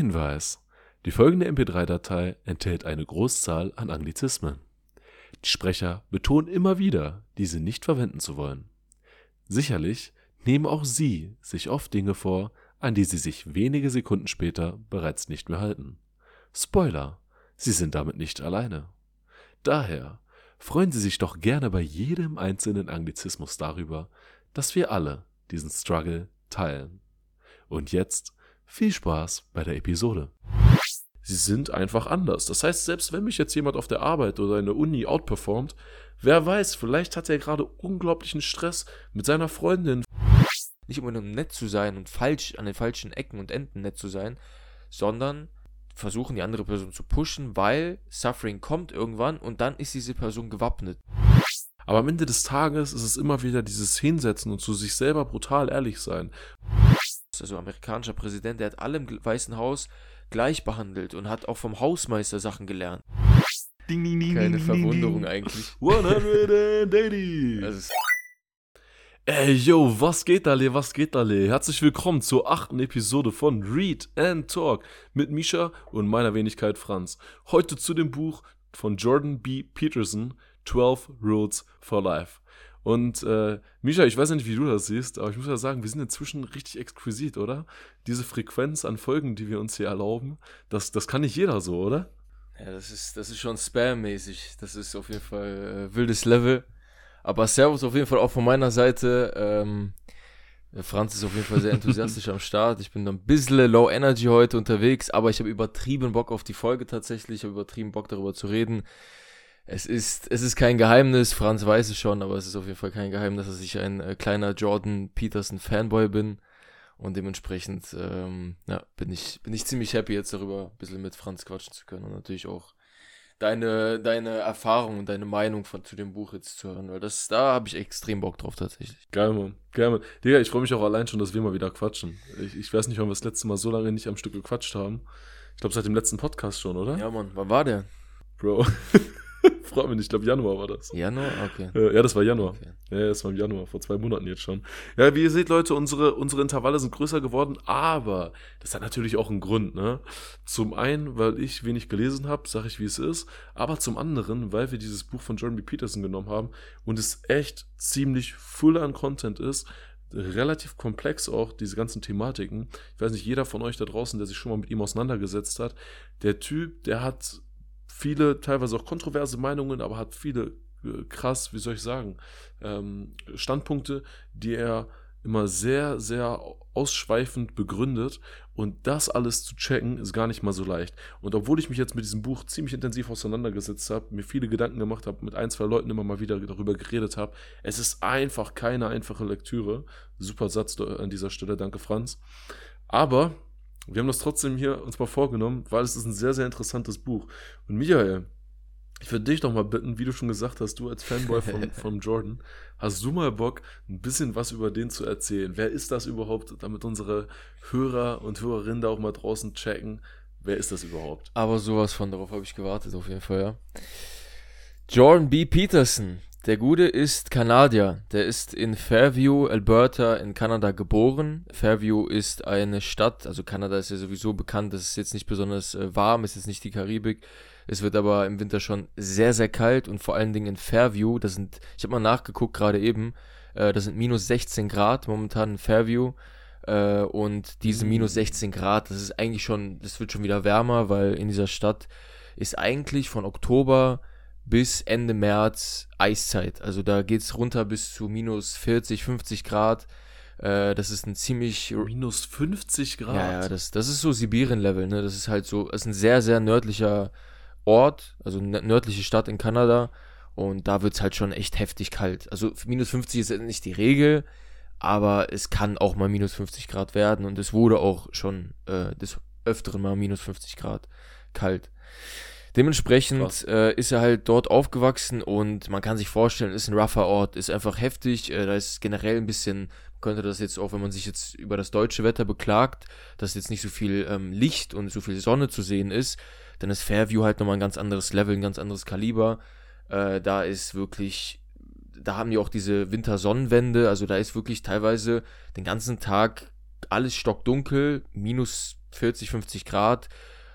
Hinweis. Die folgende MP3-Datei enthält eine Großzahl an Anglizismen. Die Sprecher betonen immer wieder, diese nicht verwenden zu wollen. Sicherlich nehmen auch sie sich oft Dinge vor, an die sie sich wenige Sekunden später bereits nicht mehr halten. Spoiler, sie sind damit nicht alleine. Daher freuen Sie sich doch gerne bei jedem einzelnen Anglizismus darüber, dass wir alle diesen Struggle teilen. Und jetzt viel Spaß bei der Episode. Sie sind einfach anders. Das heißt, selbst wenn mich jetzt jemand auf der Arbeit oder in der Uni outperformt, wer weiß, vielleicht hat er gerade unglaublichen Stress mit seiner Freundin. Nicht unbedingt um nett zu sein und falsch an den falschen Ecken und Enden nett zu sein, sondern versuchen die andere Person zu pushen, weil Suffering kommt irgendwann und dann ist diese Person gewappnet. Aber am Ende des Tages ist es immer wieder dieses Hinsetzen und zu sich selber brutal ehrlich sein. Also amerikanischer Präsident, der hat alle im Weißen Haus gleich behandelt und hat auch vom Hausmeister Sachen gelernt. Ding, ding, ding, Keine Verwunderung eigentlich. 180. Also Ey, yo, was geht da, le, was geht da, le? Herzlich willkommen zur achten Episode von Read and Talk mit Misha und meiner Wenigkeit Franz. Heute zu dem Buch von Jordan B. Peterson, 12 Rules for Life. Und äh, Misha, ich weiß nicht, wie du das siehst, aber ich muss ja sagen, wir sind inzwischen richtig exquisit, oder? Diese Frequenz an Folgen, die wir uns hier erlauben, das, das kann nicht jeder so, oder? ja, das ist, das ist schon Spam-mäßig. Das ist auf jeden Fall äh, wildes Level. Aber Servus auf jeden Fall auch von meiner Seite. Ähm, Franz ist auf jeden Fall sehr enthusiastisch am Start. Ich bin ein bisschen low energy heute unterwegs, aber ich habe übertrieben Bock auf die Folge tatsächlich. Ich habe übertrieben Bock darüber zu reden. Es ist, es ist kein Geheimnis, Franz weiß es schon, aber es ist auf jeden Fall kein Geheimnis, dass ich ein äh, kleiner Jordan Peterson Fanboy bin. Und dementsprechend ähm, ja, bin, ich, bin ich ziemlich happy, jetzt darüber ein bisschen mit Franz quatschen zu können und natürlich auch deine, deine Erfahrung und deine Meinung von, zu dem Buch jetzt zu hören, weil das, da habe ich extrem Bock drauf tatsächlich. Geil, Mann. Geil, Mann. Digga, ich freue mich auch allein schon, dass wir mal wieder quatschen. Ich, ich weiß nicht, wann wir das letzte Mal so lange nicht am Stück gequatscht haben. Ich glaube, seit dem letzten Podcast schon, oder? Ja, Mann, wann war der? Bro. Freut mich nicht. Ich glaube, Januar war das. Januar? Okay. Äh, ja, das war Januar. okay. Ja, das war im Januar, vor zwei Monaten jetzt schon. Ja, wie ihr seht, Leute, unsere, unsere Intervalle sind größer geworden, aber das hat natürlich auch einen Grund, ne? Zum einen, weil ich wenig gelesen habe, sage ich, wie es ist, aber zum anderen, weil wir dieses Buch von B. Peterson genommen haben und es echt ziemlich full an Content ist, relativ komplex auch, diese ganzen Thematiken. Ich weiß nicht, jeder von euch da draußen, der sich schon mal mit ihm auseinandergesetzt hat, der Typ, der hat viele, teilweise auch kontroverse Meinungen, aber hat viele äh, krass, wie soll ich sagen, ähm, Standpunkte, die er immer sehr, sehr ausschweifend begründet. Und das alles zu checken, ist gar nicht mal so leicht. Und obwohl ich mich jetzt mit diesem Buch ziemlich intensiv auseinandergesetzt habe, mir viele Gedanken gemacht habe, mit ein, zwei Leuten immer mal wieder darüber geredet habe, es ist einfach keine einfache Lektüre. Super Satz da- an dieser Stelle, danke Franz. Aber wir haben das trotzdem hier uns mal vorgenommen, weil es ist ein sehr, sehr interessantes Buch. Und Michael, ich würde dich doch mal bitten, wie du schon gesagt hast, du als Fanboy von, von Jordan, hast du mal Bock, ein bisschen was über den zu erzählen? Wer ist das überhaupt, damit unsere Hörer und Hörerinnen da auch mal draußen checken? Wer ist das überhaupt? Aber sowas von, darauf habe ich gewartet, auf jeden Fall, ja. Jordan B. Peterson. Der Gute ist Kanadier. Der ist in Fairview, Alberta in Kanada geboren. Fairview ist eine Stadt, also Kanada ist ja sowieso bekannt, das ist jetzt nicht besonders äh, warm, ist jetzt nicht die Karibik. Es wird aber im Winter schon sehr, sehr kalt und vor allen Dingen in Fairview, das sind, ich habe mal nachgeguckt gerade eben, äh, das sind minus 16 Grad momentan in Fairview. Äh, und diese minus 16 Grad, das ist eigentlich schon, das wird schon wieder wärmer, weil in dieser Stadt ist eigentlich von Oktober bis Ende März Eiszeit. Also da geht es runter bis zu minus 40, 50 Grad. Äh, das ist ein ziemlich. Minus 50 Grad. Ja, ja, das, das ist so Sibirien-Level, ne? Das ist halt so, das ist ein sehr, sehr nördlicher Ort, also eine nördliche Stadt in Kanada. Und da wird es halt schon echt heftig kalt. Also minus 50 ist nicht die Regel, aber es kann auch mal minus 50 Grad werden. Und es wurde auch schon äh, des Öfteren mal minus 50 Grad kalt. Dementsprechend äh, ist er halt dort aufgewachsen und man kann sich vorstellen, ist ein rougher Ort, ist einfach heftig. Äh, da ist generell ein bisschen, könnte das jetzt auch, wenn man sich jetzt über das deutsche Wetter beklagt, dass jetzt nicht so viel ähm, Licht und so viel Sonne zu sehen ist, dann ist Fairview halt nochmal ein ganz anderes Level, ein ganz anderes Kaliber. Äh, da ist wirklich, da haben die auch diese Wintersonnenwende, also da ist wirklich teilweise den ganzen Tag alles stockdunkel, minus 40, 50 Grad.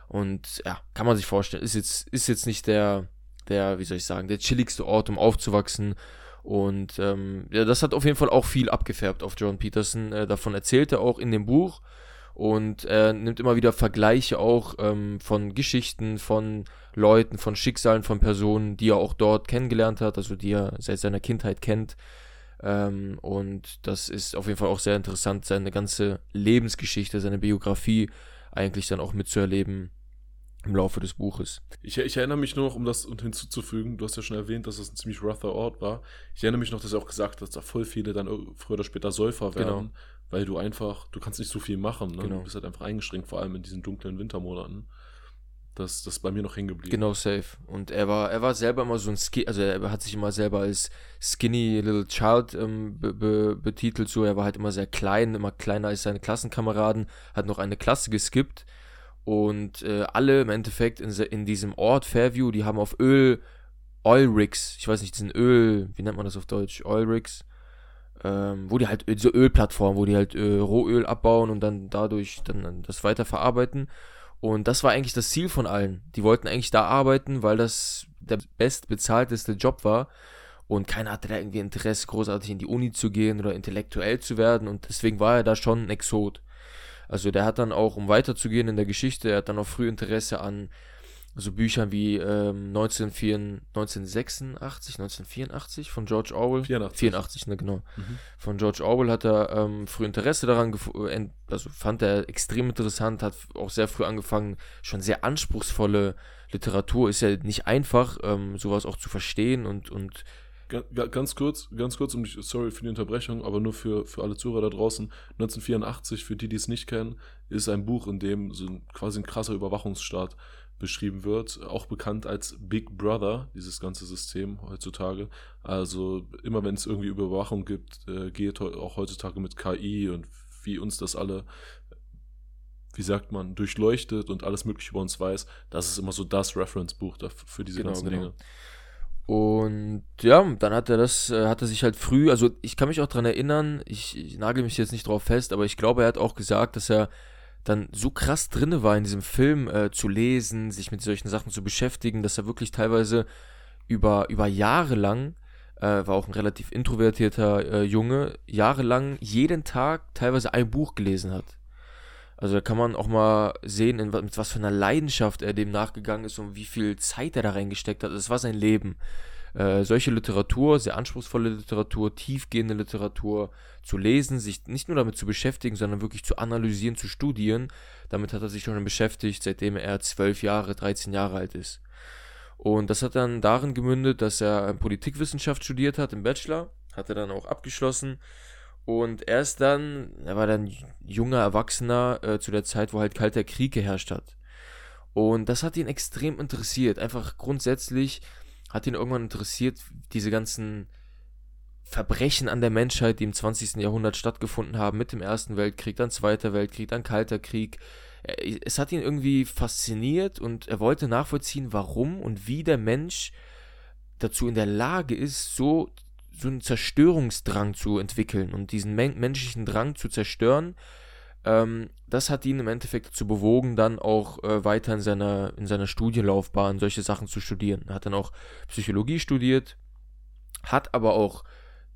Und ja, kann man sich vorstellen, ist jetzt, ist jetzt nicht der, der, wie soll ich sagen, der chilligste Ort, um aufzuwachsen. Und ähm, ja, das hat auf jeden Fall auch viel abgefärbt auf John Peterson. Äh, davon erzählt er auch in dem Buch und er nimmt immer wieder Vergleiche auch ähm, von Geschichten, von Leuten, von Schicksalen, von Personen, die er auch dort kennengelernt hat, also die er seit seiner Kindheit kennt. Ähm, und das ist auf jeden Fall auch sehr interessant, seine ganze Lebensgeschichte, seine Biografie eigentlich dann auch mitzuerleben im Laufe des Buches. Ich, ich, erinnere mich nur noch, um das hinzuzufügen, du hast ja schon erwähnt, dass es ein ziemlich rougher Ort war. Ich erinnere mich noch, dass er auch gesagt hat, dass da voll viele dann früher oder später Säufer werden. Genau weil du einfach, du kannst nicht so viel machen, ne? Genau. Du bist halt einfach eingeschränkt, vor allem in diesen dunklen Wintermonaten. Das, das ist bei mir noch hängen geblieben. Genau, safe. Und er war, er war selber immer so ein Skinny, also er hat sich immer selber als Skinny Little Child ähm, be, be, betitelt, so. Er war halt immer sehr klein, immer kleiner als seine Klassenkameraden, hat noch eine Klasse geskippt. Und äh, alle im Endeffekt in, in diesem Ort Fairview, die haben auf Öl, Oil Rigs, ich weiß nicht, diesen Öl, wie nennt man das auf Deutsch? Oil Rigs ähm, wo die halt so Ölplattformen, wo die halt äh, Rohöl abbauen und dann dadurch dann das weiterverarbeiten. Und das war eigentlich das Ziel von allen. Die wollten eigentlich da arbeiten, weil das der bestbezahlteste Job war. Und keiner hatte da irgendwie Interesse, großartig in die Uni zu gehen oder intellektuell zu werden. Und deswegen war er da schon ein Exot. Also der hat dann auch, um weiterzugehen in der Geschichte, er hat dann auch früh Interesse an so Büchern wie ähm, 1986, 1984 von George Orwell. 84. 84, ne, genau. Mhm. Von George Orwell hat er ähm, früh Interesse daran, äh, also fand er extrem interessant, hat auch sehr früh angefangen, schon sehr anspruchsvolle Literatur. Ist ja nicht einfach, ähm, sowas auch zu verstehen und, und Ganz kurz, ganz kurz, um dich, sorry für die Unterbrechung, aber nur für, für alle Zuhörer da draußen. 1984, für die, die es nicht kennen, ist ein Buch, in dem so quasi ein krasser Überwachungsstaat beschrieben wird, auch bekannt als Big Brother, dieses ganze System heutzutage. Also immer wenn es irgendwie Überwachung gibt, äh, geht auch heutzutage mit KI und wie uns das alle, wie sagt man, durchleuchtet und alles Mögliche über uns weiß, das ist immer so das Reference-Buch für diese genau, ganzen genau. Dinge. Und ja, dann hat er das, äh, hat er sich halt früh, also ich kann mich auch daran erinnern, ich, ich nagel mich jetzt nicht drauf fest, aber ich glaube, er hat auch gesagt, dass er dann so krass drinne war in diesem Film äh, zu lesen, sich mit solchen Sachen zu beschäftigen, dass er wirklich teilweise über, über Jahre lang, äh, war auch ein relativ introvertierter äh, Junge, jahrelang jeden Tag teilweise ein Buch gelesen hat. Also da kann man auch mal sehen, in, mit was für einer Leidenschaft er dem nachgegangen ist und wie viel Zeit er da reingesteckt hat. Das war sein Leben. Äh, solche Literatur, sehr anspruchsvolle Literatur, tiefgehende Literatur zu lesen, sich nicht nur damit zu beschäftigen, sondern wirklich zu analysieren, zu studieren. Damit hat er sich schon beschäftigt, seitdem er zwölf Jahre, 13 Jahre alt ist. Und das hat dann darin gemündet, dass er Politikwissenschaft studiert hat im Bachelor, hat er dann auch abgeschlossen. Und er ist dann, er war dann junger Erwachsener äh, zu der Zeit, wo halt kalter Krieg geherrscht hat. Und das hat ihn extrem interessiert. Einfach grundsätzlich hat ihn irgendwann interessiert, diese ganzen Verbrechen an der Menschheit, die im 20. Jahrhundert stattgefunden haben, mit dem Ersten Weltkrieg, dann Zweiter Weltkrieg, dann Kalter Krieg. Es hat ihn irgendwie fasziniert und er wollte nachvollziehen, warum und wie der Mensch dazu in der Lage ist, so, so einen Zerstörungsdrang zu entwickeln und diesen men menschlichen Drang zu zerstören ähm, das hat ihn im Endeffekt dazu bewogen, dann auch äh, weiter in seiner, in seiner Studienlaufbahn solche Sachen zu studieren. Er hat dann auch Psychologie studiert, hat aber auch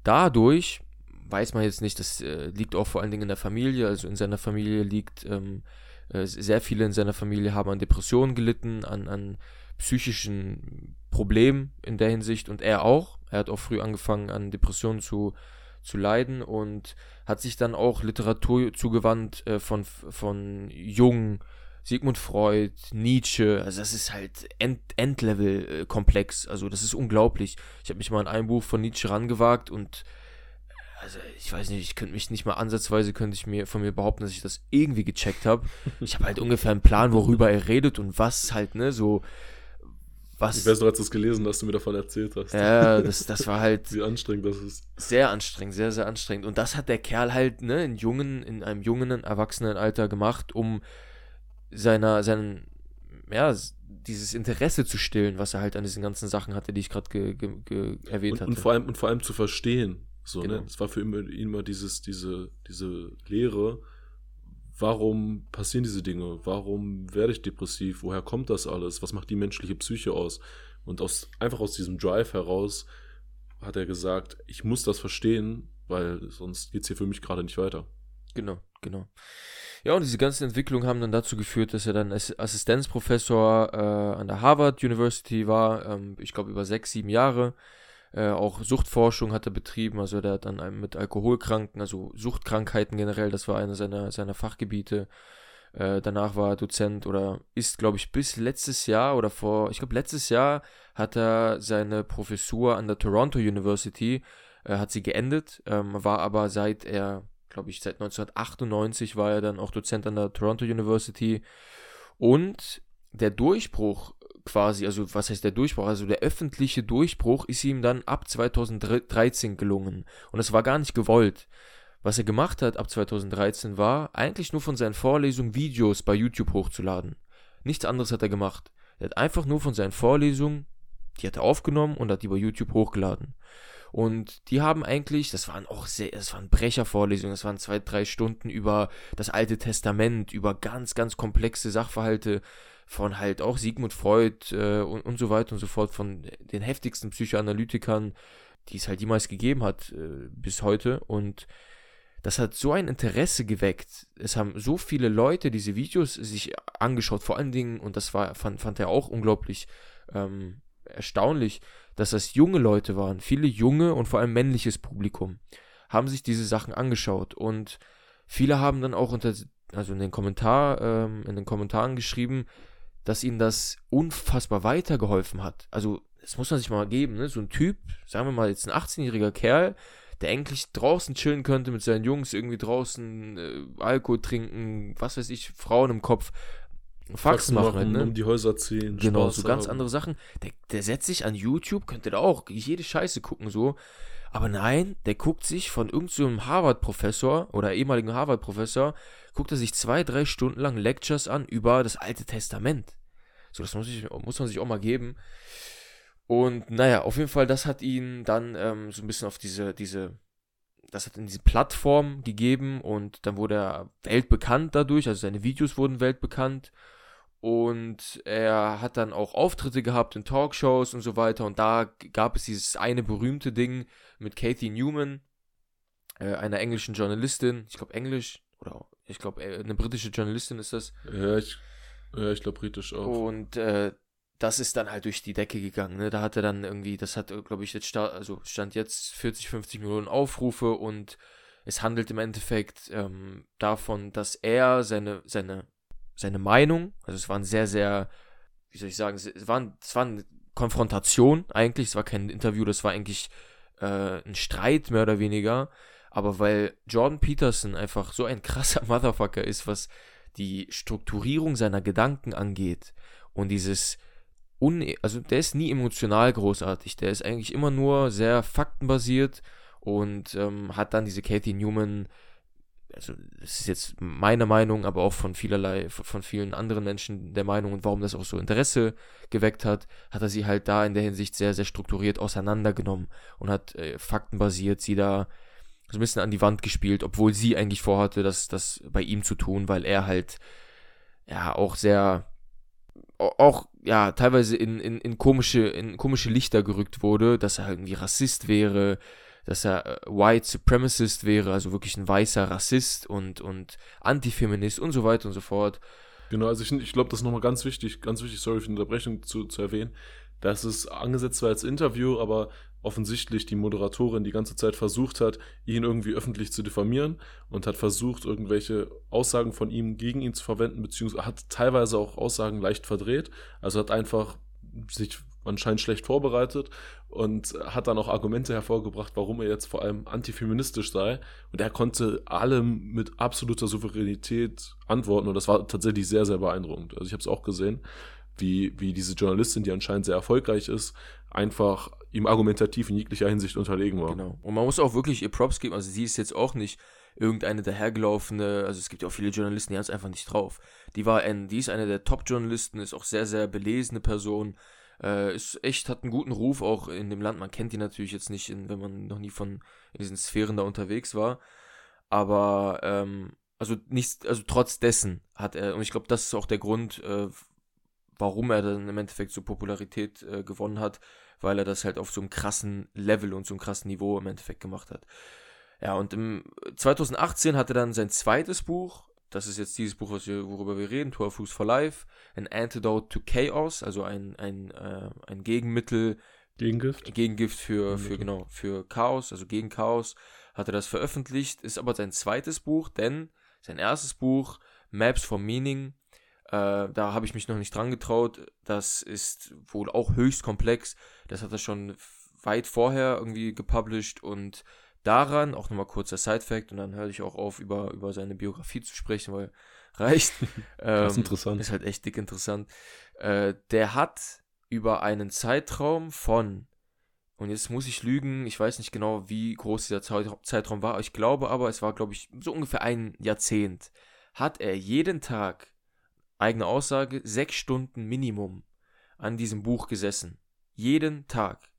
dadurch, weiß man jetzt nicht, das äh, liegt auch vor allen Dingen in der Familie, also in seiner Familie liegt, ähm, äh, sehr viele in seiner Familie haben an Depressionen gelitten, an, an psychischen Problemen in der Hinsicht und er auch. Er hat auch früh angefangen an Depressionen zu zu leiden und hat sich dann auch Literatur zugewandt äh, von, von Jung, Sigmund Freud, Nietzsche. Also das ist halt End Endlevel-komplex. Also das ist unglaublich. Ich habe mich mal in ein Buch von Nietzsche rangewagt und also ich weiß nicht, ich könnte mich nicht mal ansatzweise, könnte ich mir von mir behaupten, dass ich das irgendwie gecheckt habe. Ich habe halt ungefähr einen Plan, worüber er redet und was halt, ne, so was, ich weiß noch, als du es gelesen hast, du mir davon erzählt hast. Ja, das, das war halt. Wie anstrengend das ist. Sehr anstrengend, sehr, sehr anstrengend. Und das hat der Kerl halt, ne, in jungen, in einem jungen, erwachsenen Alter gemacht, um seiner, seinen, ja, dieses Interesse zu stillen, was er halt an diesen ganzen Sachen hatte, die ich gerade ge, ge, ge, erwähnt und, hatte. Und vor allem, und vor allem zu verstehen. So, ne? genau. ne? Es war für ihn immer dieses, diese, diese Lehre, warum passieren diese Dinge? Warum werde ich depressiv? Woher kommt das alles? Was macht die menschliche Psyche aus? Und aus, einfach aus diesem Drive heraus hat er gesagt, ich muss das verstehen, weil sonst geht es hier für mich gerade nicht weiter. Genau, genau. Ja, und diese ganzen Entwicklungen haben dann dazu geführt, dass er dann Assistenzprofessor äh, an der Harvard University war, ähm, ich glaube über sechs, sieben Jahre. Äh, auch Suchtforschung hat er betrieben, also der hat dann mit Alkoholkranken, also Suchtkrankheiten generell, das war einer seiner, seiner Fachgebiete. Äh, danach war er Dozent oder ist, glaube ich, bis letztes Jahr oder vor, ich glaube, letztes Jahr hat er seine Professur an der Toronto University, äh, hat sie geendet, ähm, war aber seit er glaube ich, seit 1998 war er dann auch Dozent an der Toronto University. Und der Durchbruch quasi, also was heißt der Durchbruch? Also der öffentliche Durchbruch ist ihm dann ab 2013 gelungen. Und es war gar nicht gewollt. Was er gemacht hat ab 2013 war, eigentlich nur von seinen Vorlesungen Videos bei YouTube hochzuladen. Nichts anderes hat er gemacht. Er hat einfach nur von seinen Vorlesungen, die hat er aufgenommen und hat die bei YouTube hochgeladen. Und die haben eigentlich, das waren auch sehr, das waren Brechervorlesungen, das waren zwei, drei Stunden über das Alte Testament, über ganz, ganz komplexe Sachverhalte von halt auch Sigmund Freud äh, und, und so weiter und so fort, von den heftigsten Psychoanalytikern, die es halt jemals gegeben hat äh, bis heute. Und das hat so ein Interesse geweckt. Es haben so viele Leute diese Videos sich angeschaut, vor allen Dingen, und das war, fand, fand er auch unglaublich ähm, erstaunlich, dass das junge Leute waren, viele junge und vor allem männliches Publikum, haben sich diese Sachen angeschaut und viele haben dann auch unter, also in den Kommentar, ähm, in den Kommentaren geschrieben, dass ihnen das unfassbar weitergeholfen hat. Also, das muss man sich mal geben, ne? So ein Typ, sagen wir mal jetzt ein 18-jähriger Kerl, der eigentlich draußen chillen könnte mit seinen Jungs, irgendwie draußen äh, Alkohol trinken, was weiß ich, Frauen im Kopf, Faxen machen, machen ne? um die Häuser ziehen. Genau, Spaß so ganz haben. andere Sachen. Der, der setzt sich an YouTube, könnte da auch jede Scheiße gucken, so. Aber nein, der guckt sich von irgendeinem so Harvard-Professor oder ehemaligen Harvard-Professor, guckt er sich zwei, drei Stunden lang Lectures an über das Alte Testament. So, das muss, ich, muss man sich auch mal geben. Und naja, auf jeden Fall, das hat ihn dann ähm, so ein bisschen auf diese, diese, das hat in diese Plattform gegeben und dann wurde er weltbekannt dadurch, also seine Videos wurden weltbekannt und er hat dann auch Auftritte gehabt in Talkshows und so weiter. Und da gab es dieses eine berühmte Ding mit Kathy Newman, äh, einer englischen Journalistin. Ich glaube Englisch oder ich glaube äh, eine britische Journalistin ist das. Ja, ich, ja, ich glaube britisch auch. Und äh, das ist dann halt durch die Decke gegangen. Ne? Da hat er dann irgendwie, das hat, glaube ich, jetzt sta also stand jetzt 40, 50 Millionen Aufrufe und es handelt im Endeffekt ähm, davon, dass er seine, seine seine Meinung. Also es waren sehr, sehr, wie soll ich sagen, es waren, es war eine Konfrontation eigentlich. Es war kein Interview, das war eigentlich äh, ein Streit mehr oder weniger. Aber weil Jordan Peterson einfach so ein krasser Motherfucker ist, was die Strukturierung seiner Gedanken angeht und dieses Un also der ist nie emotional großartig, der ist eigentlich immer nur sehr faktenbasiert und ähm, hat dann diese Katie Newman also das ist jetzt meine Meinung, aber auch von vielerlei, von vielen anderen Menschen der Meinung und warum das auch so Interesse geweckt hat, hat er sie halt da in der Hinsicht sehr, sehr strukturiert auseinandergenommen und hat äh, faktenbasiert sie da so ein bisschen an die Wand gespielt, obwohl sie eigentlich vorhatte, das, das bei ihm zu tun, weil er halt ja auch sehr auch ja teilweise in, in, in komische in komische Lichter gerückt wurde, dass er irgendwie Rassist wäre, dass er äh, White Supremacist wäre, also wirklich ein weißer Rassist und, und Antifeminist und so weiter und so fort. Genau, also ich, ich glaube, das ist nochmal ganz wichtig, ganz wichtig, sorry für die Unterbrechung zu, zu erwähnen, dass es angesetzt war als Interview, aber offensichtlich die Moderatorin die ganze Zeit versucht hat, ihn irgendwie öffentlich zu diffamieren und hat versucht, irgendwelche Aussagen von ihm gegen ihn zu verwenden, beziehungsweise hat teilweise auch Aussagen leicht verdreht. Also hat einfach sich anscheinend schlecht vorbereitet und hat dann auch Argumente hervorgebracht, warum er jetzt vor allem antifeministisch sei. Und er konnte allem mit absoluter Souveränität antworten und das war tatsächlich sehr, sehr beeindruckend. Also ich habe es auch gesehen, wie, wie diese Journalistin, die anscheinend sehr erfolgreich ist, einfach ihm argumentativ in jeglicher Hinsicht unterlegen war. Genau. Und man muss auch wirklich ihr Props geben. Also sie ist jetzt auch nicht irgendeine dahergelaufene, also es gibt ja auch viele Journalisten, die haben es einfach nicht drauf. Die war ein, die ist eine der Top-Journalisten, ist auch sehr, sehr belesene Person, äh, ist echt, hat einen guten Ruf auch in dem Land. Man kennt die natürlich jetzt nicht, in, wenn man noch nie von in diesen Sphären da unterwegs war. Aber ähm, also nicht, also trotz dessen hat er, und ich glaube, das ist auch der Grund, äh, warum er dann im Endeffekt so Popularität äh, gewonnen hat, weil er das halt auf so einem krassen Level und so einem krassen Niveau im Endeffekt gemacht hat. Ja, und im 2018 hat er dann sein zweites Buch, das ist jetzt dieses Buch, wir, worüber wir reden, 12 Rules for Life, An Antidote to Chaos, also ein, ein, äh, ein Gegenmittel. Gegengift? Gegengift für, für, genau, für Chaos, also gegen Chaos, hat er das veröffentlicht, ist aber sein zweites Buch, denn sein erstes Buch, Maps for Meaning, äh, da habe ich mich noch nicht dran getraut. Das ist wohl auch höchst komplex. Das hat er schon weit vorher irgendwie gepublished und daran, auch nochmal kurzer Side-Fact, und dann höre ich auch auf, über, über seine Biografie zu sprechen, weil reicht. ähm, das ist interessant. Ist halt echt dick interessant. Äh, der hat über einen Zeitraum von, und jetzt muss ich lügen, ich weiß nicht genau, wie groß dieser Zeitraum war, ich glaube aber, es war, glaube ich, so ungefähr ein Jahrzehnt, hat er jeden Tag, eigene Aussage, sechs Stunden Minimum an diesem Buch gesessen. Jeden Tag.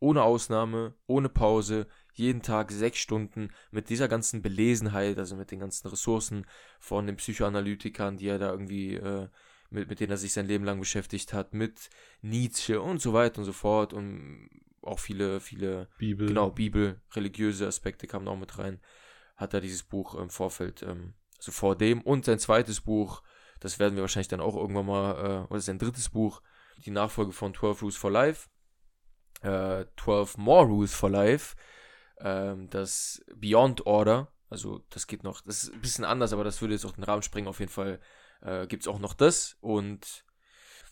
Ohne Ausnahme, ohne Pause, jeden Tag sechs Stunden mit dieser ganzen Belesenheit, also mit den ganzen Ressourcen von den Psychoanalytikern, die er da irgendwie, äh, mit, mit denen er sich sein Leben lang beschäftigt hat, mit Nietzsche und so weiter und so fort und auch viele, viele, Bibel. genau, Bibel, religiöse Aspekte kamen auch mit rein, hat er dieses Buch im Vorfeld, ähm, also vor dem und sein zweites Buch, das werden wir wahrscheinlich dann auch irgendwann mal, äh, oder sein drittes Buch, die Nachfolge von 12 Rules for Life, äh, 12 More Rules for Life, ähm, das Beyond Order, also das geht noch, das ist ein bisschen anders, aber das würde jetzt auch den Rahmen sprengen. Auf jeden Fall äh, gibt es auch noch das. Und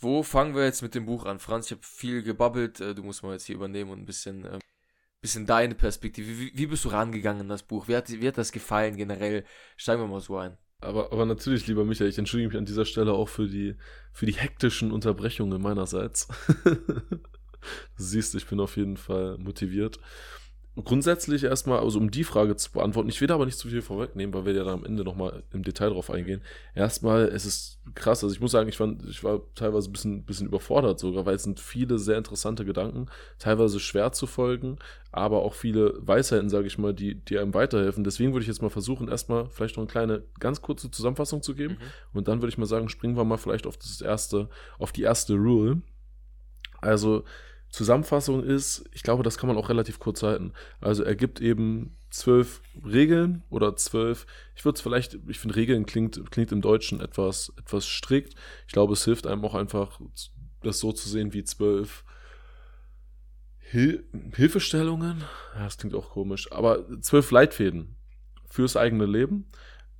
wo fangen wir jetzt mit dem Buch an? Franz, ich habe viel gebabbelt, äh, du musst mal jetzt hier übernehmen und ein bisschen, äh, bisschen deine Perspektive. Wie, wie bist du rangegangen in das Buch? Wie hat, wie hat das gefallen generell? Steigen wir mal so ein. Aber, aber natürlich, lieber Michael, ich entschuldige mich an dieser Stelle auch für die, für die hektischen Unterbrechungen meinerseits. du siehst, ich bin auf jeden Fall motiviert grundsätzlich erstmal, also um die Frage zu beantworten, ich will aber nicht zu viel vorwegnehmen, weil wir ja da am Ende nochmal im Detail drauf eingehen. Erstmal, es ist krass, also ich muss sagen, ich, fand, ich war teilweise ein bisschen, bisschen überfordert sogar, weil es sind viele sehr interessante Gedanken, teilweise schwer zu folgen, aber auch viele Weisheiten, sage ich mal, die, die einem weiterhelfen. Deswegen würde ich jetzt mal versuchen, erstmal vielleicht noch eine kleine, ganz kurze Zusammenfassung zu geben mhm. und dann würde ich mal sagen, springen wir mal vielleicht auf das erste, auf die erste Rule. Also, Zusammenfassung ist, ich glaube, das kann man auch relativ kurz halten. Also er gibt eben zwölf Regeln oder zwölf, ich würde es vielleicht, ich finde Regeln klingt, klingt im Deutschen etwas, etwas strikt. Ich glaube, es hilft einem auch einfach, das so zu sehen wie zwölf Hil Hilfestellungen. Das klingt auch komisch, aber zwölf Leitfäden fürs eigene Leben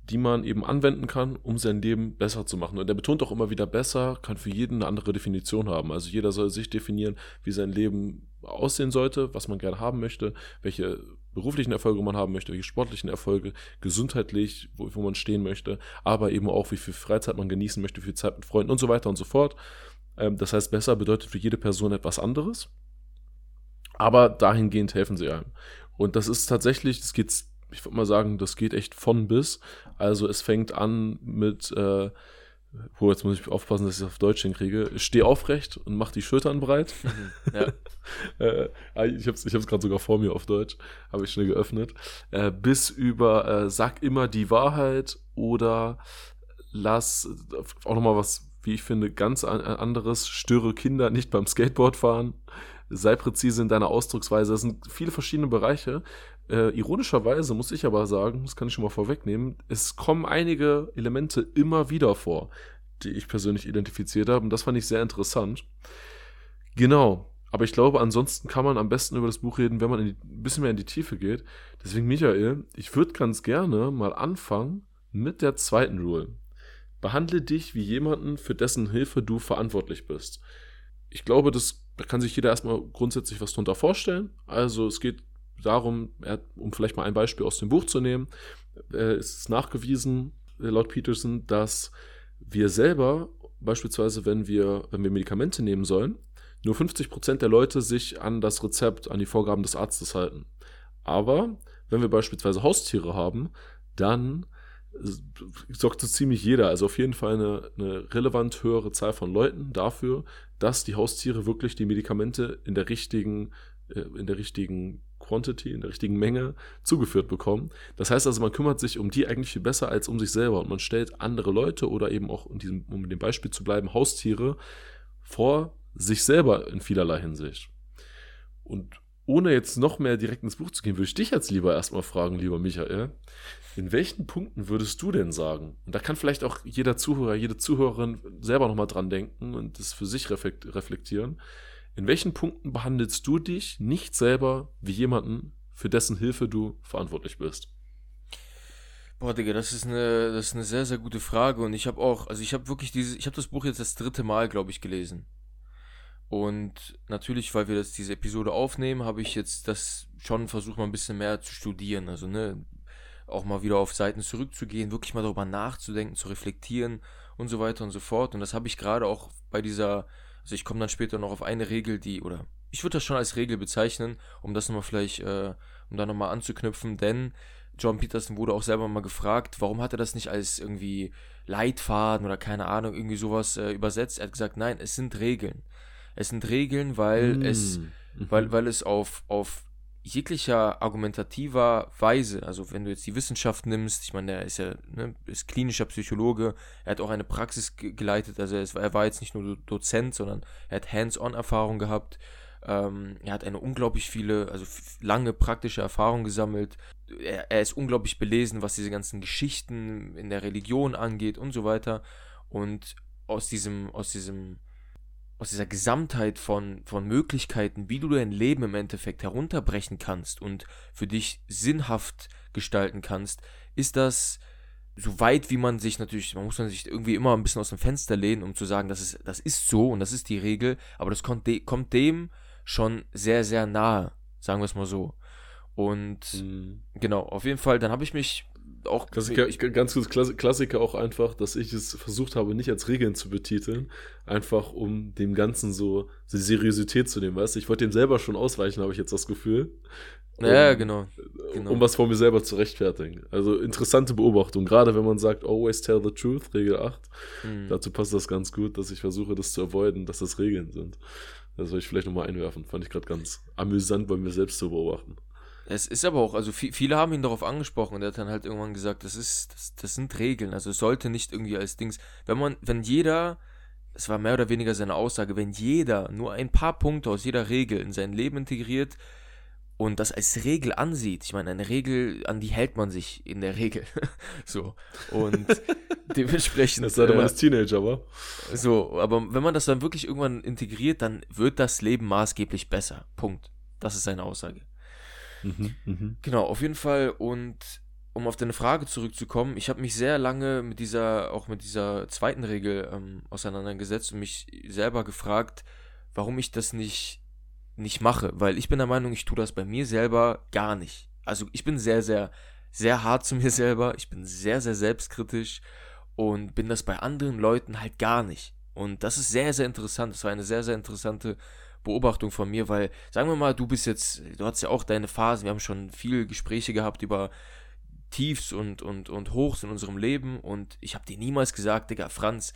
die man eben anwenden kann, um sein Leben besser zu machen. Und er betont auch immer wieder, besser kann für jeden eine andere Definition haben. Also jeder soll sich definieren, wie sein Leben aussehen sollte, was man gerne haben möchte, welche beruflichen Erfolge man haben möchte, welche sportlichen Erfolge, gesundheitlich, wo, wo man stehen möchte, aber eben auch, wie viel Freizeit man genießen möchte, wie viel Zeit mit Freunden und so weiter und so fort. Ähm, das heißt, besser bedeutet für jede Person etwas anderes. Aber dahingehend helfen sie einem. Und das ist tatsächlich, das geht ich würde mal sagen, das geht echt von bis. Also es fängt an mit, äh, wo jetzt muss ich aufpassen, dass ich es auf Deutsch hinkriege. Steh aufrecht und mach die Schultern breit. Mhm, ja. äh, ah, ich habe es ich gerade sogar vor mir auf Deutsch, habe ich schnell geöffnet. Äh, bis über äh, sag immer die Wahrheit oder lass auch nochmal was, wie ich finde, ganz anderes. Störe Kinder nicht beim Skateboardfahren sei präzise in deiner Ausdrucksweise. Das sind viele verschiedene Bereiche, äh, ironischerweise muss ich aber sagen, das kann ich schon mal vorwegnehmen, es kommen einige Elemente immer wieder vor, die ich persönlich identifiziert habe. Und das fand ich sehr interessant. Genau. Aber ich glaube, ansonsten kann man am besten über das Buch reden, wenn man die, ein bisschen mehr in die Tiefe geht. Deswegen, Michael, ich würde ganz gerne mal anfangen mit der zweiten Rule. Behandle dich wie jemanden, für dessen Hilfe du verantwortlich bist. Ich glaube, das da kann sich jeder erstmal grundsätzlich was drunter vorstellen. Also es geht darum, um vielleicht mal ein Beispiel aus dem Buch zu nehmen, äh, ist es nachgewiesen, äh, laut Peterson, dass wir selber, beispielsweise wenn wir, wenn wir Medikamente nehmen sollen, nur 50% der Leute sich an das Rezept, an die Vorgaben des Arztes halten. Aber wenn wir beispielsweise Haustiere haben, dann sorgt so ziemlich jeder, also auf jeden Fall eine, eine relevant höhere Zahl von Leuten dafür, dass die Haustiere wirklich die Medikamente in der richtigen, äh, in der richtigen Quantity, in der richtigen Menge zugeführt bekommen. Das heißt also, man kümmert sich um die eigentlich viel besser als um sich selber und man stellt andere Leute oder eben auch, in diesem, um dem Beispiel zu bleiben, Haustiere vor sich selber in vielerlei Hinsicht. Und ohne jetzt noch mehr direkt ins Buch zu gehen, würde ich dich jetzt lieber erstmal fragen, lieber Michael, in welchen Punkten würdest du denn sagen? Und da kann vielleicht auch jeder Zuhörer, jede Zuhörerin selber nochmal dran denken und das für sich reflektieren. In welchen Punkten behandelst du dich nicht selber wie jemanden, für dessen Hilfe du verantwortlich bist? Boah, Digga, das ist eine, das ist eine sehr, sehr gute Frage. Und ich habe auch, also ich habe wirklich dieses, ich habe das Buch jetzt das dritte Mal, glaube ich, gelesen. Und natürlich, weil wir das, diese Episode aufnehmen, habe ich jetzt das schon versucht, mal ein bisschen mehr zu studieren. Also, ne, auch mal wieder auf Seiten zurückzugehen, wirklich mal darüber nachzudenken, zu reflektieren und so weiter und so fort. Und das habe ich gerade auch bei dieser, also ich komme dann später noch auf eine Regel, die, oder ich würde das schon als Regel bezeichnen, um das nochmal vielleicht, äh, um da nochmal anzuknüpfen, denn John Peterson wurde auch selber mal gefragt, warum hat er das nicht als irgendwie Leitfaden oder keine Ahnung, irgendwie sowas äh, übersetzt. Er hat gesagt, nein, es sind Regeln. Es sind Regeln, weil mm. es, mhm. weil, weil es auf, auf jeglicher argumentativer Weise, also wenn du jetzt die Wissenschaft nimmst, ich meine, er ist ja ne, ist klinischer Psychologe, er hat auch eine Praxis geleitet, also er, er war jetzt nicht nur Dozent, sondern er hat Hands-on-Erfahrung gehabt, ähm, er hat eine unglaublich viele, also lange praktische Erfahrung gesammelt, er, er ist unglaublich belesen, was diese ganzen Geschichten in der Religion angeht und so weiter. Und aus diesem, aus diesem aus dieser Gesamtheit von, von Möglichkeiten, wie du dein Leben im Endeffekt herunterbrechen kannst und für dich sinnhaft gestalten kannst, ist das so weit, wie man sich natürlich, man muss man sich irgendwie immer ein bisschen aus dem Fenster lehnen, um zu sagen, das ist, das ist so und das ist die Regel, aber das kommt, de, kommt dem schon sehr, sehr nahe, sagen wir es mal so. Und mhm. genau, auf jeden Fall, dann habe ich mich auch. Klassiker, ich, ganz kurz Klassiker auch einfach, dass ich es versucht habe, nicht als Regeln zu betiteln, einfach um dem Ganzen so die Seriosität zu nehmen, weißt du? Ich wollte dem selber schon ausweichen, habe ich jetzt das Gefühl. Ja, um, genau, genau. Um was vor mir selber zu rechtfertigen. Also interessante Beobachtung, gerade wenn man sagt, always tell the truth, Regel 8. Mhm. Dazu passt das ganz gut, dass ich versuche, das zu avoiden, dass das Regeln sind. Das soll ich vielleicht nochmal einwerfen. Fand ich gerade ganz amüsant bei mir selbst zu beobachten. Es ist aber auch, also viele haben ihn darauf angesprochen und er hat dann halt irgendwann gesagt, das ist, das, das sind Regeln. Also es sollte nicht irgendwie als Dings. Wenn man, wenn jeder, es war mehr oder weniger seine Aussage, wenn jeder nur ein paar Punkte aus jeder Regel in sein Leben integriert und das als Regel ansieht, ich meine, eine Regel, an die hält man sich in der Regel. so. Und dementsprechend. Das sei äh, man als Teenager, aber. So, aber wenn man das dann wirklich irgendwann integriert, dann wird das Leben maßgeblich besser. Punkt. Das ist seine Aussage. Mhm, mh. Genau, auf jeden Fall. Und um auf deine Frage zurückzukommen, ich habe mich sehr lange mit dieser, auch mit dieser zweiten Regel ähm, auseinandergesetzt und mich selber gefragt, warum ich das nicht, nicht mache. Weil ich bin der Meinung, ich tue das bei mir selber gar nicht. Also ich bin sehr, sehr, sehr hart zu mir selber. Ich bin sehr, sehr selbstkritisch und bin das bei anderen Leuten halt gar nicht. Und das ist sehr, sehr interessant. Das war eine sehr, sehr interessante Beobachtung von mir, weil, sagen wir mal, du bist jetzt, du hast ja auch deine Phasen, wir haben schon viele Gespräche gehabt über Tiefs und, und, und Hochs in unserem Leben und ich habe dir niemals gesagt, Digga, Franz,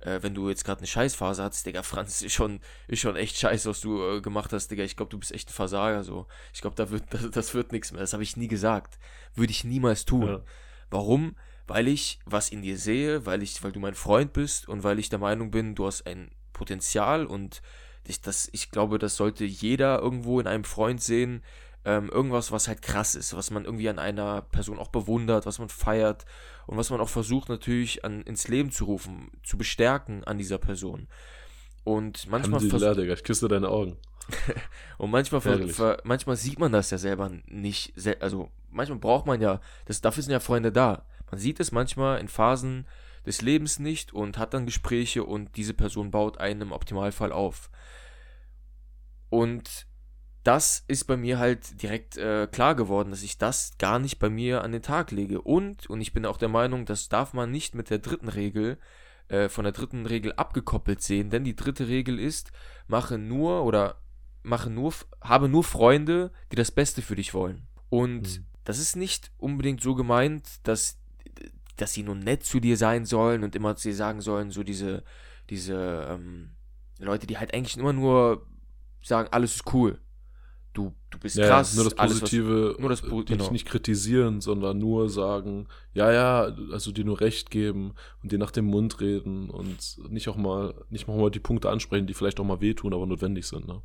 äh, wenn du jetzt gerade eine Scheißphase hast, Digga, Franz, ist schon, ist schon echt scheiße, was du äh, gemacht hast, Digga, ich glaube, du bist echt ein Versager, so. Ich glaube, da wird, das, das wird nichts mehr, das habe ich nie gesagt. Würde ich niemals tun. Ja. Warum? Weil ich was in dir sehe, weil ich, weil du mein Freund bist und weil ich der Meinung bin, du hast ein Potenzial und ich, das, ich glaube, das sollte jeder irgendwo in einem Freund sehen. Ähm, irgendwas, was halt krass ist, was man irgendwie an einer Person auch bewundert, was man feiert und was man auch versucht natürlich an, ins Leben zu rufen, zu bestärken an dieser Person. Und manchmal versucht. Ich küsse deine Augen. und manchmal, ver, manchmal sieht man das ja selber nicht. Also manchmal braucht man ja, das, dafür sind ja Freunde da. Man sieht es manchmal in Phasen des Lebens nicht und hat dann Gespräche und diese Person baut einen im Optimalfall auf. Und das ist bei mir halt direkt äh, klar geworden, dass ich das gar nicht bei mir an den Tag lege. Und, und ich bin auch der Meinung, das darf man nicht mit der dritten Regel, äh, von der dritten Regel abgekoppelt sehen, denn die dritte Regel ist, mache nur oder mache nur, habe nur Freunde, die das Beste für dich wollen. Und mhm. das ist nicht unbedingt so gemeint, dass, dass sie nur nett zu dir sein sollen und immer zu dir sagen sollen, so diese, diese ähm, Leute, die halt eigentlich immer nur sagen, alles ist cool. du, du bist Ja, krass. nur das alles, Positive, nur das Po- äh, dich genau. nicht kritisieren, sondern nur sagen, ja, ja, also dir nur Recht geben und dir nach dem Mund reden und nicht auch mal, nicht auch mal die Punkte ansprechen, die vielleicht auch mal wehtun, aber notwendig sind, ne?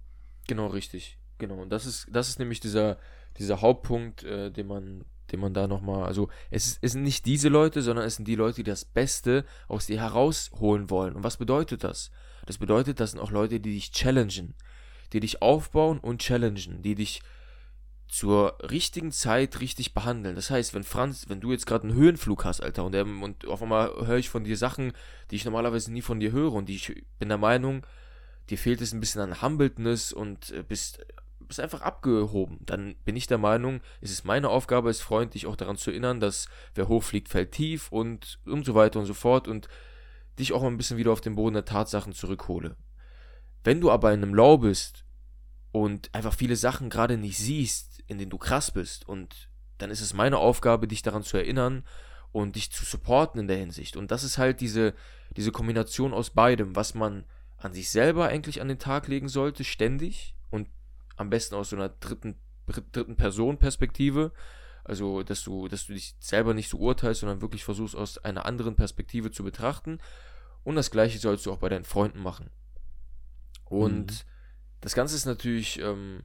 Genau, richtig. Genau. Und das ist, das ist nämlich dieser, dieser Hauptpunkt, äh, den man, den man da nochmal, also es, ist, es sind nicht diese Leute, sondern es sind die Leute, die das Beste aus dir herausholen wollen. Und was bedeutet das? Das bedeutet, das sind auch Leute, die dich challengen, die dich aufbauen und challengen, die dich zur richtigen Zeit richtig behandeln. Das heißt, wenn Franz, wenn du jetzt gerade einen Höhenflug hast, Alter, und, der, und auf einmal höre ich von dir Sachen, die ich normalerweise nie von dir höre und die ich bin der Meinung, dir fehlt es ein bisschen an Humbledness und äh, bist, bist einfach abgehoben, dann bin ich der Meinung, es ist meine Aufgabe als Freund, dich auch daran zu erinnern, dass wer hochfliegt, fällt tief und, und so weiter und so fort und dich auch ein bisschen wieder auf den Boden der Tatsachen zurückhole. Wenn du aber in einem Low bist und einfach viele Sachen gerade nicht siehst, in denen du krass bist und dann ist es meine Aufgabe, dich daran zu erinnern und dich zu supporten in der Hinsicht. Und das ist halt diese, diese Kombination aus beidem, was man an sich selber eigentlich an den Tag legen sollte, ständig und am besten aus so einer dritten, dritten Person-Perspektive. Also, dass du, dass du dich selber nicht so urteilst, sondern wirklich versuchst, aus einer anderen Perspektive zu betrachten. Und das gleiche sollst du auch bei deinen Freunden machen. Und Mhm. das Ganze ist natürlich, ähm,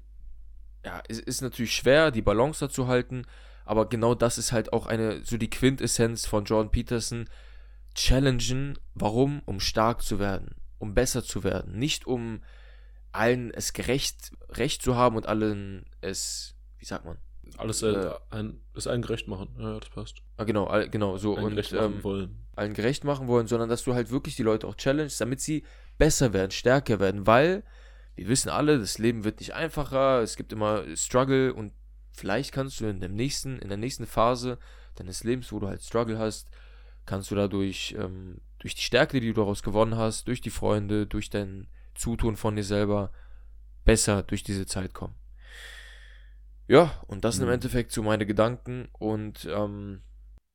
ja, ist, ist natürlich schwer, die Balance da zu halten, aber genau das ist halt auch eine, so die Quintessenz von Jordan Peterson. Challengen, warum? Um stark zu werden, um besser zu werden, nicht um allen es gerecht, recht zu haben und allen es, wie sagt man? Alles äh, Äh, ein, ist allen gerecht machen. Ja, das passt. Ah, genau, all, genau, so Allen und gerecht machen ähm, wollen. allen gerecht machen wollen, sondern dass du halt wirklich die Leute auch challengest, damit sie besser werden, stärker werden, weil wir wissen alle, das Leben wird nicht einfacher, es gibt immer Struggle und vielleicht kannst du in dem nächsten, in der nächsten Phase deines Lebens, wo du halt Struggle hast, kannst du dadurch ähm, durch die Stärke, die du daraus gewonnen hast, durch die Freunde, durch dein Zutun von dir selber besser durch diese Zeit kommen. Ja, und das sind im Mhm. Endeffekt so meine Gedanken und ähm,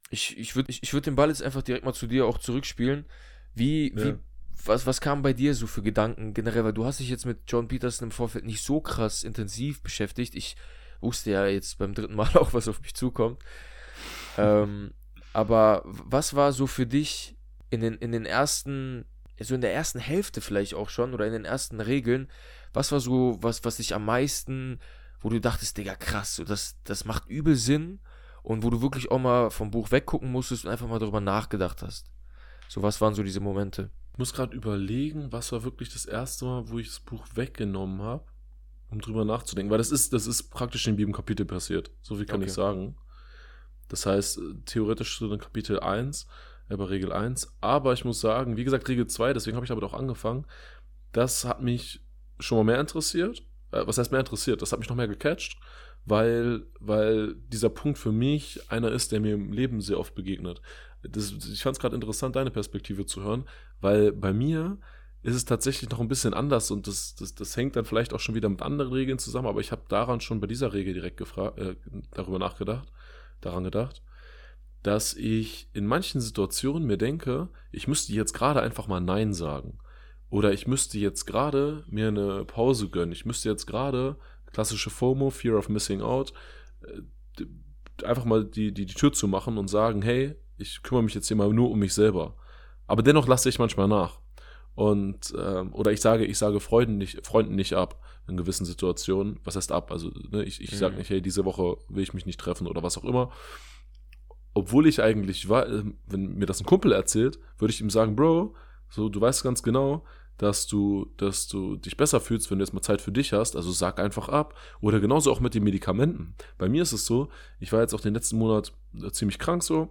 ich, ich würde ich, ich würd den Ball jetzt einfach direkt mal zu dir auch zurückspielen. Wie, Ja. wie, was, was kam bei dir so für Gedanken generell? Weil du hast dich jetzt mit John Peterson im Vorfeld nicht so krass intensiv beschäftigt. Ich wusste ja jetzt beim dritten Mal auch, was auf mich zukommt. ähm, aber was war so für dich in den, in den ersten, so in der ersten Hälfte vielleicht auch schon oder in den ersten Regeln, was war so, was, was dich am meisten, wo du dachtest, Digga, krass, so das, das macht übel Sinn und wo du wirklich auch mal vom Buch weggucken musstest und einfach mal darüber nachgedacht hast? So, was waren so diese Momente? Ich muss gerade überlegen, was war wirklich das erste Mal, wo ich das Buch weggenommen habe, um drüber nachzudenken. Weil das ist, das ist praktisch in jedem Kapitel passiert. So viel kann Okay. ich sagen. Das heißt, äh, theoretisch so in Kapitel 1, äh, bei Regel 1. Aber ich muss sagen, wie gesagt, Regel 2, deswegen habe ich damit auch angefangen. Das hat mich schon mal mehr interessiert. Äh, was heißt mehr interessiert? Das hat mich noch mehr gecatcht, weil, weil dieser Punkt für mich einer ist, der mir im Leben sehr oft begegnet. Das, ich fand es gerade interessant, deine Perspektive zu hören, weil bei mir ist es tatsächlich noch ein bisschen anders und das, das, das hängt dann vielleicht auch schon wieder mit anderen Regeln zusammen, aber ich habe daran schon bei dieser Regel direkt äh, darüber nachgedacht, daran gedacht, dass ich in manchen Situationen mir denke, ich müsste jetzt gerade einfach mal Nein sagen. Oder ich müsste jetzt gerade mir eine Pause gönnen. Ich müsste jetzt gerade, klassische FOMO, Fear of Missing Out, äh, einfach mal die, die, die Tür zu machen und sagen, hey, ich kümmere mich jetzt hier mal nur um mich selber. Aber dennoch lasse ich manchmal nach. Und, ähm, oder ich sage, ich sage Freunden nicht, Freunden nicht ab in gewissen Situationen. Was heißt ab? Also, ne, ich, ich sage Mhm. nicht, hey, diese Woche will ich mich nicht treffen oder was auch immer. Obwohl ich eigentlich war, ähm, wenn mir das ein Kumpel erzählt, würde ich ihm sagen, Bro, so, du weißt ganz genau, dass du, dass du dich besser fühlst, wenn du jetzt mal Zeit für dich hast. Also sag einfach ab. Oder genauso auch mit den Medikamenten. Bei mir ist es so, ich war jetzt auch den letzten Monat äh, ziemlich krank so.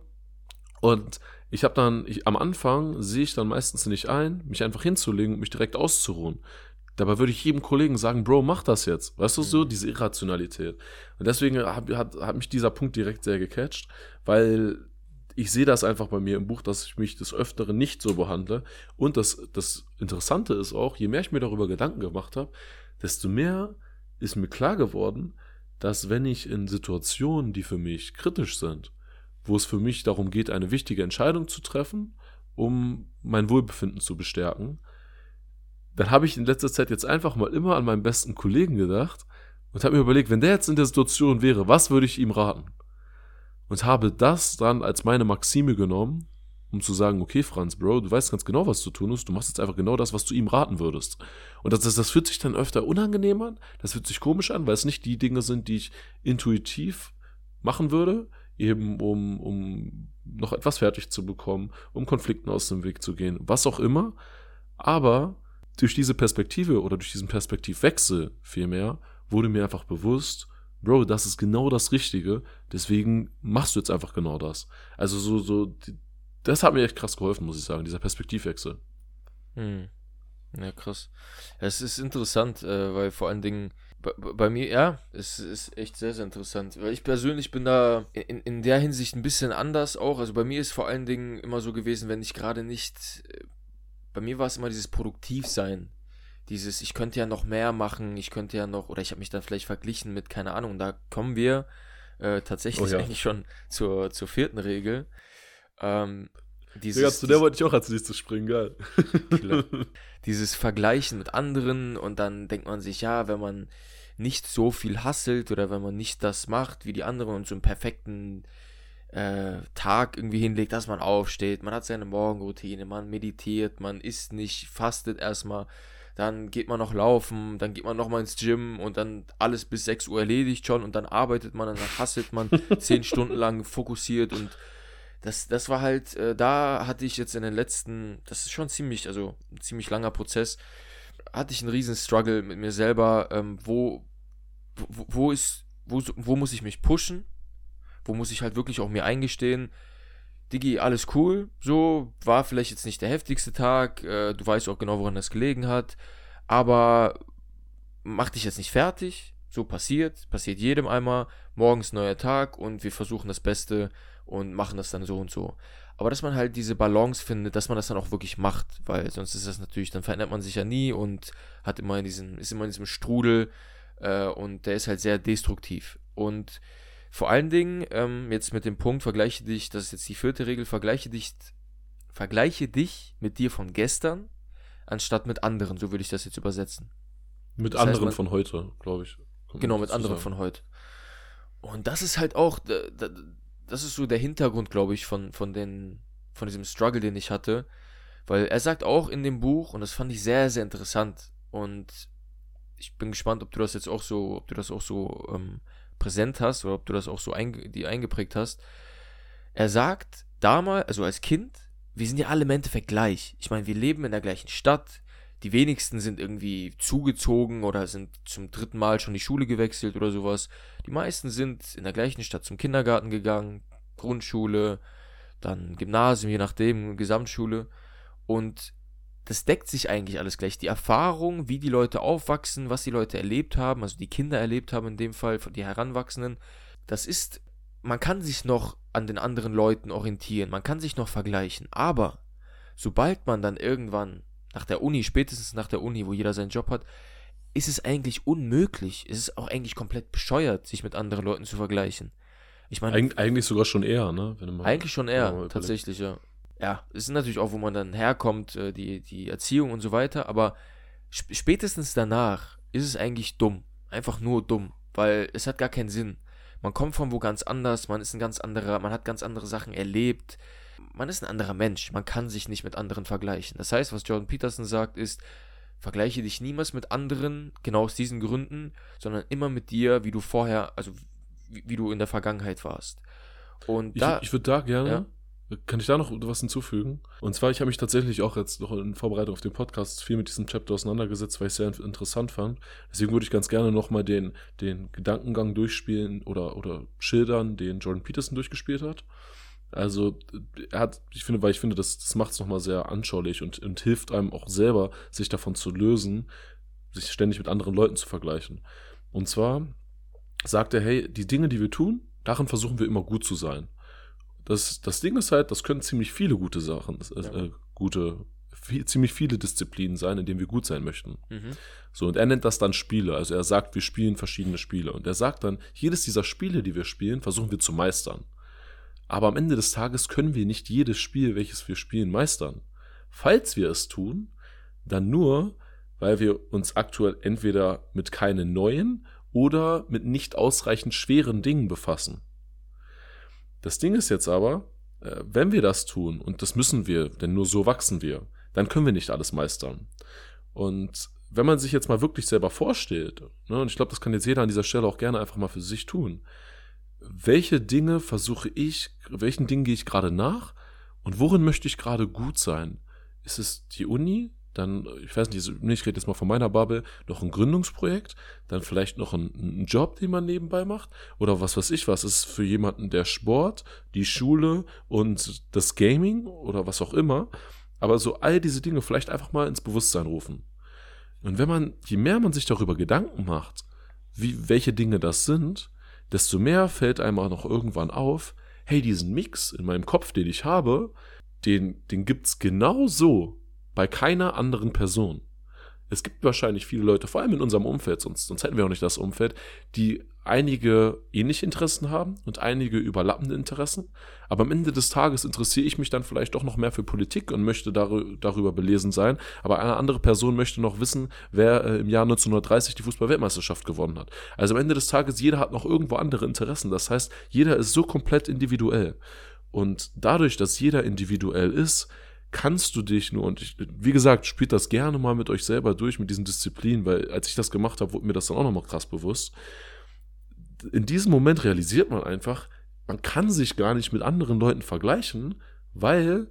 Und ich habe dann, ich, am Anfang sehe ich dann meistens nicht ein, mich einfach hinzulegen und mich direkt auszuruhen. Dabei würde ich jedem Kollegen sagen, Bro, mach das jetzt. Weißt du, so Mhm. diese Irrationalität. Und deswegen hat, hat, hat mich dieser Punkt direkt sehr gecatcht, weil ich sehe das einfach bei mir im Buch, dass ich mich des Öfteren nicht so behandle. Und das, das Interessante ist auch, je mehr ich mir darüber Gedanken gemacht habe, desto mehr ist mir klar geworden, dass wenn ich in Situationen, die für mich kritisch sind, wo es für mich darum geht, eine wichtige Entscheidung zu treffen, um mein Wohlbefinden zu bestärken, dann habe ich in letzter Zeit jetzt einfach mal immer an meinen besten Kollegen gedacht und habe mir überlegt, wenn der jetzt in der Situation wäre, was würde ich ihm raten? Und habe das dann als meine Maxime genommen, um zu sagen, okay, Franz, Bro, du weißt ganz genau, was zu tun ist, du machst jetzt einfach genau das, was du ihm raten würdest. Und das, das, das fühlt sich dann öfter unangenehm an, das fühlt sich komisch an, weil es nicht die Dinge sind, die ich intuitiv machen würde, eben um, um noch etwas fertig zu bekommen, um Konflikten aus dem Weg zu gehen, was auch immer. Aber durch diese Perspektive oder durch diesen Perspektivwechsel vielmehr wurde mir einfach bewusst, Bro, das ist genau das Richtige, deswegen machst du jetzt einfach genau das. Also so, so, das hat mir echt krass geholfen, muss ich sagen, dieser Perspektivwechsel. Hm. Ja, krass. Es ist interessant, äh, weil vor allen Dingen bei, bei, mir, ja, es ist echt sehr, sehr interessant. Weil ich persönlich bin da in, in der Hinsicht ein bisschen anders auch. Also bei mir ist vor allen Dingen immer so gewesen, wenn ich gerade nicht. Äh, bei mir war es immer dieses Produktivsein dieses, ich könnte ja noch mehr machen, ich könnte ja noch, oder ich habe mich dann vielleicht verglichen mit, keine Ahnung, da kommen wir äh, tatsächlich oh ja. eigentlich schon zur, zur vierten Regel. Ähm, dieses, ja, zu der wollte ich auch als nächstes springen, geil. dieses Vergleichen mit anderen und dann denkt man sich, ja, wenn man nicht so viel hasselt oder wenn man nicht das macht wie die anderen und so einen perfekten äh, Tag irgendwie hinlegt, dass man aufsteht, man hat seine Morgenroutine, man meditiert, man isst nicht, fastet erstmal, dann geht man noch laufen, dann geht man noch mal ins Gym und dann alles bis 6 Uhr erledigt schon und dann arbeitet man, dann hasselt man 10 Stunden lang fokussiert und das, das war halt, äh, da hatte ich jetzt in den letzten, das ist schon ziemlich, also ein ziemlich langer Prozess, hatte ich einen riesen Struggle mit mir selber, ähm, wo, wo, wo ist, wo, wo muss ich mich pushen, wo muss ich halt wirklich auch mir eingestehen, Digi, alles cool, so, war vielleicht jetzt nicht der heftigste Tag, äh, du weißt auch genau, woran das gelegen hat, aber mach dich jetzt nicht fertig, so passiert, passiert jedem einmal, morgens neuer Tag und wir versuchen das Beste und machen das dann so und so. Aber dass man halt diese Balance findet, dass man das dann auch wirklich macht, weil sonst ist das natürlich, dann verändert man sich ja nie und hat immer in diesem, ist immer in diesem Strudel äh, und der ist halt sehr destruktiv. Und vor allen Dingen, ähm, jetzt mit dem Punkt, vergleiche dich, das ist jetzt die vierte Regel, vergleiche dich, vergleiche dich mit dir von gestern, anstatt mit anderen, so würde ich das jetzt übersetzen. Mit das anderen heißt, man, von heute, glaube ich. Genau, mit anderen von heute. Und das ist halt auch, das ist so der Hintergrund, glaube ich, von, von, den, von diesem Struggle, den ich hatte. Weil er sagt auch in dem Buch, und das fand ich sehr, sehr interessant, und ich bin gespannt, ob du das jetzt auch so, ob du das auch so ähm, präsent hast oder ob du das auch so einge die eingeprägt hast. Er sagt damals, also als Kind, wir sind ja alle im Endeffekt gleich. Ich meine, wir leben in der gleichen Stadt. Die wenigsten sind irgendwie zugezogen oder sind zum dritten Mal schon die Schule gewechselt oder sowas. Die meisten sind in der gleichen Stadt zum Kindergarten gegangen, Grundschule, dann Gymnasium, je nachdem, Gesamtschule. Und das deckt sich eigentlich alles gleich. Die Erfahrung, wie die Leute aufwachsen, was die Leute erlebt haben, also die Kinder erlebt haben in dem Fall, die Heranwachsenden, das ist, man kann sich noch an den anderen Leuten orientieren, man kann sich noch vergleichen, aber sobald man dann irgendwann nach der Uni, spätestens nach der Uni, wo jeder seinen Job hat, ist es eigentlich unmöglich, es ist auch eigentlich komplett bescheuert, sich mit anderen Leuten zu vergleichen. Ich meine, Eig eigentlich sogar schon eher, ne? eigentlich schon eher, tatsächlich, ja ja, es ist natürlich auch, wo man dann herkommt, äh, die, die Erziehung und so weiter, aber spätestens danach ist es eigentlich dumm. Einfach nur dumm, weil es hat gar keinen Sinn. Man kommt von wo ganz anders, man ist ein ganz anderer, man hat ganz andere Sachen erlebt. Man ist ein anderer Mensch, man kann sich nicht mit anderen vergleichen. Das heißt, was Jordan Peterson sagt, ist, vergleiche dich niemals mit anderen, genau aus diesen Gründen, sondern immer mit dir, wie du vorher, also wie, wie du in der Vergangenheit warst. Und ich, da, ich würde da gerne ja? Kann ich da noch was hinzufügen? Und zwar, ich habe mich tatsächlich auch jetzt noch in Vorbereitung auf den Podcast viel mit diesem Chapter auseinandergesetzt, weil ich es sehr interessant fand. Deswegen würde ich ganz gerne nochmal den, den Gedankengang durchspielen oder, oder schildern, den Jordan Peterson durchgespielt hat. Also, er hat, ich finde, weil ich finde, das, das macht es nochmal sehr anschaulich und, und hilft einem auch selber, sich davon zu lösen, sich ständig mit anderen Leuten zu vergleichen. Und zwar sagt er, hey, die Dinge, die wir tun, darin versuchen wir immer gut zu sein. Das, das Ding ist halt, das können ziemlich viele gute Sachen, äh, äh, gute, viel, ziemlich viele Disziplinen sein, in denen wir gut sein möchten. Mhm. So, und er nennt das dann Spiele. Also er sagt, wir spielen verschiedene Spiele. Und er sagt dann, jedes dieser Spiele, die wir spielen, versuchen wir zu meistern. Aber am Ende des Tages können wir nicht jedes Spiel, welches wir spielen, meistern. Falls wir es tun, dann nur, weil wir uns aktuell entweder mit keinen neuen oder mit nicht ausreichend schweren Dingen befassen. Das Ding ist jetzt aber, äh, wenn wir das tun, und das müssen wir, denn nur so wachsen wir, dann können wir nicht alles meistern. Und wenn man sich jetzt mal wirklich selber vorstellt, ne, und ich glaube, das kann jetzt jeder an dieser Stelle auch gerne einfach mal für sich tun, welche Dinge versuche ich, welchen Dingen gehe ich gerade nach und worin möchte ich gerade gut sein? Ist es die Uni? Dann, ich weiß nicht, ich rede jetzt mal von meiner Bubble, noch ein Gründungsprojekt, dann vielleicht noch ein, Job, den man nebenbei macht, oder was weiß ich was, ist für jemanden der Sport, die Schule und das Gaming oder was auch immer. Aber so all diese Dinge vielleicht einfach mal ins Bewusstsein rufen. Und wenn man, je mehr man sich darüber Gedanken macht, wie, welche Dinge das sind, desto mehr fällt einem auch noch irgendwann auf, hey, diesen Mix in meinem Kopf, den ich habe, den, den gibt's genau so bei keiner anderen Person. Es gibt wahrscheinlich viele Leute, vor allem in unserem Umfeld, sonst, sonst hätten wir auch nicht das Umfeld, die einige ähnliche Interessen haben und einige überlappende Interessen. Aber am Ende des Tages interessiere ich mich dann vielleicht doch noch mehr für Politik und möchte darüber belesen sein. Aber eine andere Person möchte noch wissen, wer äh, im Jahr 1930 die Fußball-Weltmeisterschaft gewonnen hat. Also am Ende des Tages, jeder hat noch irgendwo andere Interessen. Das heißt, jeder ist so komplett individuell. Und dadurch, dass jeder individuell ist, kannst du dich nur, und ich, wie gesagt, spielt das gerne mal mit euch selber durch, mit diesen Disziplinen, weil als ich das gemacht habe, wurde mir das dann auch nochmal krass bewusst. In diesem Moment realisiert man einfach, man kann sich gar nicht mit anderen Leuten vergleichen, weil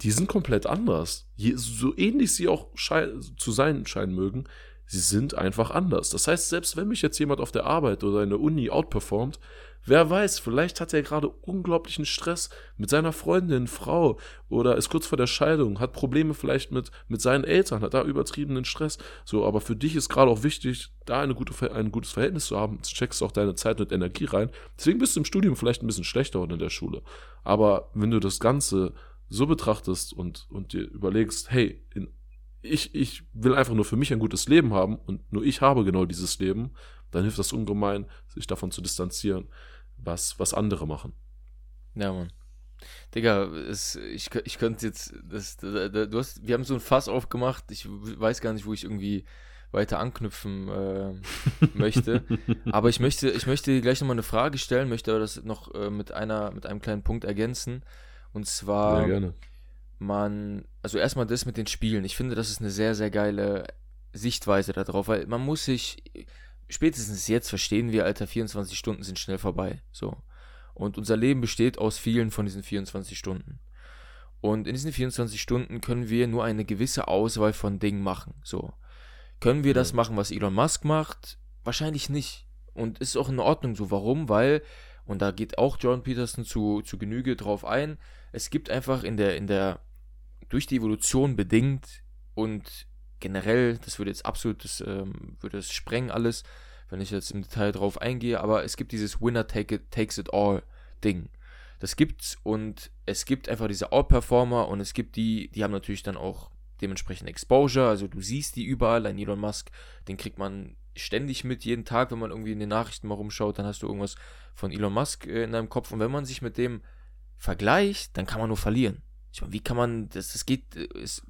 die sind komplett anders. So ähnlich sie auch zu sein scheinen mögen, sie sind einfach anders. Das heißt, selbst wenn mich jetzt jemand auf der Arbeit oder in der Uni outperformt, Wer weiß, vielleicht hat er gerade unglaublichen Stress mit seiner Freundin, Frau oder ist kurz vor der Scheidung, hat Probleme vielleicht mit, mit seinen Eltern, hat da übertriebenen Stress. So, aber für dich ist gerade auch wichtig, da eine gute, ein gutes Verhältnis zu haben. Jetzt checkst auch deine Zeit und Energie rein. Deswegen bist du im Studium vielleicht ein bisschen schlechter oder in der Schule. Aber wenn du das Ganze so betrachtest und, und dir überlegst, hey, in, ich, ich will einfach nur für mich ein gutes Leben haben und nur ich habe genau dieses Leben, dann hilft das ungemein, sich davon zu distanzieren was, was andere machen. Ja, Mann. Digga, es, ich, ich könnte jetzt, das, du hast, wir haben so ein Fass aufgemacht, ich weiß gar nicht, wo ich irgendwie weiter anknüpfen äh, möchte. aber ich möchte, ich möchte gleich nochmal eine Frage stellen, möchte aber das noch äh, mit einer, mit einem kleinen Punkt ergänzen. Und zwar, ja, gerne. man, also erstmal das mit den Spielen. Ich finde, das ist eine sehr, sehr geile Sichtweise darauf, weil man muss sich, spätestens jetzt verstehen wir, Alter, 24 Stunden sind schnell vorbei. So. Und unser Leben besteht aus vielen von diesen 24 Stunden. Und in diesen 24 Stunden können wir nur eine gewisse Auswahl von Dingen machen. So. Können wir das machen, was Elon Musk macht? Wahrscheinlich nicht. Und ist auch in Ordnung so. Warum? Weil, und da geht auch John Peterson zu, zu Genüge drauf ein, es gibt einfach in der, in der, durch die Evolution bedingt und generell, das würde jetzt absolut, das ähm, würde es sprengen alles, wenn ich jetzt im Detail drauf eingehe, aber es gibt dieses Winner take it, takes it all Ding. Das gibt's und es gibt einfach diese All-Performer und es gibt die, die haben natürlich dann auch dementsprechend Exposure, also du siehst die überall, ein Elon Musk, den kriegt man ständig mit, jeden Tag, wenn man irgendwie in den Nachrichten mal rumschaut, dann hast du irgendwas von Elon Musk äh, in deinem Kopf und wenn man sich mit dem vergleicht, dann kann man nur verlieren. Ich meine, wie kann man, das, das geht, äh, ist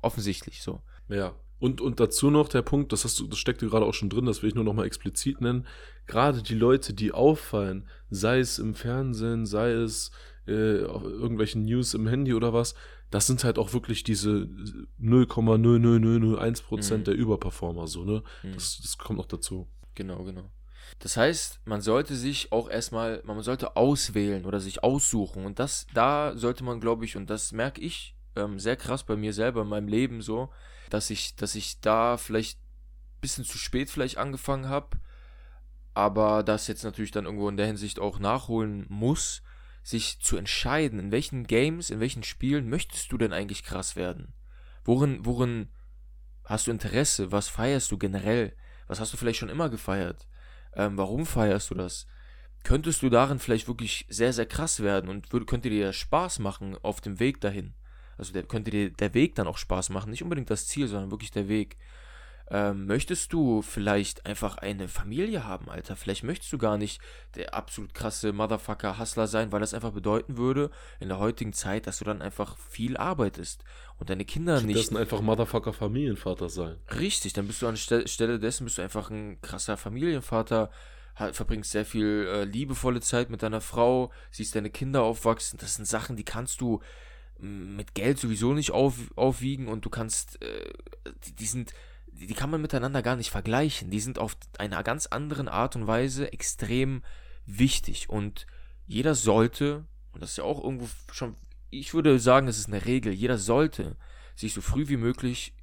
offensichtlich so. Ja. Und, und dazu noch der Punkt, das, hast du, das steckt dir gerade auch schon drin, das will ich nur noch mal explizit nennen. Gerade die Leute, die auffallen, sei es im Fernsehen, sei es äh, auf irgendwelchen News im Handy oder was, das sind halt auch wirklich diese 0,00001 Prozent mhm. der Überperformer, so, ne? Mhm. Das, das kommt noch dazu. Genau, genau. Das heißt, man sollte sich auch erstmal, man sollte auswählen oder sich aussuchen. Und das, da sollte man, glaube ich, und das merke ich ähm, sehr krass bei mir selber in meinem Leben so, dass ich, dass ich da vielleicht ein bisschen zu spät vielleicht angefangen habe, aber das jetzt natürlich dann irgendwo in der Hinsicht auch nachholen muss, sich zu entscheiden, in welchen Games, in welchen Spielen möchtest du denn eigentlich krass werden? Worin, worin hast du Interesse? Was feierst du generell? Was hast du vielleicht schon immer gefeiert? Ähm, warum feierst du das? Könntest du darin vielleicht wirklich sehr, sehr krass werden und könnte dir Spaß machen auf dem Weg dahin? Also der, könnte dir der Weg dann auch Spaß machen. Nicht unbedingt das Ziel, sondern wirklich der Weg. ähm, möchtest du vielleicht einfach eine Familie haben, Alter? Vielleicht möchtest du gar nicht der absolut krasse Motherfucker-Hustler sein, weil das einfach bedeuten würde, in der heutigen Zeit, dass du dann einfach viel arbeitest und deine Kinder nicht. Das einfach Motherfucker-Familienvater sein. Richtig, dann bist du anstelle dessen bist du einfach ein krasser Familienvater, verbringst sehr viel äh, liebevolle Zeit mit deiner Frau, siehst deine Kinder aufwachsen. Das sind Sachen, die kannst du mit Geld sowieso nicht auf, aufwiegen und du kannst, äh, die, die sind die kann man miteinander gar nicht vergleichen. Die sind auf einer ganz anderen Art und Weise extrem wichtig. Und jeder sollte, und das ist ja auch irgendwo schon, ich würde sagen, das ist eine Regel, jeder sollte sich so früh wie möglich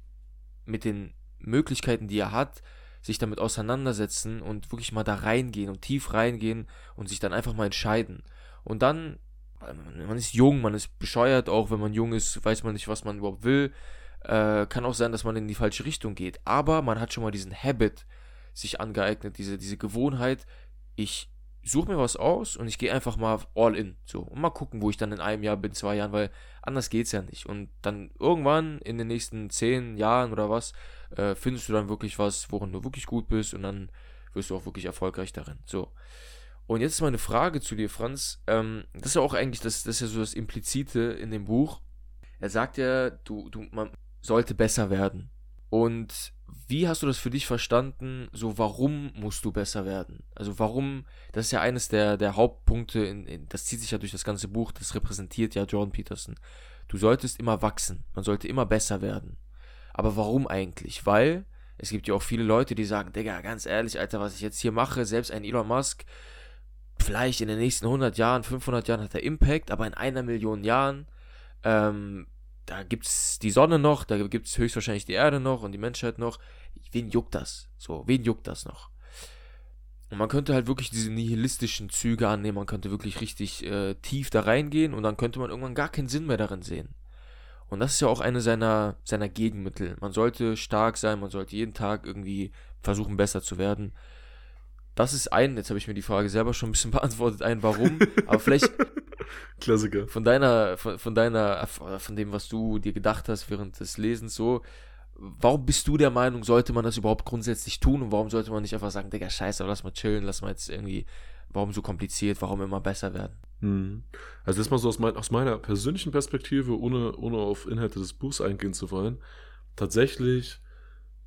mit den Möglichkeiten, die er hat, sich damit auseinandersetzen und wirklich mal da reingehen und tief reingehen und sich dann einfach mal entscheiden. Und dann, man ist jung, man ist bescheuert, auch wenn man jung ist, weiß man nicht, was man überhaupt will. Äh, kann auch sein, dass man in die falsche Richtung geht. Aber man hat schon mal diesen Habit sich angeeignet, diese, diese Gewohnheit. Ich suche mir was aus und ich gehe einfach mal all in. So. Und mal gucken, wo ich dann in einem Jahr bin, zwei Jahren, weil anders geht es ja nicht. Und dann irgendwann in den nächsten zehn Jahren oder was, äh, findest du dann wirklich was, worin du wirklich gut bist und dann wirst du auch wirklich erfolgreich darin. So. Und jetzt ist meine Frage zu dir, Franz. Ähm, das ist ja auch eigentlich das, das ist ja so das Implizite in dem Buch. Er sagt ja, du, du, man, sollte besser werden. Und wie hast du das für dich verstanden? So, warum musst du besser werden? Also, warum, das ist ja eines der, der Hauptpunkte, in, in, das zieht sich ja durch das ganze Buch, das repräsentiert ja Jordan Peterson. Du solltest immer wachsen, man sollte immer besser werden. Aber warum eigentlich? Weil es gibt ja auch viele Leute, die sagen, Digga, ganz ehrlich, Alter, was ich jetzt hier mache, selbst ein Elon Musk, vielleicht in den nächsten 100 Jahren, 500 Jahren hat er Impact, aber in einer Million Jahren ähm, da gibt's die Sonne noch, da gibt's höchstwahrscheinlich die Erde noch und die Menschheit noch. Wen juckt das? So, wen juckt das noch? Und man könnte halt wirklich diese nihilistischen Züge annehmen, man könnte wirklich richtig äh, tief da reingehen und dann könnte man irgendwann gar keinen Sinn mehr darin sehen. Und das ist ja auch eine seiner, seiner Gegenmittel. Man sollte stark sein, man sollte jeden Tag irgendwie versuchen, besser zu werden. Das ist ein, jetzt habe ich mir die Frage selber schon ein bisschen beantwortet, ein Warum, aber vielleicht Klassiker. Von deiner, von, von deiner, von dem, was du dir gedacht hast während des Lesens, so, warum bist du der Meinung, sollte man das überhaupt grundsätzlich tun und warum sollte man nicht einfach sagen, Digga, scheiße, lass mal chillen, lass mal jetzt irgendwie, warum so kompliziert, warum immer besser werden? Hm. Also das mal so aus, mein, aus, meiner persönlichen Perspektive, ohne, ohne auf Inhalte des Buchs eingehen zu wollen, tatsächlich,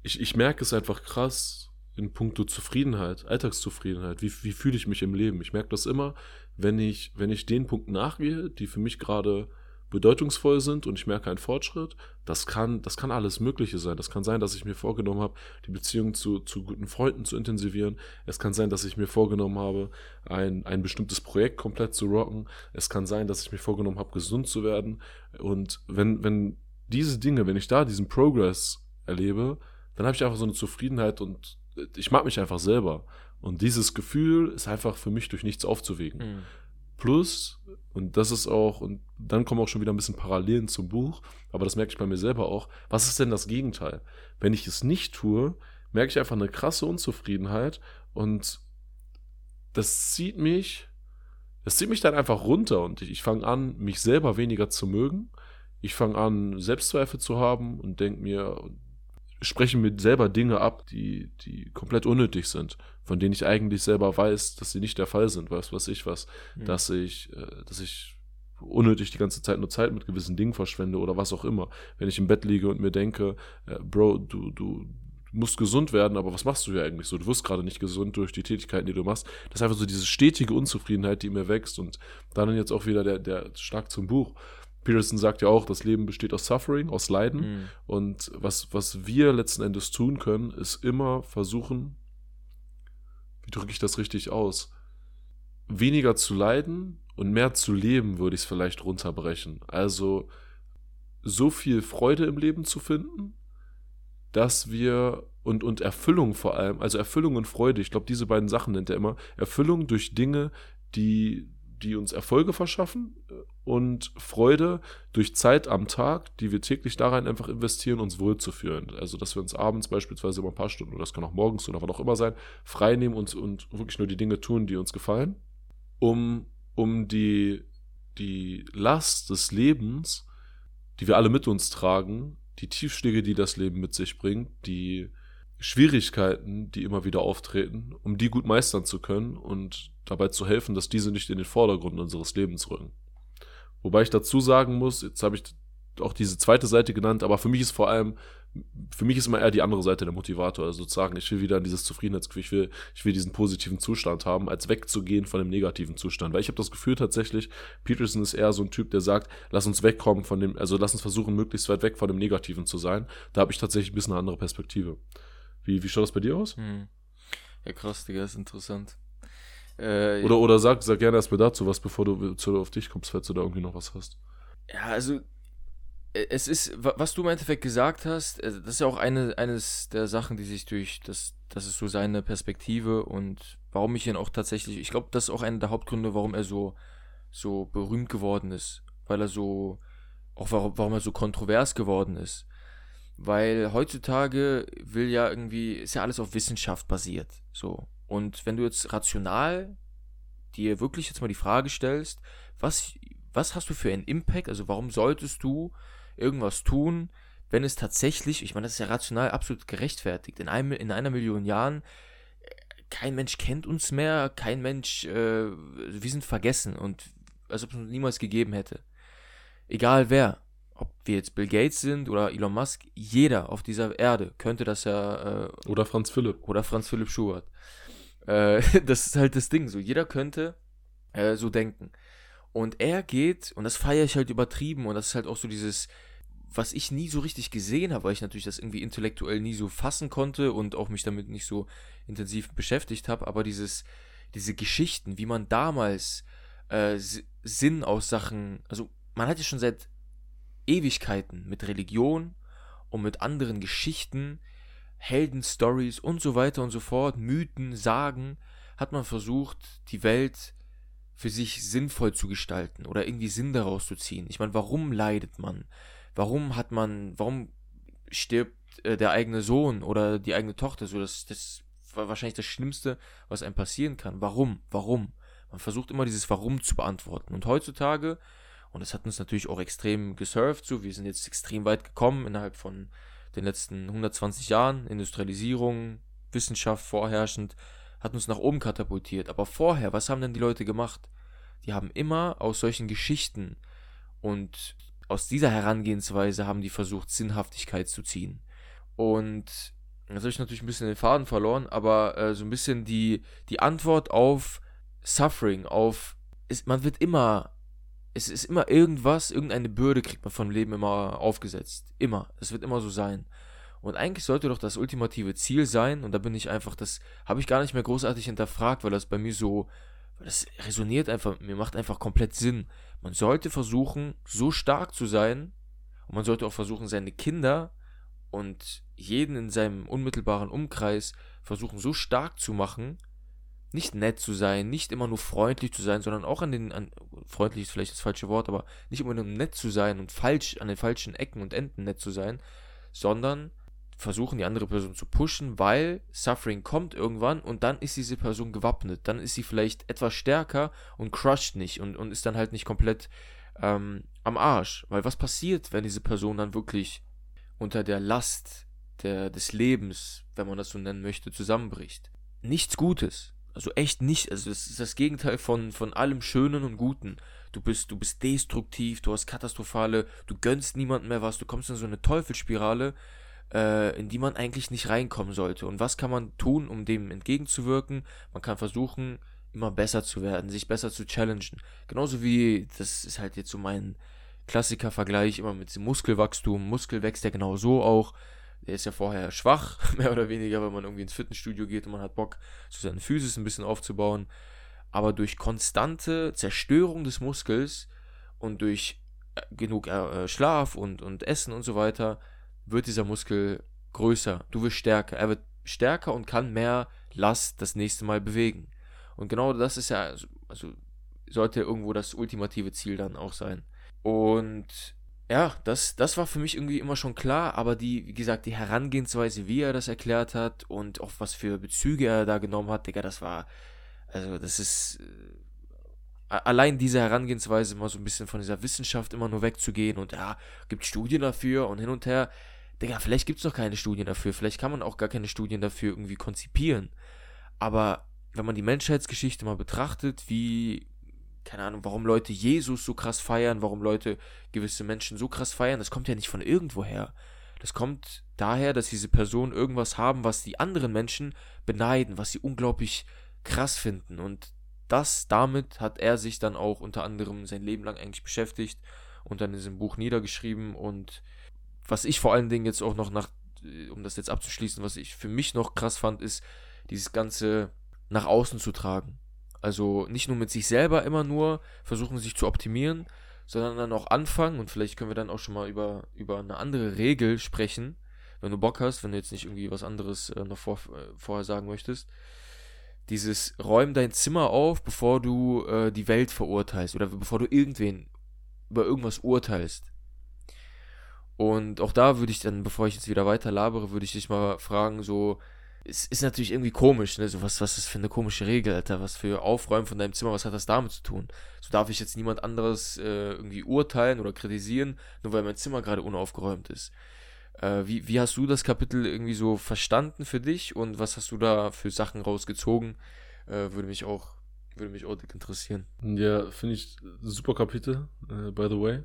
ich, ich merke es einfach krass in puncto Zufriedenheit, Alltagszufriedenheit, wie, wie fühle ich mich im Leben. Ich merke das immer, wenn ich, wenn ich den Punkten nachgehe, die für mich gerade bedeutungsvoll sind und ich merke einen Fortschritt, das kann, das kann alles Mögliche sein. Das kann sein, dass ich mir vorgenommen habe, die Beziehung zu, zu guten Freunden zu intensivieren. Es kann sein, dass ich mir vorgenommen habe, ein, ein bestimmtes Projekt komplett zu rocken. Es kann sein, dass ich mir vorgenommen habe, gesund zu werden. Und wenn, wenn diese Dinge, wenn ich da diesen Progress erlebe, dann habe ich einfach so eine Zufriedenheit und ich mag mich einfach selber. Und dieses Gefühl ist einfach für mich durch nichts aufzuwägen. Mhm. Plus, und das ist auch, und dann kommen auch schon wieder ein bisschen Parallelen zum Buch, aber das merke ich bei mir selber auch. Was ist denn das Gegenteil? Wenn ich es nicht tue, merke ich einfach eine krasse Unzufriedenheit und das zieht mich, das zieht mich dann einfach runter und ich, ich fange an, mich selber weniger zu mögen. Ich fange an, Selbstzweifel zu haben und denke mir, sprechen mir selber Dinge ab, die, die komplett unnötig sind, von denen ich eigentlich selber weiß, dass sie nicht der Fall sind, was weiß ich was, mhm. dass ich, äh, dass ich unnötig die ganze Zeit nur Zeit mit gewissen Dingen verschwende oder was auch immer. Wenn ich im Bett liege und mir denke, äh, Bro, du, du musst gesund werden, aber was machst du hier eigentlich so? Du wirst gerade nicht gesund durch die Tätigkeiten, die du machst. Das ist einfach so diese stetige Unzufriedenheit, die mir wächst und dann jetzt auch wieder der, der Schlag zum Buch. Peterson sagt ja auch, das Leben besteht aus Suffering, aus Leiden. Mhm. Und was, was wir letzten Endes tun können, ist immer versuchen, wie drücke ich das richtig aus, weniger zu leiden und mehr zu leben, würde ich es vielleicht runterbrechen. Also so viel Freude im Leben zu finden, dass wir und, und Erfüllung vor allem, also Erfüllung und Freude, ich glaube, diese beiden Sachen nennt er immer, Erfüllung durch Dinge, die, die uns Erfolge verschaffen äh, und Freude durch Zeit am Tag, die wir täglich da rein einfach investieren, uns wohlzufühlen. Also, dass wir uns abends beispielsweise immer ein paar Stunden, oder das kann auch morgens oder wann auch immer sein, frei nehmen und, und wirklich nur die Dinge tun, die uns gefallen, um, um die, die Last des Lebens, die wir alle mit uns tragen, die Tiefschläge, die das Leben mit sich bringt, die Schwierigkeiten, die immer wieder auftreten, um die gut meistern zu können und dabei zu helfen, dass diese nicht in den Vordergrund unseres Lebens rücken. Wobei ich dazu sagen muss, jetzt habe ich auch diese zweite Seite genannt, aber für mich ist vor allem, für mich ist immer eher die andere Seite der Motivator. Also sozusagen, ich will wieder in dieses Zufriedenheitsgefühl, ich will, ich will diesen positiven Zustand haben, als wegzugehen von dem negativen Zustand. Weil ich habe das Gefühl tatsächlich, Peterson ist eher so ein Typ, der sagt, lass uns wegkommen von dem, also lass uns versuchen, möglichst weit weg von dem Negativen zu sein. Da habe ich tatsächlich ein bisschen eine andere Perspektive. Wie, wie schaut das bei dir aus? Hm. Ja, krass, Digga, ist interessant. Äh, oder, oder sag, sag gerne erstmal dazu was, bevor du zu, auf dich kommst, falls du da irgendwie noch was hast. Ja, also äh, es ist, was du im Endeffekt gesagt hast, äh, das ist ja auch eine, eines der Sachen, die sich durch das, das ist so seine Perspektive und warum ich ihn auch tatsächlich, ich glaube, das ist auch einer der Hauptgründe, warum er so, so berühmt geworden ist, weil er so, auch warum, warum er so kontrovers geworden ist. Weil heutzutage will ja irgendwie, ist ja alles auf Wissenschaft basiert, so. Und wenn du jetzt rational dir wirklich jetzt mal die Frage stellst, was, was hast du für einen Impact, also warum solltest du irgendwas tun, wenn es tatsächlich, ich meine, das ist ja rational absolut gerechtfertigt. In, einem, in einer Million Jahren, kein Mensch kennt uns mehr, kein Mensch, äh, wir sind vergessen und als ob es uns niemals gegeben hätte. Egal wer, ob wir jetzt Bill Gates sind oder Elon Musk, jeder auf dieser Erde könnte das ja. Äh, oder Franz Philipp. Oder Franz Philipp Schubert. Äh, das ist halt das Ding, so jeder könnte äh, so denken. Und er geht, und das feiere ich halt übertrieben, und das ist halt auch so dieses, was ich nie so richtig gesehen habe, weil ich natürlich das irgendwie intellektuell nie so fassen konnte und auch mich damit nicht so intensiv beschäftigt habe, aber dieses, diese Geschichten, wie man damals äh, Sinn aus Sachen, also man hat ja schon seit Ewigkeiten mit Religion und mit anderen Geschichten, Heldenstories und so weiter und so fort, Mythen, Sagen, hat man versucht, die Welt für sich sinnvoll zu gestalten oder irgendwie Sinn daraus zu ziehen. Ich meine, warum leidet man? Warum hat man, warum stirbt äh, der eigene Sohn oder die eigene Tochter? So, das, das war wahrscheinlich das Schlimmste, was einem passieren kann. Warum? Warum? Man versucht immer dieses Warum zu beantworten. Und heutzutage, und das hat uns natürlich auch extrem gesurft, so, wir sind jetzt extrem weit gekommen innerhalb von den letzten 120 Jahren, Industrialisierung, Wissenschaft vorherrschend, hat uns nach oben katapultiert. Aber vorher, was haben denn die Leute gemacht? Die haben immer aus solchen Geschichten und aus dieser Herangehensweise haben die versucht, Sinnhaftigkeit zu ziehen. Und jetzt habe ich natürlich ein bisschen den Faden verloren, aber äh, so ein bisschen die, die Antwort auf Suffering, auf ist, man wird immer, es ist immer irgendwas, irgendeine Bürde kriegt man vom Leben immer aufgesetzt. Immer. Es wird immer so sein. Und eigentlich sollte doch das ultimative Ziel sein, und da bin ich einfach, das habe ich gar nicht mehr großartig hinterfragt, weil das bei mir so, das resoniert einfach, mir macht einfach komplett Sinn. Man sollte versuchen, so stark zu sein, und man sollte auch versuchen, seine Kinder und jeden in seinem unmittelbaren Umkreis versuchen, so stark zu machen, nicht nett zu sein, nicht immer nur freundlich zu sein, sondern auch an den, an, freundlich ist vielleicht das falsche Wort, aber nicht immer nur nett zu sein und falsch, an den falschen Ecken und Enden nett zu sein, sondern versuchen, die andere Person zu pushen, weil Suffering kommt irgendwann und dann ist diese Person gewappnet. Dann ist sie vielleicht etwas stärker und crusht nicht und, und ist dann halt nicht komplett ähm, am Arsch. Weil was passiert, wenn diese Person dann wirklich unter der Last der, des Lebens, wenn man das so nennen möchte, zusammenbricht? Nichts Gutes. Also echt nicht. Also das ist das Gegenteil von, von allem Schönen und Guten. Du bist, du bist destruktiv, du hast katastrophale, du gönnst niemandem mehr was, du kommst in so eine Teufelsspirale, äh, in die man eigentlich nicht reinkommen sollte. Und was kann man tun, um dem entgegenzuwirken? Man kann versuchen, immer besser zu werden, sich besser zu challengen. Genauso wie, das ist halt jetzt so mein Klassiker-Vergleich immer mit dem Muskelwachstum. Muskel wächst ja genau so auch. Der ist ja vorher schwach, mehr oder weniger, wenn man irgendwie ins Fitnessstudio geht und man hat Bock, so seine Physis ein bisschen aufzubauen. Aber durch konstante Zerstörung des Muskels und durch äh, genug äh, Schlaf und, und Essen und so weiter wird dieser Muskel größer, du wirst stärker, er wird stärker und kann mehr Last das nächste Mal bewegen. Und genau das ist ja, also, also sollte irgendwo das ultimative Ziel dann auch sein. Und ja, das, das war für mich irgendwie immer schon klar, aber die, wie gesagt, die Herangehensweise, wie er das erklärt hat und auch was für Bezüge er da genommen hat, Digga, das war, also das ist, äh, allein diese Herangehensweise, mal so ein bisschen von dieser Wissenschaft immer nur wegzugehen und ja, gibt Studien dafür und hin und her, Digga, vielleicht gibt es noch keine Studien dafür, vielleicht kann man auch gar keine Studien dafür irgendwie konzipieren. Aber wenn man die Menschheitsgeschichte mal betrachtet, wie, keine Ahnung, warum Leute Jesus so krass feiern, warum Leute gewisse Menschen so krass feiern, das kommt ja nicht von irgendwoher. Das kommt daher, dass diese Personen irgendwas haben, was die anderen Menschen beneiden, was sie unglaublich krass finden. Und das, damit hat er sich dann auch unter anderem sein Leben lang eigentlich beschäftigt und dann in diesem Buch niedergeschrieben. Und was ich vor allen Dingen jetzt auch noch nach, um das jetzt abzuschließen, was ich für mich noch krass fand, ist, dieses Ganze nach außen zu tragen. Also nicht nur mit sich selber immer nur versuchen, sich zu optimieren, sondern dann auch anfangen und vielleicht können wir dann auch schon mal über, über eine andere Regel sprechen, wenn du Bock hast, wenn du jetzt nicht irgendwie was anderes äh, noch vor, äh, vorher sagen möchtest. Dieses räum dein Zimmer auf, bevor du äh, die Welt verurteilst oder bevor du irgendwen über irgendwas urteilst. Und auch da würde ich dann, bevor ich jetzt wieder weiter labere, würde ich dich mal fragen, so, es ist natürlich irgendwie komisch, ne? So, was, was ist für eine komische Regel, Alter? Was für Aufräumen von deinem Zimmer, was hat das damit zu tun? So darf ich jetzt niemand anderes äh, irgendwie urteilen oder kritisieren, nur weil mein Zimmer gerade unaufgeräumt ist. Äh, wie, wie hast du das Kapitel irgendwie so verstanden für dich und was hast du da für Sachen rausgezogen? Äh, würde mich auch, würde mich auch interessieren. Ja, finde ich super Kapitel, äh, by the way.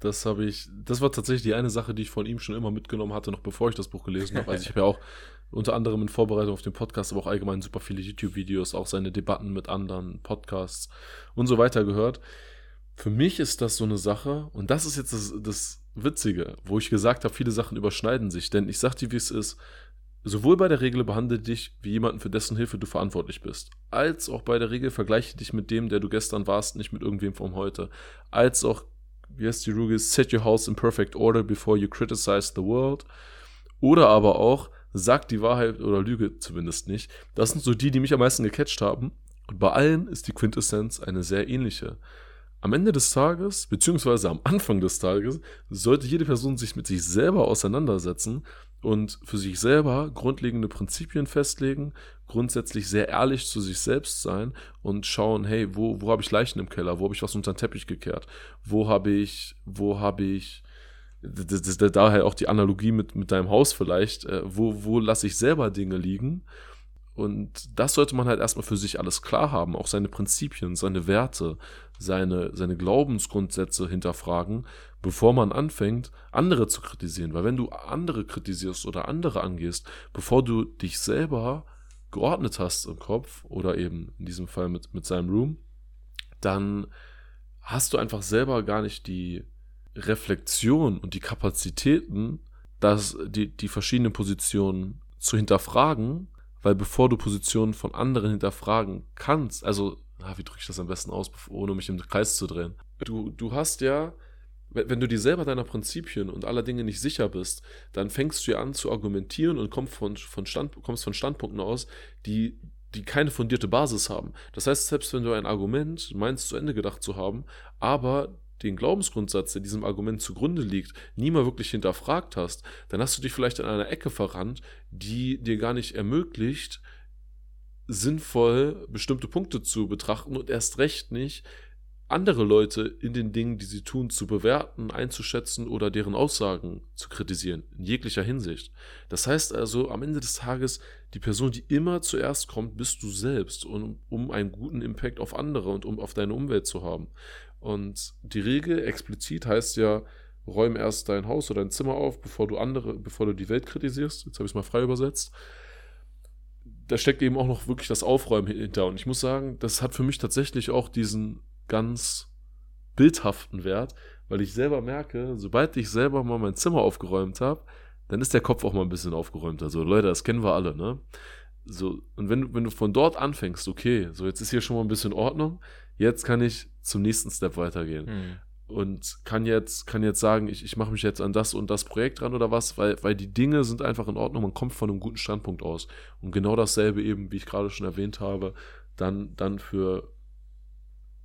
Das habe ich, das war tatsächlich die eine Sache, die ich von ihm schon immer mitgenommen hatte, noch bevor ich das Buch gelesen habe. Also ich habe ja auch unter anderem in Vorbereitung auf den Podcast, aber auch allgemein super viele YouTube-Videos, auch seine Debatten mit anderen Podcasts und so weiter gehört. Für mich ist das so eine Sache, und das ist jetzt das, das Witzige, wo ich gesagt habe, viele Sachen überschneiden sich, denn ich sag dir, wie es ist, sowohl bei der Regel behandle dich wie jemanden, für dessen Hilfe du verantwortlich bist, als auch bei der Regel vergleiche dich mit dem, der du gestern warst, nicht mit irgendwem von heute, als auch, wie heißt die Rugel, set your house in perfect order before you criticize the world, oder aber auch, sagt die Wahrheit oder Lüge zumindest nicht. Das sind so die, die mich am meisten gecatcht haben. Und bei allen ist die Quintessenz eine sehr ähnliche. Am Ende des Tages, beziehungsweise am Anfang des Tages, sollte jede Person sich mit sich selber auseinandersetzen und für sich selber grundlegende Prinzipien festlegen, grundsätzlich sehr ehrlich zu sich selbst sein und schauen, hey, wo, wo habe ich Leichen im Keller, wo habe ich was unter den Teppich gekehrt, wo habe ich, wo habe ich das, das, das, daher auch die Analogie mit, mit deinem Haus vielleicht, äh, wo, wo lasse ich selber Dinge liegen? Und das sollte man halt erstmal für sich alles klar haben, auch seine Prinzipien, seine Werte, seine, seine Glaubensgrundsätze hinterfragen, bevor man anfängt, andere zu kritisieren. Weil wenn du andere kritisierst oder andere angehst, bevor du dich selber geordnet hast im Kopf oder eben in diesem Fall mit, mit seinem Room, dann hast du einfach selber gar nicht die, Reflexion und die Kapazitäten, dass die, die verschiedenen Positionen zu hinterfragen, weil bevor du Positionen von anderen hinterfragen kannst, also, wie drücke ich das am besten aus, ohne mich im Kreis zu drehen? Du, du hast ja, wenn du dir selber deiner Prinzipien und aller Dinge nicht sicher bist, dann fängst du ja an zu argumentieren und kommst von, von, Stand, kommst von Standpunkten aus, die, die keine fundierte Basis haben. Das heißt, selbst wenn du ein Argument meinst, zu Ende gedacht zu haben, aber den Glaubensgrundsatz, der diesem Argument zugrunde liegt, nie mal wirklich hinterfragt hast, dann hast du dich vielleicht an einer Ecke verrannt, die dir gar nicht ermöglicht, sinnvoll bestimmte Punkte zu betrachten und erst recht nicht andere Leute in den Dingen, die sie tun, zu bewerten, einzuschätzen oder deren Aussagen zu kritisieren, in jeglicher Hinsicht. Das heißt also, am Ende des Tages, die Person, die immer zuerst kommt, bist du selbst, um, um einen guten Impact auf andere und um auf deine Umwelt zu haben. Und die Regel explizit heißt ja, räum erst dein Haus oder dein Zimmer auf, bevor du andere, bevor du die Welt kritisierst. Jetzt habe ich es mal frei übersetzt. Da steckt eben auch noch wirklich das Aufräumen hinter. Und ich muss sagen, das hat für mich tatsächlich auch diesen ganz bildhaften Wert, weil ich selber merke, sobald ich selber mal mein Zimmer aufgeräumt habe, dann ist der Kopf auch mal ein bisschen aufgeräumt. Also Leute, das kennen wir alle, ne? So, und wenn, wenn du von dort anfängst, okay, so jetzt ist hier schon mal ein bisschen Ordnung, jetzt kann ich zum nächsten Step weitergehen. Mhm. Und kann jetzt, kann jetzt sagen, ich, ich mache mich jetzt an das und das Projekt ran oder was, weil, weil die Dinge sind einfach in Ordnung, man kommt von einem guten Standpunkt aus. Und genau dasselbe eben, wie ich gerade schon erwähnt habe, dann, dann für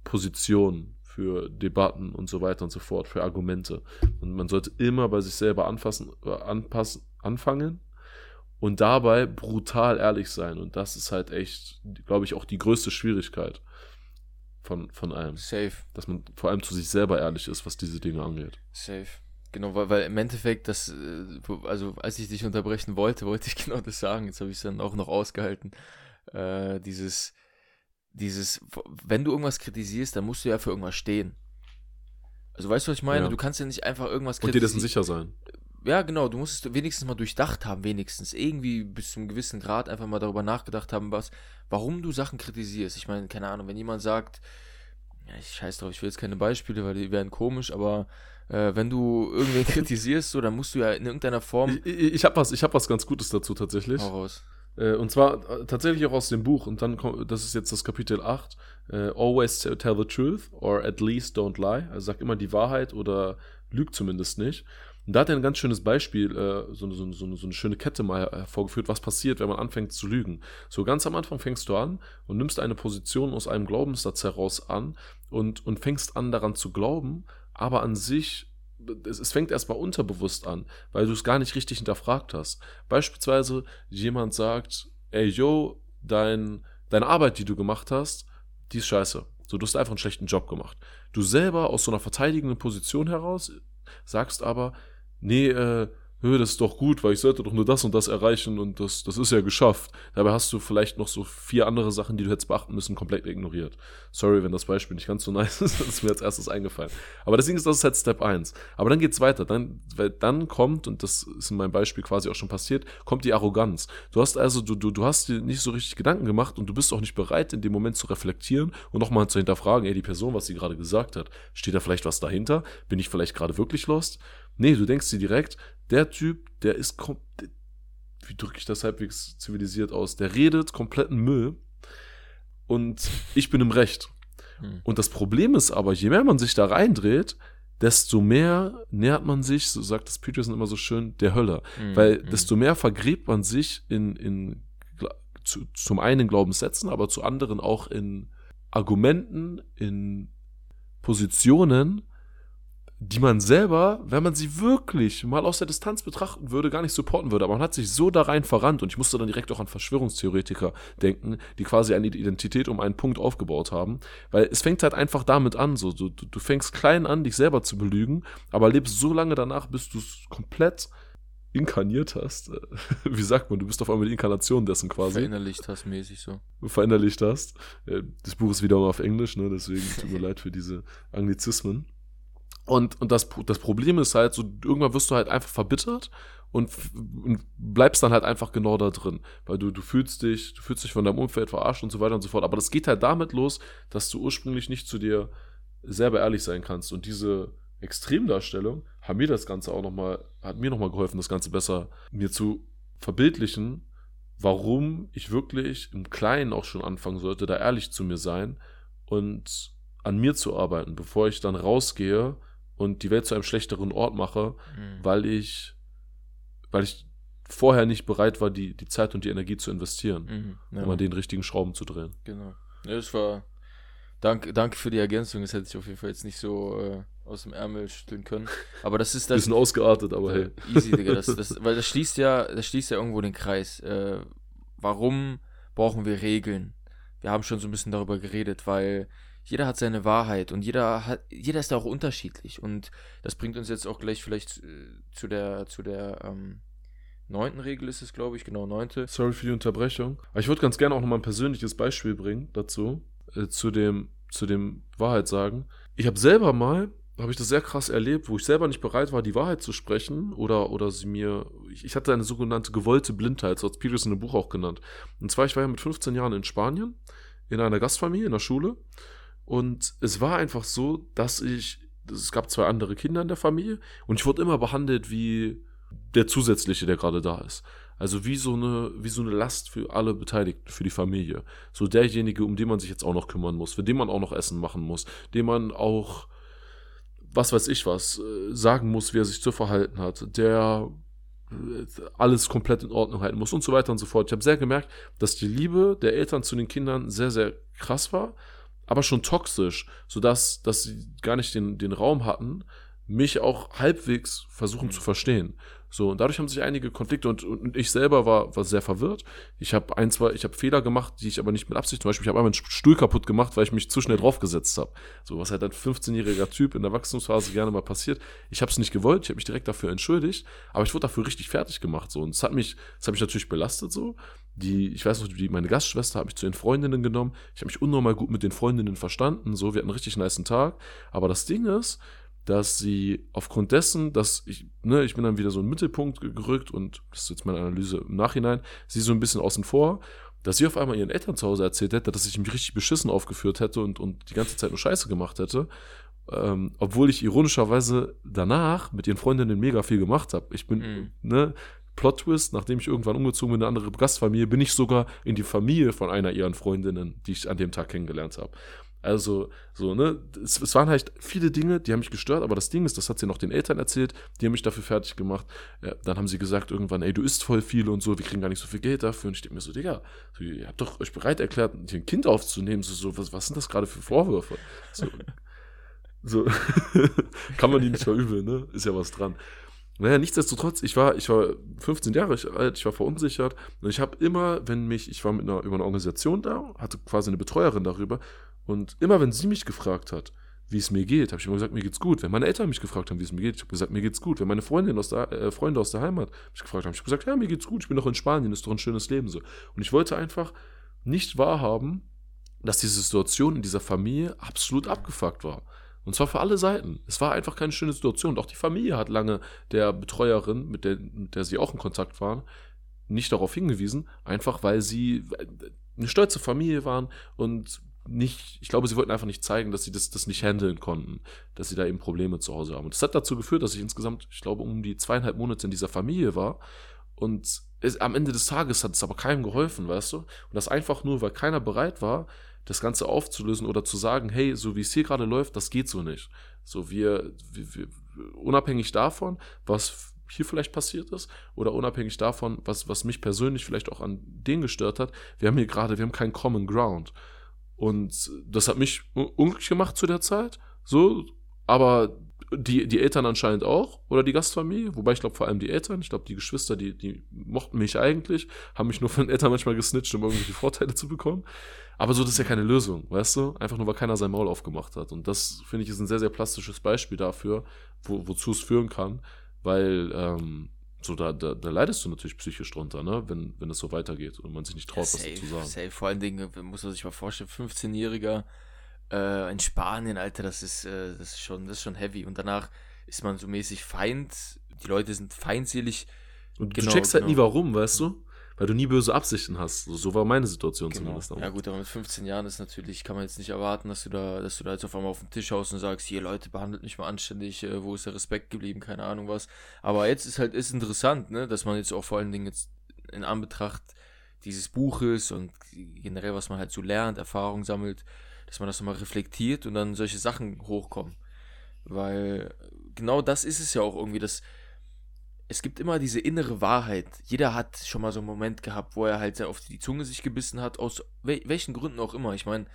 Positionen, für Debatten und so weiter und so fort, für Argumente. Und man sollte immer bei sich selber anfassen, äh, anpassen, anfangen und dabei brutal ehrlich sein. Und das ist halt echt, glaube ich, auch die größte Schwierigkeit von, von allem. Safe. Dass man vor allem zu sich selber ehrlich ist, was diese Dinge angeht. Safe. Genau, weil, weil im Endeffekt, das, äh, also als ich dich unterbrechen wollte, wollte ich genau das sagen. Jetzt habe ich es dann auch noch ausgehalten. Äh, dieses, dieses, wenn du irgendwas kritisierst, dann musst du ja für irgendwas stehen. Also weißt du, was ich meine? Ja. Du kannst ja nicht einfach irgendwas Und dir dessen kritisieren. sicher sein. Ja, genau, du musst es wenigstens mal durchdacht haben, wenigstens. Irgendwie bis zu einem gewissen Grad einfach mal darüber nachgedacht haben, was, warum du Sachen kritisierst. Ich meine, keine Ahnung, wenn jemand sagt, ja, ich scheiß drauf, ich will jetzt keine Beispiele, weil die wären komisch, aber äh, wenn du irgendwen kritisierst, so, dann musst du ja in irgendeiner Form. Ich, ich, ich habe was, ich hab was ganz Gutes dazu tatsächlich. Hau raus. Äh, und zwar äh, tatsächlich auch aus dem Buch. Und dann kommt, das ist jetzt das Kapitel 8. Äh, Always tell the truth or at least don't lie. Also sag immer die Wahrheit oder lüg zumindest nicht. Und da hat er ein ganz schönes Beispiel, äh, so, so, so, so eine schöne Kette mal hervorgeführt, was passiert, wenn man anfängt zu lügen. So ganz am Anfang fängst du an und nimmst eine Position aus einem Glaubenssatz heraus an und, und fängst an daran zu glauben, aber an sich es, es fängt erstmal unterbewusst an, weil du es gar nicht richtig hinterfragt hast. Beispielsweise jemand sagt, ey yo, dein, deine Arbeit, die du gemacht hast, die ist scheiße. So, du hast einfach einen schlechten Job gemacht. Du selber aus so einer verteidigenden Position heraus sagst aber, nee, äh, das ist doch gut, weil ich sollte doch nur das und das erreichen und das, das ist ja geschafft. Dabei hast du vielleicht noch so vier andere Sachen, die du hättest beachten müssen, komplett ignoriert. Sorry, wenn das Beispiel nicht ganz so nice ist, das ist mir als erstes eingefallen. Aber Ding ist, das halt Step 1. Aber dann geht's weiter. Dann, weil dann kommt, und das ist in meinem Beispiel quasi auch schon passiert, kommt die Arroganz. Du hast also, du, du, du hast dir nicht so richtig Gedanken gemacht und du bist auch nicht bereit, in dem Moment zu reflektieren und nochmal zu hinterfragen, ey, die Person, was sie gerade gesagt hat, steht da vielleicht was dahinter? Bin ich vielleicht gerade wirklich lost? Nee, du denkst dir direkt, der Typ, der ist komplett, wie drücke ich das halbwegs zivilisiert aus, der redet kompletten Müll und ich bin im Recht. Hm. Und das Problem ist aber, je mehr man sich da reindreht, desto mehr nähert man sich, so sagt das Peterson immer so schön, der Hölle. Mhm, Weil mhm. desto mehr vergräbt man sich in, in zu, zum einen in Glaubenssätzen, aber zu anderen auch in Argumenten, in Positionen, die man selber, wenn man sie wirklich mal aus der Distanz betrachten würde, gar nicht supporten würde. Aber man hat sich so da rein verrannt und ich musste dann direkt auch an Verschwörungstheoretiker denken, die quasi eine Identität um einen Punkt aufgebaut haben. Weil es fängt halt einfach damit an, so du, du fängst klein an, dich selber zu belügen, aber lebst so lange danach, bis du es komplett inkarniert hast. Wie sagt man, du bist auf einmal die Inkarnation dessen quasi Verinnerlicht hast mäßig so. verinnerlicht hast. Äh, Das Buch ist wiederum auf Englisch, ne? deswegen tut mir leid für diese Anglizismen. Und, und das, das Problem ist halt, so irgendwann wirst du halt einfach verbittert und, und bleibst dann halt einfach genau da drin. Weil du, du fühlst dich, du fühlst dich von deinem Umfeld verarscht und so weiter und so fort. Aber das geht halt damit los, dass du ursprünglich nicht zu dir selber ehrlich sein kannst. Und diese Extremdarstellung haben mir das Ganze auch nochmal, hat mir nochmal geholfen, das Ganze besser mir zu verbildlichen, warum ich wirklich im Kleinen auch schon anfangen sollte, da ehrlich zu mir sein und an mir zu arbeiten, bevor ich dann rausgehe und die Welt zu einem schlechteren Ort mache, Mhm. weil ich, weil ich vorher nicht bereit war, die, die Zeit und die Energie zu investieren, Mhm. Ja, um an den richtigen Schrauben zu drehen. genau. Ja, das war. Danke, danke für die Ergänzung. Das hätte ich auf jeden Fall jetzt nicht so äh, aus dem Ärmel schütteln können. Aber das ist das. Bisschen ausgeartet, aber hey. Äh, Easy, Digga. Das, das, weil das schließt ja, das schließt ja irgendwo den Kreis. Äh, warum brauchen wir Regeln? Wir haben schon so ein bisschen darüber geredet, weil jeder hat seine Wahrheit und jeder hat, jeder ist da auch unterschiedlich. Und das bringt uns jetzt auch gleich vielleicht äh, zu der, zu der ähm, neunten Regel ist es, glaube ich, genau, neunte. Sorry für die Unterbrechung. Aber ich würde ganz gerne auch nochmal ein persönliches Beispiel bringen dazu, äh, zu dem, zu dem Wahrheit sagen. Ich habe selber mal, habe ich das sehr krass erlebt, wo ich selber nicht bereit war, die Wahrheit zu sprechen oder, oder sie mir, ich, ich hatte eine sogenannte gewollte Blindheit, so hat Peterson im Buch auch genannt. Und zwar, ich war ja mit 15 Jahren in Spanien, in einer Gastfamilie, in der Schule. Und es war einfach so, dass ich, es gab zwei andere Kinder in der Familie und ich wurde immer behandelt wie der Zusätzliche, der gerade da ist. Also wie so eine, wie so eine Last für alle Beteiligten, für die Familie. So derjenige, um den man sich jetzt auch noch kümmern muss, für den man auch noch Essen machen muss, dem man auch, was weiß ich was, äh, sagen muss, wie er sich zu verhalten hat, der äh, alles komplett in Ordnung halten muss und so weiter und so fort. Ich habe sehr gemerkt, dass die Liebe der Eltern zu den Kindern sehr, sehr krass war, aber schon toxisch, sodass dass sie gar nicht den, den Raum hatten, mich auch halbwegs versuchen mhm. zu verstehen. So, und dadurch haben sich einige Konflikte und, und ich selber war, war sehr verwirrt. Ich habe ein, zwei, ich habe Fehler gemacht, die ich aber nicht mit Absicht, zum Beispiel, ich habe einmal einen Stuhl kaputt gemacht, weil ich mich zu schnell mhm. draufgesetzt habe. So, was halt ein 15-jähriger Typ in der Wachstumsphase gerne mal passiert. Ich habe es nicht gewollt, ich habe mich direkt dafür entschuldigt, aber ich wurde dafür richtig fertig gemacht. So, und es hat mich, es hat mich natürlich belastet so. Die, ich weiß noch, die, meine Gastschwester hat mich zu den Freundinnen genommen. Ich habe mich unnormal gut mit den Freundinnen verstanden. So, wir hatten einen richtig niceen Tag. Aber das Ding ist, dass sie aufgrund dessen, dass ich, ne, ich bin dann wieder so in den Mittelpunkt gerückt und das ist jetzt meine Analyse im Nachhinein, sie so ein bisschen außen vor, dass sie auf einmal ihren Eltern zu Hause erzählt hätte, dass ich mich richtig beschissen aufgeführt hätte und, und die ganze Zeit nur Scheiße gemacht hätte. Ähm, obwohl ich ironischerweise danach mit ihren Freundinnen mega viel gemacht habe. Ich bin, mhm. ne, Plot Twist, nachdem ich irgendwann umgezogen bin in eine andere Gastfamilie, bin ich sogar in die Familie von einer ihrer Freundinnen, die ich an dem Tag kennengelernt habe. Also, so, ne, es, es, waren halt viele Dinge, die haben mich gestört, aber das Ding ist, das hat sie noch den Eltern erzählt, die haben mich dafür fertig gemacht. Ja, dann haben sie gesagt irgendwann, ey, du isst voll viel und so, wir kriegen gar nicht so viel Geld dafür. Und ich denke mir so, Digga, so, ihr habt doch euch bereit erklärt, hier ein Kind aufzunehmen. So, so was, was sind das gerade für Vorwürfe? So, so. kann man die nicht verübeln, ne? Ist ja was dran. Naja, nichtsdestotrotz, ich war, ich war 15 Jahre alt, ich war verunsichert und ich habe immer, wenn mich, ich war mit einer, über eine Organisation da, hatte quasi eine Betreuerin darüber und immer wenn sie mich gefragt hat, wie es mir geht, habe ich immer gesagt, mir geht's gut. Wenn meine Eltern mich gefragt haben, wie es mir geht, ich habe gesagt, mir geht's gut. Wenn meine Freundin aus der, äh, Freunde aus der Heimat mich gefragt haben, ich habe gesagt, ja, mir geht's gut, ich bin doch in Spanien, ist doch ein schönes Leben so. Und ich wollte einfach nicht wahrhaben, dass diese Situation in dieser Familie absolut abgefuckt war. Und zwar für alle Seiten. Es war einfach keine schöne Situation. Und auch die Familie hat lange der Betreuerin, mit der, mit der sie auch in Kontakt waren, nicht darauf hingewiesen, einfach weil sie eine stolze Familie waren und nicht, ich glaube, sie wollten einfach nicht zeigen, dass sie das, das nicht handeln konnten, dass sie da eben Probleme zu Hause haben. Und das hat dazu geführt, dass ich insgesamt, ich glaube, um die zweieinhalb Monate in dieser Familie war. Und es, am Ende des Tages hat es aber keinem geholfen, weißt du? Und das einfach nur, weil keiner bereit war, das Ganze aufzulösen oder zu sagen, hey, so wie es hier gerade läuft, das geht so nicht. So wir, wir, wir unabhängig davon, was hier vielleicht passiert ist oder unabhängig davon, was, was mich persönlich vielleicht auch an denen gestört hat, wir haben hier gerade, wir haben keinen Common Ground. Und das hat mich unglücklich gemacht zu der Zeit. So, aber die, die Eltern anscheinend auch oder die Gastfamilie, wobei ich glaube vor allem die Eltern, ich glaube die Geschwister, die, die mochten mich eigentlich, haben mich nur von den Eltern manchmal gesnitcht, um irgendwelche Vorteile zu bekommen. Aber so, das ist ja keine Lösung, weißt du? Einfach nur, weil keiner sein Maul aufgemacht hat. Und das, finde ich, ist ein sehr, sehr plastisches Beispiel dafür, wo, wozu es führen kann, weil ähm, so, da, da, da, leidest du natürlich psychisch drunter, ne? wenn, wenn es so weitergeht und man sich nicht traut, ja, safe, was zu sagen. Safe. Vor allen Dingen muss man sich mal vorstellen, 15-Jähriger äh, in Spanien, Alter, das ist, äh, das, ist schon, das ist schon heavy. Und danach ist man so mäßig Feind, die Leute sind feindselig. Und genau, du checkst halt genau. nie warum, weißt du? weil du nie böse Absichten hast. So, so war meine Situation genau. zumindest. Ja gut, aber mit 15 Jahren ist natürlich, kann man jetzt nicht erwarten, dass du da, dass du da jetzt auf einmal auf den Tisch haust und sagst, hier Leute, behandelt mich mal anständig, äh, wo ist der Respekt geblieben, keine Ahnung was. Aber jetzt ist halt, ist interessant, ne, dass man jetzt auch vor allen Dingen jetzt in Anbetracht dieses Buches und generell, was man halt so lernt, Erfahrung sammelt, dass man das nochmal reflektiert und dann solche Sachen hochkommen. Weil genau das ist es ja auch irgendwie, dass es gibt immer diese innere Wahrheit. Jeder hat schon mal so einen Moment gehabt, wo er halt auf die Zunge sich gebissen hat, aus wel welchen Gründen auch immer. Ich meine,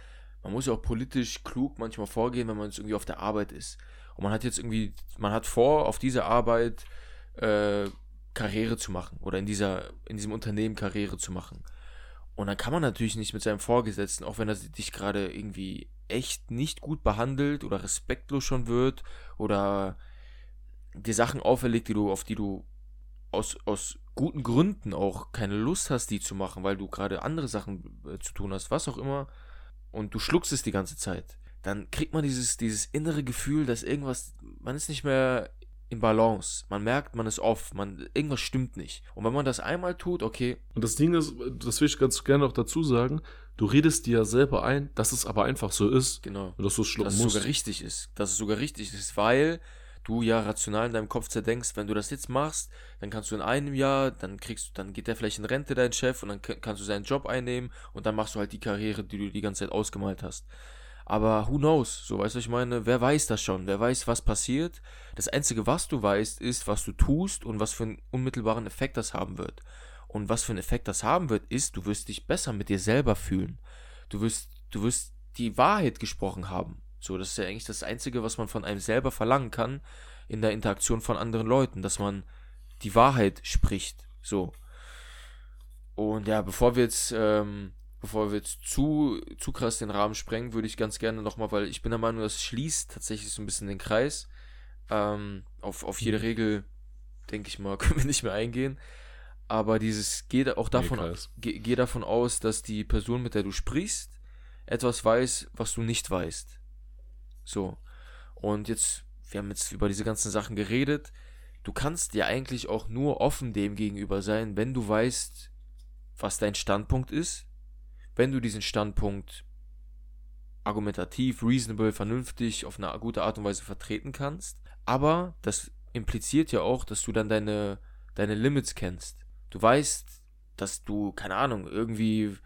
man muss ja auch politisch klug manchmal vorgehen, wenn man jetzt irgendwie auf der Arbeit ist. Und man hat jetzt irgendwie, man hat vor, auf dieser Arbeit äh, Karriere zu machen oder in dieser, in diesem Unternehmen Karriere zu machen. Und dann kann man natürlich nicht mit seinem Vorgesetzten, auch wenn er dich gerade irgendwie echt nicht gut behandelt oder respektlos schon wird oder dir Sachen auferlegt, die du, auf die du aus, aus guten Gründen auch keine Lust hast, die zu machen, weil du gerade andere Sachen äh, zu tun hast, was auch immer, und du schluckst es die ganze Zeit, dann kriegt man dieses, dieses innere Gefühl, dass irgendwas, man ist nicht mehr in Balance. Man merkt, man ist off, man, irgendwas stimmt nicht. Und wenn man das einmal tut, okay. Und das Ding ist, das will ich ganz gerne auch dazu sagen, du redest dir ja selber ein, dass es aber einfach so ist. Genau. Und dass du es schlucken dass musst. Dass es sogar richtig ist. Dass es sogar richtig ist, weil du ja rational in deinem Kopf zerdenkst, wenn du das jetzt machst, dann kannst du in einem Jahr, dann kriegst du, dann geht der vielleicht in Rente, dein Chef, und dann kannst du seinen Job einnehmen und dann machst du halt die Karriere, die du die ganze Zeit ausgemalt hast. Aber who knows? So, weißt du, ich meine, wer weiß das schon? Wer weiß, was passiert? Das Einzige, was du weißt, ist, was du tust und was für einen unmittelbaren Effekt das haben wird. Und was für einen Effekt das haben wird, ist, du wirst dich besser mit dir selber fühlen. Du wirst, du wirst die Wahrheit gesprochen haben. So, das ist ja eigentlich das Einzige, was man von einem selber verlangen kann, in der Interaktion von anderen Leuten, dass man die Wahrheit spricht. So. Und ja, bevor wir jetzt, ähm, bevor wir jetzt zu, zu krass den Rahmen sprengen, würde ich ganz gerne nochmal, weil ich bin der Meinung, das schließt tatsächlich so ein bisschen den Kreis. Ähm, auf, auf jede mhm. Regel, denke ich mal, können wir nicht mehr eingehen. Aber dieses, geh auch davon, nee, geh, geh davon aus, dass die Person, mit der du sprichst, etwas weiß, was du nicht weißt. So. Und jetzt, wir haben jetzt über diese ganzen Sachen geredet. Du kannst dir eigentlich auch nur offen dem gegenüber sein, wenn du weißt, was dein Standpunkt ist. Wenn du diesen Standpunkt argumentativ, reasonable, vernünftig, auf eine gute Art und Weise vertreten kannst. Aber das impliziert ja auch, dass du dann deine, deine Limits kennst. Du weißt, dass du, keine Ahnung, irgendwie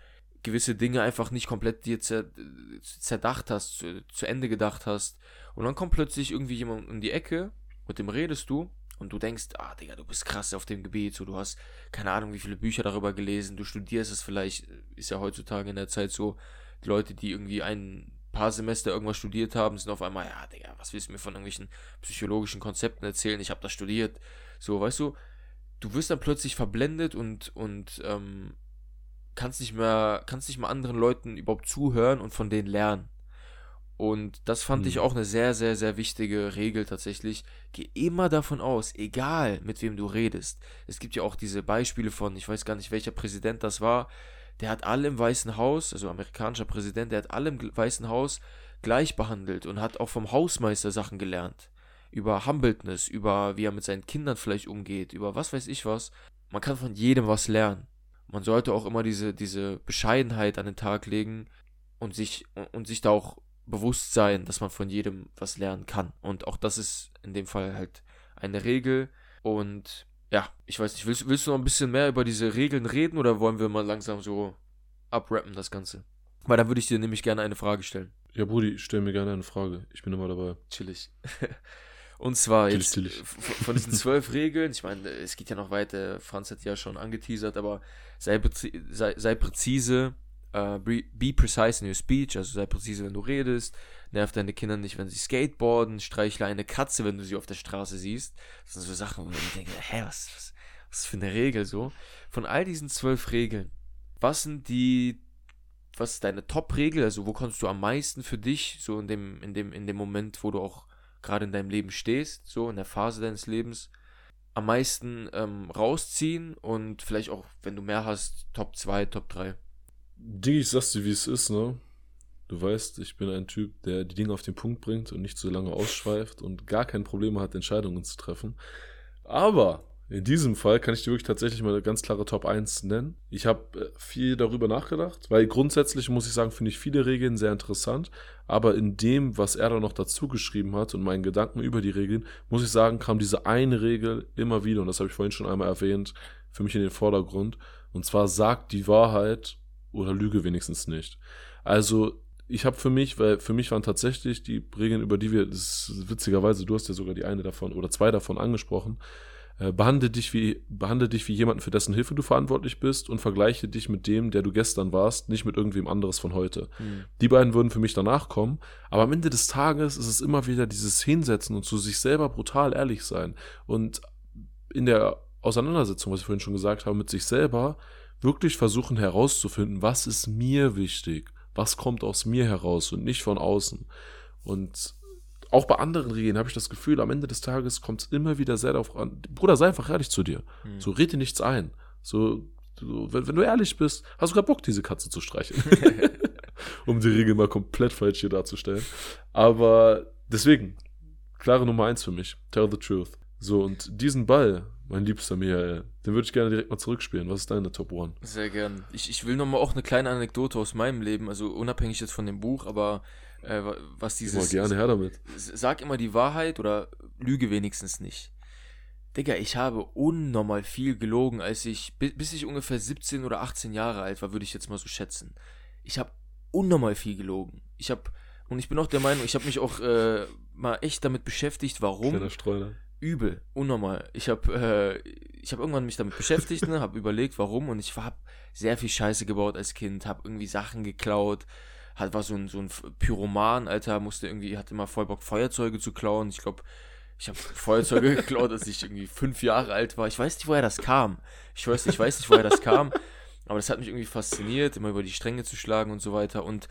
gewisse Dinge einfach nicht komplett dir zerdacht hast, zu, zu, Ende gedacht hast. Und dann kommt plötzlich irgendwie jemand in die Ecke, mit dem redest du und du denkst, ah, Digga, du bist krass auf dem Gebiet, so, du hast keine Ahnung, wie viele Bücher darüber gelesen, du studierst es vielleicht, ist ja heutzutage in der Zeit so, die Leute, die irgendwie ein paar Semester irgendwas studiert haben, sind auf einmal, ja, Digga, was willst du mir von irgendwelchen psychologischen Konzepten erzählen? Ich habe das studiert. So, weißt du, du wirst dann plötzlich verblendet und, und ähm, kannst nicht mehr, kannst nicht mehr anderen Leuten überhaupt zuhören und von denen lernen. Und das fand mhm. ich auch eine sehr, sehr, sehr wichtige Regel tatsächlich. Geh immer davon aus, egal mit wem du redest. Es gibt ja auch diese Beispiele von, ich weiß gar nicht, welcher Präsident das war, der hat alle im Weißen Haus, also amerikanischer Präsident, der hat alle im Weißen Haus gleich behandelt und hat auch vom Hausmeister Sachen gelernt. Über Humbledness, über wie er mit seinen Kindern vielleicht umgeht, über was weiß ich was. Man kann von jedem was lernen man sollte auch immer diese, diese Bescheidenheit an den Tag legen und sich, und sich da auch bewusst sein, dass man von jedem was lernen kann. Und auch das ist in dem Fall halt eine Regel. Und ja, ich weiß nicht, willst, willst du noch ein bisschen mehr über diese Regeln reden oder wollen wir mal langsam so abrappen das Ganze? Weil dann würde ich dir nämlich gerne eine Frage stellen. Ja, Brudi, stell mir gerne eine Frage. Ich bin immer dabei. Chillig. Und zwar jetzt chillig. von diesen zwölf Regeln, ich meine, es geht ja noch weiter, Franz hat ja schon angeteasert, aber sei, sei, sei präzise, uh, be precise in your speech, also sei präzise, wenn du redest, nerv deine Kinder nicht, wenn sie skateboarden, streichle eine Katze, wenn du sie auf der Straße siehst. Das sind so Sachen, wo ich denke, hä, was, was, was für eine Regel so? Von all diesen zwölf Regeln, was sind die was ist deine Top-Regel? Also wo kannst du am meisten für dich, so in dem, in dem, in dem Moment, wo du auch gerade in deinem Leben stehst, so in der Phase deines Lebens, am meisten ähm, rausziehen und vielleicht auch, wenn du mehr hast, Top 2, Top 3? Ding, ich sag's dir, wie es ist, ne? Du weißt, ich bin ein Typ, der die Dinge auf den Punkt bringt und nicht so lange ausschweift und gar kein Problem hat, Entscheidungen zu treffen. Aber in diesem Fall kann ich dir wirklich tatsächlich mal eine ganz klare Top 1 nennen. Ich habe äh, viel darüber nachgedacht, weil grundsätzlich muss ich sagen, finde ich viele Regeln sehr interessant. Aber in dem, was er da noch dazu geschrieben hat und meinen Gedanken über die Regeln, muss ich sagen, kam diese eine Regel immer wieder, und das habe ich vorhin schon einmal erwähnt, für mich in den Vordergrund. Und zwar sagt die Wahrheit oder lüge wenigstens nicht. Also ich habe für mich, weil für mich waren tatsächlich die Regeln, über die wir, das ist witzigerweise, du hast ja sogar die eine davon oder zwei davon angesprochen, äh, behandle dich wie, behandle dich wie jemanden, für dessen Hilfe du verantwortlich bist und vergleiche dich mit dem, der du gestern warst, nicht mit irgendwem anderes von heute. Mhm. Die beiden würden für mich danach kommen, aber am Ende des Tages ist es immer wieder dieses Hinsetzen und zu sich selber brutal ehrlich sein und in der Auseinandersetzung, was ich vorhin schon gesagt habe, mit sich selber wirklich versuchen herauszufinden, was ist mir wichtig, was kommt aus mir heraus und nicht von außen. Und auch bei anderen Regeln habe ich das Gefühl, am Ende des Tages kommt es immer wieder sehr darauf an. Bruder, sei einfach ehrlich zu dir. Mhm. So, red dir nichts ein. So, so wenn, wenn, du ehrlich bist, hast du gerade Bock, diese Katze zu streicheln. um die Regel mal komplett falsch hier darzustellen. Aber deswegen, klare Nummer eins für mich. Tell the truth. So, und diesen Ball, mein liebster Michael, den würde ich gerne direkt mal zurückspielen. Was ist deine Top One? Sehr gern. Ich, ich will nochmal auch eine kleine Anekdote aus meinem Leben, also unabhängig jetzt von dem Buch, aber äh, was dieses. Immer gerne her damit. Sag immer die Wahrheit oder lüge wenigstens nicht. Digga, ich habe unnormal viel gelogen, als ich, bis ich ungefähr 17 oder 18 Jahre alt war, würde ich jetzt mal so schätzen. Ich habe unnormal viel gelogen. Ich habe, und ich bin auch der Meinung, ich habe mich auch äh, mal echt damit beschäftigt, warum. Kleiner Streuner. Übel, unnormal. Ich habe äh, ich hab irgendwann mich damit beschäftigt, ne, habe überlegt, warum und ich habe sehr viel Scheiße gebaut als Kind, habe irgendwie Sachen geklaut, hat, war so ein, so ein Pyroman, Alter, musste irgendwie, hatte immer voll Bock, Feuerzeuge zu klauen. Ich glaube, Ich habe Feuerzeuge geklaut, als ich irgendwie fünf Jahre alt war. Ich weiß nicht, woher das kam. Ich weiß, ich weiß nicht, woher das kam. Aber das hat mich irgendwie fasziniert, immer über die Stränge zu schlagen und so weiter. Und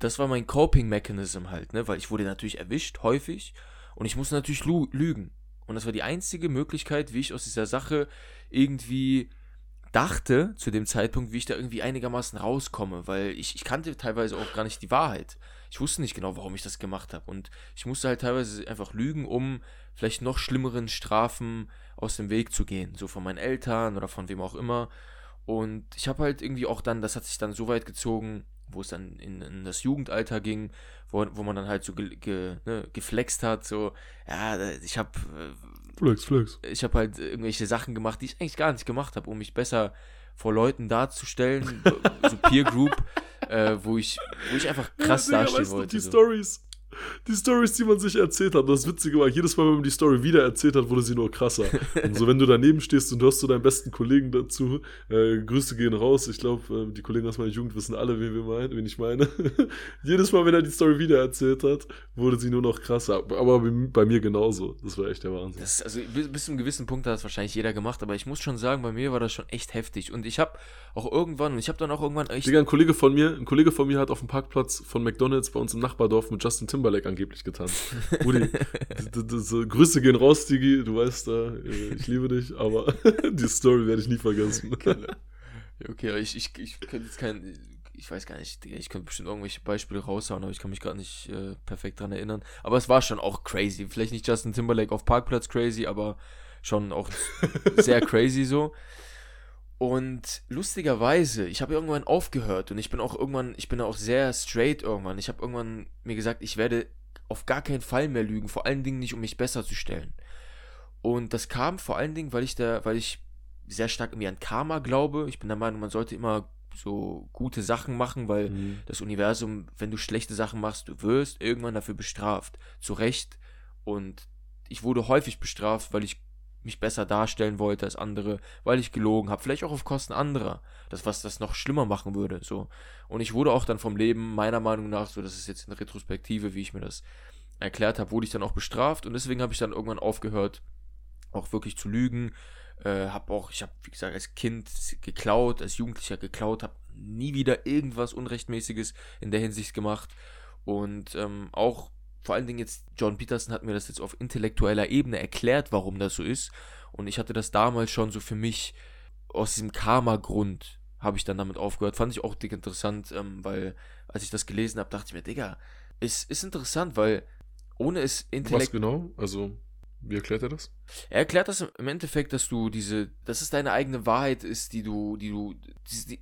das war mein Coping-Mechanism halt, ne? Weil ich wurde natürlich erwischt, häufig. Und ich musste natürlich lügen. Und das war die einzige Möglichkeit, wie ich aus dieser Sache irgendwie dachte zu dem Zeitpunkt, wie ich da irgendwie einigermaßen rauskomme, weil ich, ich kannte teilweise auch gar nicht die Wahrheit. Ich wusste nicht genau, warum ich das gemacht habe. Und ich musste halt teilweise einfach lügen, um vielleicht noch schlimmeren Strafen aus dem Weg zu gehen. So von meinen Eltern oder von wem auch immer. Und ich habe halt irgendwie auch dann, das hat sich dann so weit gezogen, wo es dann in, in das Jugendalter ging, wo, wo man dann halt so ge, ge, ne, geflext hat, so, ja, ich habe Flex, Flex. Ich habe halt irgendwelche Sachen gemacht, die ich eigentlich gar nicht gemacht habe, um mich besser vor Leuten darzustellen, so Peer Group, äh, wo ich wo ich einfach krass ja, dastehen wollte. Die so. Stories die Stories, die man sich erzählt hat. Und das Witzige war, jedes Mal, wenn man die Story wieder erzählt hat, wurde sie nur krasser. und so, wenn du daneben stehst und hörst du deinen besten Kollegen dazu, äh, Grüße gehen raus. Ich glaube, äh, die Kollegen aus meiner Jugend wissen alle, wen, wir meinen, wen ich meine. jedes Mal, wenn er die Story wieder erzählt hat, wurde sie nur noch krasser. Aber bei mir genauso. Das war echt der Wahnsinn. Das, also bis zu einem gewissen Punkt hat das wahrscheinlich jeder gemacht, aber ich muss schon sagen, bei mir war das schon echt heftig. Und ich habe auch irgendwann, und ich habe dann auch irgendwann echt. Digga, ein Kollege von mir, ein Kollege von mir hat auf dem Parkplatz von McDonalds bei uns im Nachbardorf mit Justin Timberlake angeblich getanzt. Rudi, Grüße gehen raus, Digi, du weißt da, äh, ich liebe dich, aber die Story werde ich nie vergessen. Okay, ich, ich, ich könnte jetzt kein, ich weiß gar nicht, ich könnte bestimmt irgendwelche Beispiele raushauen, aber ich kann mich gerade nicht äh, perfekt dran erinnern. Aber es war schon auch crazy. Vielleicht nicht Justin Timberlake auf Parkplatz crazy, aber schon auch sehr crazy so. Und lustigerweise, ich habe irgendwann aufgehört und ich bin auch irgendwann, ich bin auch sehr straight irgendwann. Ich habe irgendwann mir gesagt, ich werde auf gar keinen Fall mehr lügen, vor allen Dingen nicht, um mich besser zu stellen. Und das kam vor allen Dingen, weil ich da, weil ich sehr stark irgendwie an Karma glaube. Ich bin der Meinung, man sollte immer so gute Sachen machen, weil mhm. das Universum, wenn du schlechte Sachen machst, du wirst irgendwann dafür bestraft. Zu Recht. Und ich wurde häufig bestraft, weil ich mich besser darstellen wollte als andere, weil ich gelogen habe, vielleicht auch auf Kosten anderer, das was das noch schlimmer machen würde, so. Und ich wurde auch dann vom Leben meiner Meinung nach, so das ist jetzt eine Retrospektive, wie ich mir das erklärt habe, wurde ich dann auch bestraft und deswegen habe ich dann irgendwann aufgehört, auch wirklich zu lügen. Äh, habe auch, ich habe wie gesagt als Kind geklaut, als Jugendlicher geklaut, habe nie wieder irgendwas Unrechtmäßiges in der Hinsicht gemacht und ähm, auch vor allen Dingen jetzt, John Peterson hat mir das jetzt auf intellektueller Ebene erklärt, warum das so ist. Und ich hatte das damals schon so für mich aus diesem Karma-Grund habe ich dann damit aufgehört. Fand ich auch dick interessant, ähm, weil als ich das gelesen habe, dachte ich mir, Digga, es ist interessant, weil ohne es intellekt... Was genau? Also, wie erklärt er das? Er erklärt das im Endeffekt, dass du diese, dass es deine eigene Wahrheit ist, die du, die du, die,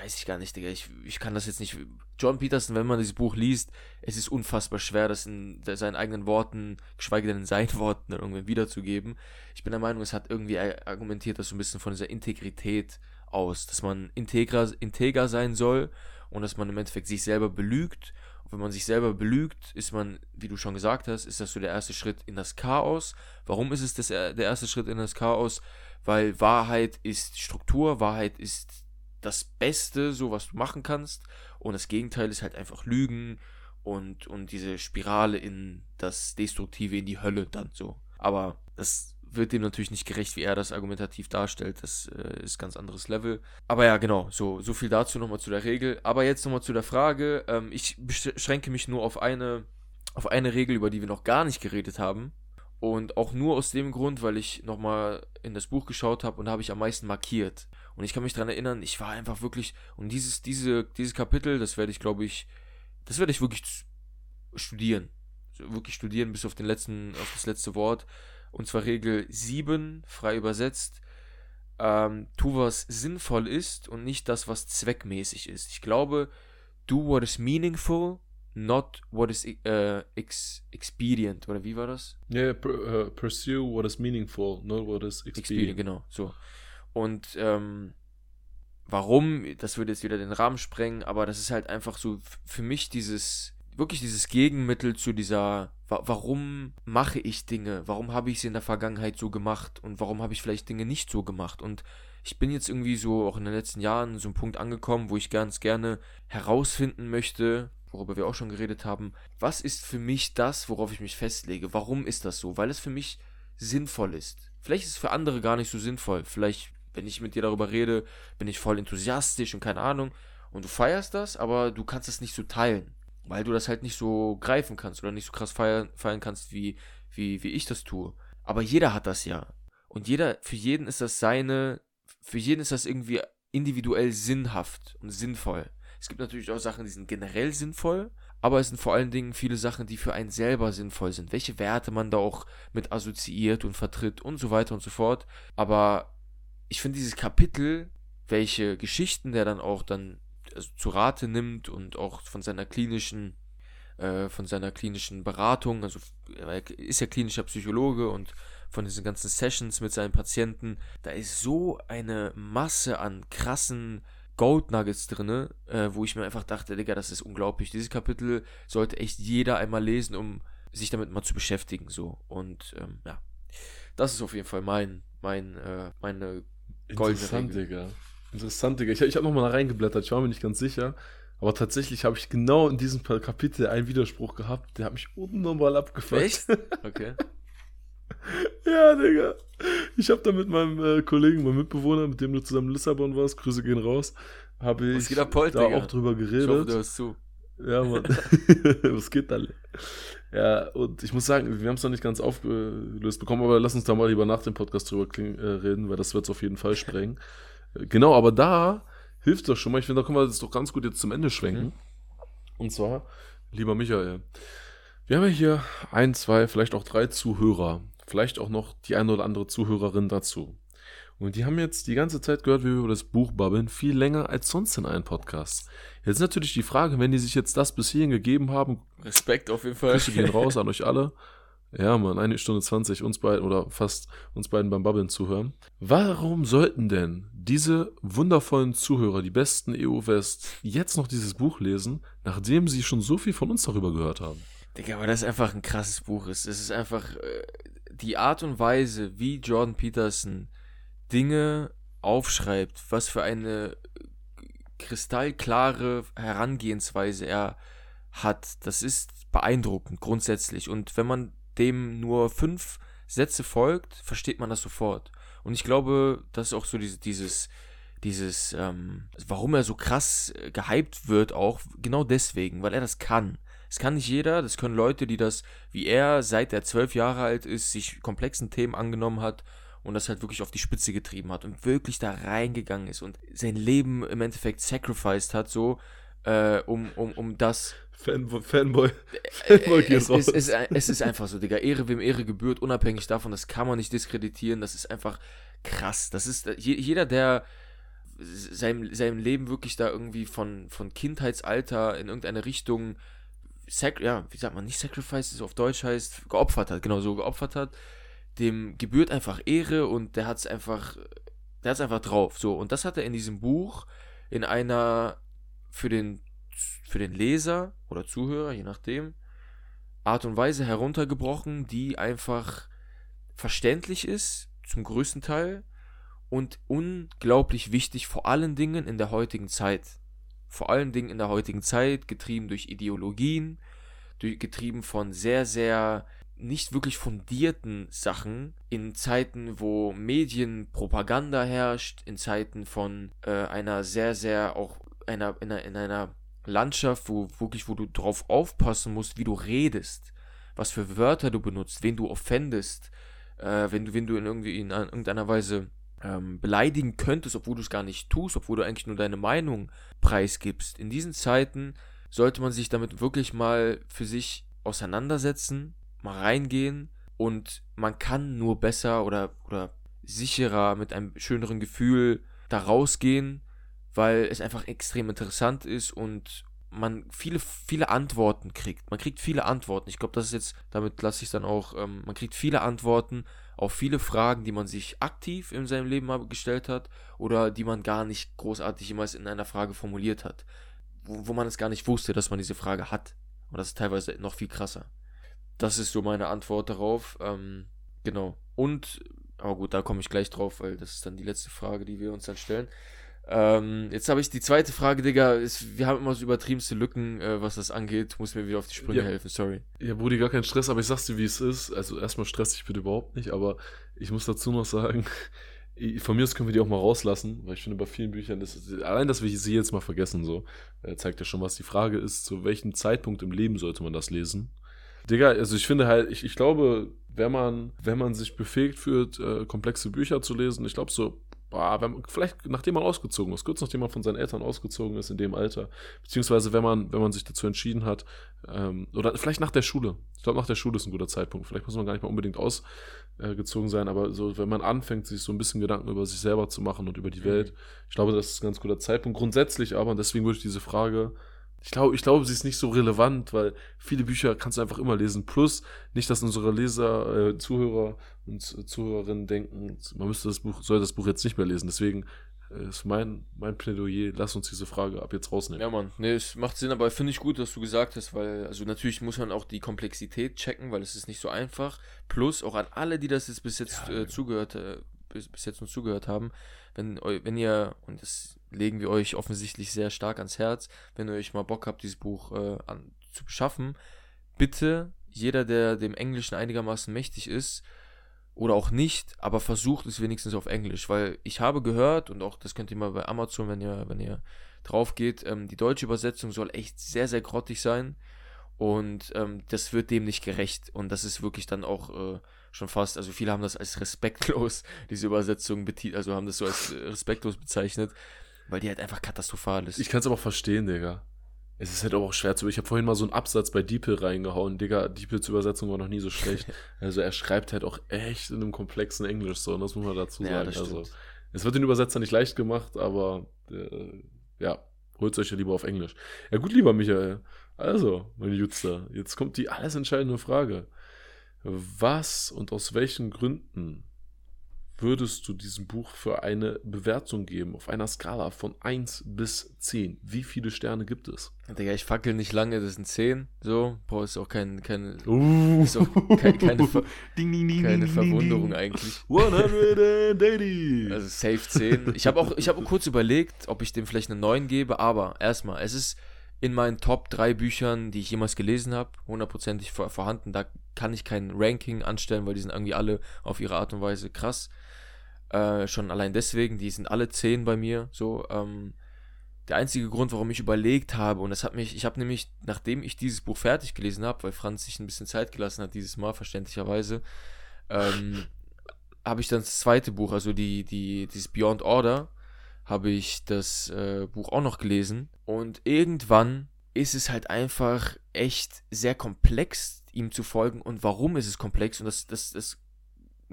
weiß ich gar nicht, Digga. Ich, ich kann das jetzt nicht. John Peterson, wenn man dieses Buch liest, es ist unfassbar schwer, das in seinen eigenen Worten, geschweige denn in seinen Worten, irgendwie wiederzugeben. Ich bin der Meinung, es hat irgendwie argumentiert das so ein bisschen von dieser Integrität aus, dass man integer, integer sein soll und dass man im Endeffekt sich selber belügt. Und wenn man sich selber belügt, ist man, wie du schon gesagt hast, ist das so der erste Schritt in das Chaos. Warum ist es das, der erste Schritt in das Chaos? Weil Wahrheit ist Struktur, Wahrheit ist das Beste, so was du machen kannst. Und das Gegenteil ist halt einfach Lügen und, und diese Spirale in das Destruktive, in die Hölle dann so. Aber das wird dem natürlich nicht gerecht, wie er das argumentativ darstellt. Das äh, ist ganz anderes Level. Aber ja, genau, so, so viel dazu nochmal zu der Regel. Aber jetzt nochmal zu der Frage. Ähm, ich beschränke mich nur auf eine, auf eine Regel, über die wir noch gar nicht geredet haben. Und auch nur aus dem Grund, weil ich nochmal in das Buch geschaut habe und habe ich am meisten markiert. Und ich kann mich daran erinnern, ich war einfach wirklich, und dieses, diese, dieses Kapitel, das werde ich, glaube ich, das werde ich wirklich studieren. Wirklich studieren bis auf den letzten, auf das letzte Wort. Und zwar Regel 7, frei übersetzt. Ähm, tu, was sinnvoll ist und nicht das, was zweckmäßig ist. Ich glaube, do what is meaningful not what is uh, ex expedient, oder wie war das? Ja, yeah, per, uh, pursue what is meaningful, not what is expedient. expedient genau, so. Und ähm, warum, das würde jetzt wieder den Rahmen sprengen, aber das ist halt einfach so für mich dieses, wirklich dieses Gegenmittel zu dieser, wa warum mache ich Dinge, warum habe ich sie in der Vergangenheit so gemacht und warum habe ich vielleicht Dinge nicht so gemacht und ich bin jetzt irgendwie so auch in den letzten Jahren so einem Punkt angekommen, wo ich ganz gerne herausfinden möchte, worüber wir auch schon geredet haben. Was ist für mich das, worauf ich mich festlege? Warum ist das so? Weil es für mich sinnvoll ist. Vielleicht ist es für andere gar nicht so sinnvoll. Vielleicht, wenn ich mit dir darüber rede, bin ich voll enthusiastisch und keine Ahnung. Und du feierst das, aber du kannst es nicht so teilen. Weil du das halt nicht so greifen kannst oder nicht so krass feiern, feiern kannst, wie, wie, wie ich das tue. Aber jeder hat das ja. Und jeder, für jeden ist das seine, für jeden ist das irgendwie individuell sinnhaft und sinnvoll. Es gibt natürlich auch Sachen, die sind generell sinnvoll, aber es sind vor allen Dingen viele Sachen, die für einen selber sinnvoll sind. Welche Werte man da auch mit assoziiert und vertritt und so weiter und so fort. Aber ich finde dieses Kapitel, welche Geschichten der dann auch dann also zu Rate nimmt und auch von seiner klinischen äh, von seiner klinischen Beratung, also er ist ja klinischer Psychologe und von diesen ganzen Sessions mit seinen Patienten, da ist so eine Masse an krassen Gold Nuggets drin, äh, wo ich mir einfach dachte, Digga, das ist unglaublich. Dieses Kapitel sollte echt jeder einmal lesen, um sich damit mal zu beschäftigen, so. Und ähm, ja, das ist auf jeden Fall mein, mein, äh, meine Interessant. Digga. Interessant, Digga. Ich, ich habe nochmal reingeblättert, ich war mir nicht ganz sicher. Aber tatsächlich habe ich genau in diesem Kapitel einen Widerspruch gehabt, der hat mich unnormal abgefuckt. Echt? Okay. ja, Digga. Ich habe da mit meinem äh, Kollegen, meinem Mitbewohner, mit dem du zusammen in Lissabon warst, Grüße gehen raus, habe ich ab, Polt, da Digga? auch drüber geredet. Ich hoffe, du hörst zu. Ja, Mann. Was geht da? Ja, und ich muss sagen, wir haben es noch nicht ganz aufgelöst bekommen, aber lass uns da mal lieber nach dem Podcast drüber äh, reden, weil das wird es auf jeden Fall sprengen. genau, aber da hilft doch schon mal. Ich finde, da können wir das doch ganz gut jetzt zum Ende schwenken. Mhm. Und zwar, lieber Michael, wir haben ja hier ein, zwei, vielleicht auch drei Zuhörer. Vielleicht auch noch die eine oder andere Zuhörerin dazu. Und die haben jetzt die ganze Zeit gehört, wie wir über das Buch babbeln, viel länger als sonst in einem Podcast. Jetzt ist natürlich die Frage, wenn die sich jetzt das bis hierhin gegeben haben. Respekt auf jeden Fall. Grüße gehen raus an euch alle. Ja, man, eine Stunde zwanzig uns beiden oder fast uns beiden beim Babbeln zuhören. Warum sollten denn diese wundervollen Zuhörer, die besten EU-West, jetzt noch dieses Buch lesen, nachdem sie schon so viel von uns darüber gehört haben? Digga, aber das ist einfach ein krasses Buch. Es ist einfach äh, die Art und Weise, wie Jordan Peterson Dinge aufschreibt, was für eine kristallklare Herangehensweise er hat, das ist beeindruckend grundsätzlich. Und wenn man dem nur fünf Sätze folgt, versteht man das sofort. Und ich glaube, das ist auch so dieses, dieses, dieses, ähm, warum er so krass gehypt wird, auch genau deswegen, weil er das kann. Das kann nicht jeder, das können Leute, die das, wie er, seit er zwölf Jahre alt ist, sich komplexen Themen angenommen hat und das halt wirklich auf die Spitze getrieben hat und wirklich da reingegangen ist und sein Leben im Endeffekt sacrificed hat, so, äh, um, um, um das. Fanboy, Fanboy, Fanboy geht es, raus. Es, es, es ist einfach so, Digga. Ehre wem Ehre gebührt, unabhängig davon, das kann man nicht diskreditieren. Das ist einfach krass. Das ist jeder, der seinem, seinem Leben wirklich da irgendwie von, von Kindheitsalter in irgendeine Richtung, ja, wie sagt man, nicht sacrifice, es auf Deutsch heißt, geopfert hat, genau so geopfert hat, dem gebührt einfach Ehre und der hat es einfach, der hat es einfach drauf. So, und das hat er in diesem Buch in einer für den, für den Leser oder Zuhörer, je nachdem, Art und Weise heruntergebrochen, die einfach verständlich ist, zum größten Teil, und unglaublich wichtig, vor allen Dingen in der heutigen Zeit. Vor allen Dingen in der heutigen Zeit, getrieben durch Ideologien, getrieben von sehr, sehr nicht wirklich fundierten Sachen in Zeiten, wo Medienpropaganda herrscht, in Zeiten von äh, einer sehr, sehr auch einer, in, einer, in einer Landschaft, wo wirklich, wo du drauf aufpassen musst, wie du redest, was für Wörter du benutzt, wen du offendest, äh, wenn du, wenn du in irgendwie in irgendeiner Weise ähm, beleidigen könntest, obwohl du es gar nicht tust, obwohl du eigentlich nur deine Meinung preisgibst. In diesen Zeiten sollte man sich damit wirklich mal für sich auseinandersetzen, mal reingehen und man kann nur besser oder, oder sicherer mit einem schöneren Gefühl da rausgehen, weil es einfach extrem interessant ist und man viele, viele Antworten kriegt. Man kriegt viele Antworten. Ich glaube, das ist jetzt, damit lasse ich dann auch, ähm, man kriegt viele Antworten auf viele Fragen, die man sich aktiv in seinem Leben mal gestellt hat oder die man gar nicht großartig jemals in einer Frage formuliert hat. Wo, wo man es gar nicht wusste, dass man diese Frage hat. Und das ist teilweise noch viel krasser. Das ist so meine Antwort darauf. Ähm, genau. Und, aber gut, da komme ich gleich drauf, weil das ist dann die letzte Frage, die wir uns dann stellen. Ähm, jetzt habe ich die zweite Frage, Digga. Ist, wir haben immer so übertriebenste Lücken, äh, was das angeht. Muss mir wieder auf die Sprünge Ja. helfen, sorry. Ja, Brudi, gar kein Stress, aber ich sag's dir, wie es ist. Also erstmal stress dich bitte überhaupt nicht, aber ich muss dazu noch sagen, von mir aus können wir die auch mal rauslassen, weil ich finde, bei vielen Büchern ist allein, dass wir sie jetzt mal vergessen, so, äh, zeigt ja schon, was die Frage ist, zu welchem Zeitpunkt im Leben sollte man das lesen. Digga, also ich finde halt, ich, ich glaube, wenn man, wenn man sich befähigt fühlt, äh, komplexe Bücher zu lesen, ich glaube so, boah, man, vielleicht nachdem man ausgezogen ist, kurz nachdem man von seinen Eltern ausgezogen ist in dem Alter, beziehungsweise wenn man, wenn man sich dazu entschieden hat, ähm, oder vielleicht nach der Schule. Ich glaube, nach der Schule ist ein guter Zeitpunkt. Vielleicht muss man gar nicht mal unbedingt ausgezogen sein, aber so, wenn man anfängt, sich so ein bisschen Gedanken über sich selber zu machen und über die Mhm. Welt, ich glaube, das ist ein ganz guter Zeitpunkt. Grundsätzlich aber, und deswegen würde ich diese Frage, ich glaube, ich glaube, sie ist nicht so relevant, weil viele Bücher kannst du einfach immer lesen. Plus, nicht, dass unsere Leser, äh, Zuhörer und äh, Zuhörerinnen denken, man müsste das Buch, soll das Buch jetzt nicht mehr lesen. Deswegen äh, ist mein, mein Plädoyer, lass uns diese Frage ab jetzt rausnehmen. Ja, Mann. Nee, es macht Sinn, aber finde ich gut, was du gesagt hast, weil, also natürlich muss man auch die Komplexität checken, weil es ist nicht so einfach. Plus auch an alle, die das jetzt bis jetzt Ja, äh, zugehört, äh, bis, bis jetzt uns zugehört haben, wenn, wenn ihr, und das legen wir euch offensichtlich sehr stark ans Herz, wenn ihr euch mal Bock habt, dieses Buch äh, an, zu beschaffen, bitte, jeder, der dem Englischen einigermaßen mächtig ist, oder auch nicht, aber versucht es wenigstens auf Englisch, weil ich habe gehört, und auch das könnt ihr mal bei Amazon, wenn ihr, wenn ihr drauf geht, ähm, die deutsche Übersetzung soll echt sehr, sehr grottig sein. Und ähm, das wird dem nicht gerecht. Und das ist wirklich dann auch äh, schon fast, also viele haben das als respektlos, diese Übersetzung betitelt, also haben das so als äh, respektlos bezeichnet, weil die halt einfach katastrophal ist. Ich kann es aber auch verstehen, Digga. Es ist halt auch schwer zu. Ich habe vorhin mal so einen Absatz bei Diepel reingehauen. Digga, Diepels Übersetzung war noch nie so schlecht. Also er schreibt halt auch echt in einem komplexen Englisch so, und das muss man dazu Ja, sagen. das also, es wird den Übersetzer nicht leicht gemacht, aber äh, ja, holt euch ja lieber auf Englisch. Ja, gut, lieber Michael. Also, mein Jutster, jetzt kommt die alles entscheidende Frage. Was und aus welchen Gründen würdest du diesem Buch für eine Bewertung geben auf einer Skala von 1 bis 10? Wie viele Sterne gibt es? Digga, ich fackel nicht lange, das sind 10, so, boah, ist auch kein, kein, Uh, ist auch kein, keine, Ver ding, ding, ding, keine Verwunderung eigentlich. 180. Also safe 10. Ich habe auch, ich habe kurz überlegt, ob ich dem vielleicht eine 9 gebe, aber erstmal, es ist in meinen Top 3 Büchern, die ich jemals gelesen habe, hundertprozentig vor, vorhanden. Da kann ich kein Ranking anstellen, weil die sind irgendwie alle auf ihre Art und Weise krass. Äh, schon allein deswegen, die sind alle 10 bei mir. So, ähm, der einzige Grund, warum ich überlegt habe, und das hat mich, ich habe nämlich, nachdem ich dieses Buch fertig gelesen habe, weil Franz sich ein bisschen Zeit gelassen hat dieses Mal, verständlicherweise, ähm, habe ich dann das zweite Buch, also die, die, dieses Beyond Order, habe ich das äh, Buch auch noch gelesen. Und irgendwann ist es halt einfach echt sehr komplex, ihm zu folgen. Und warum ist es komplex? Und das, das, das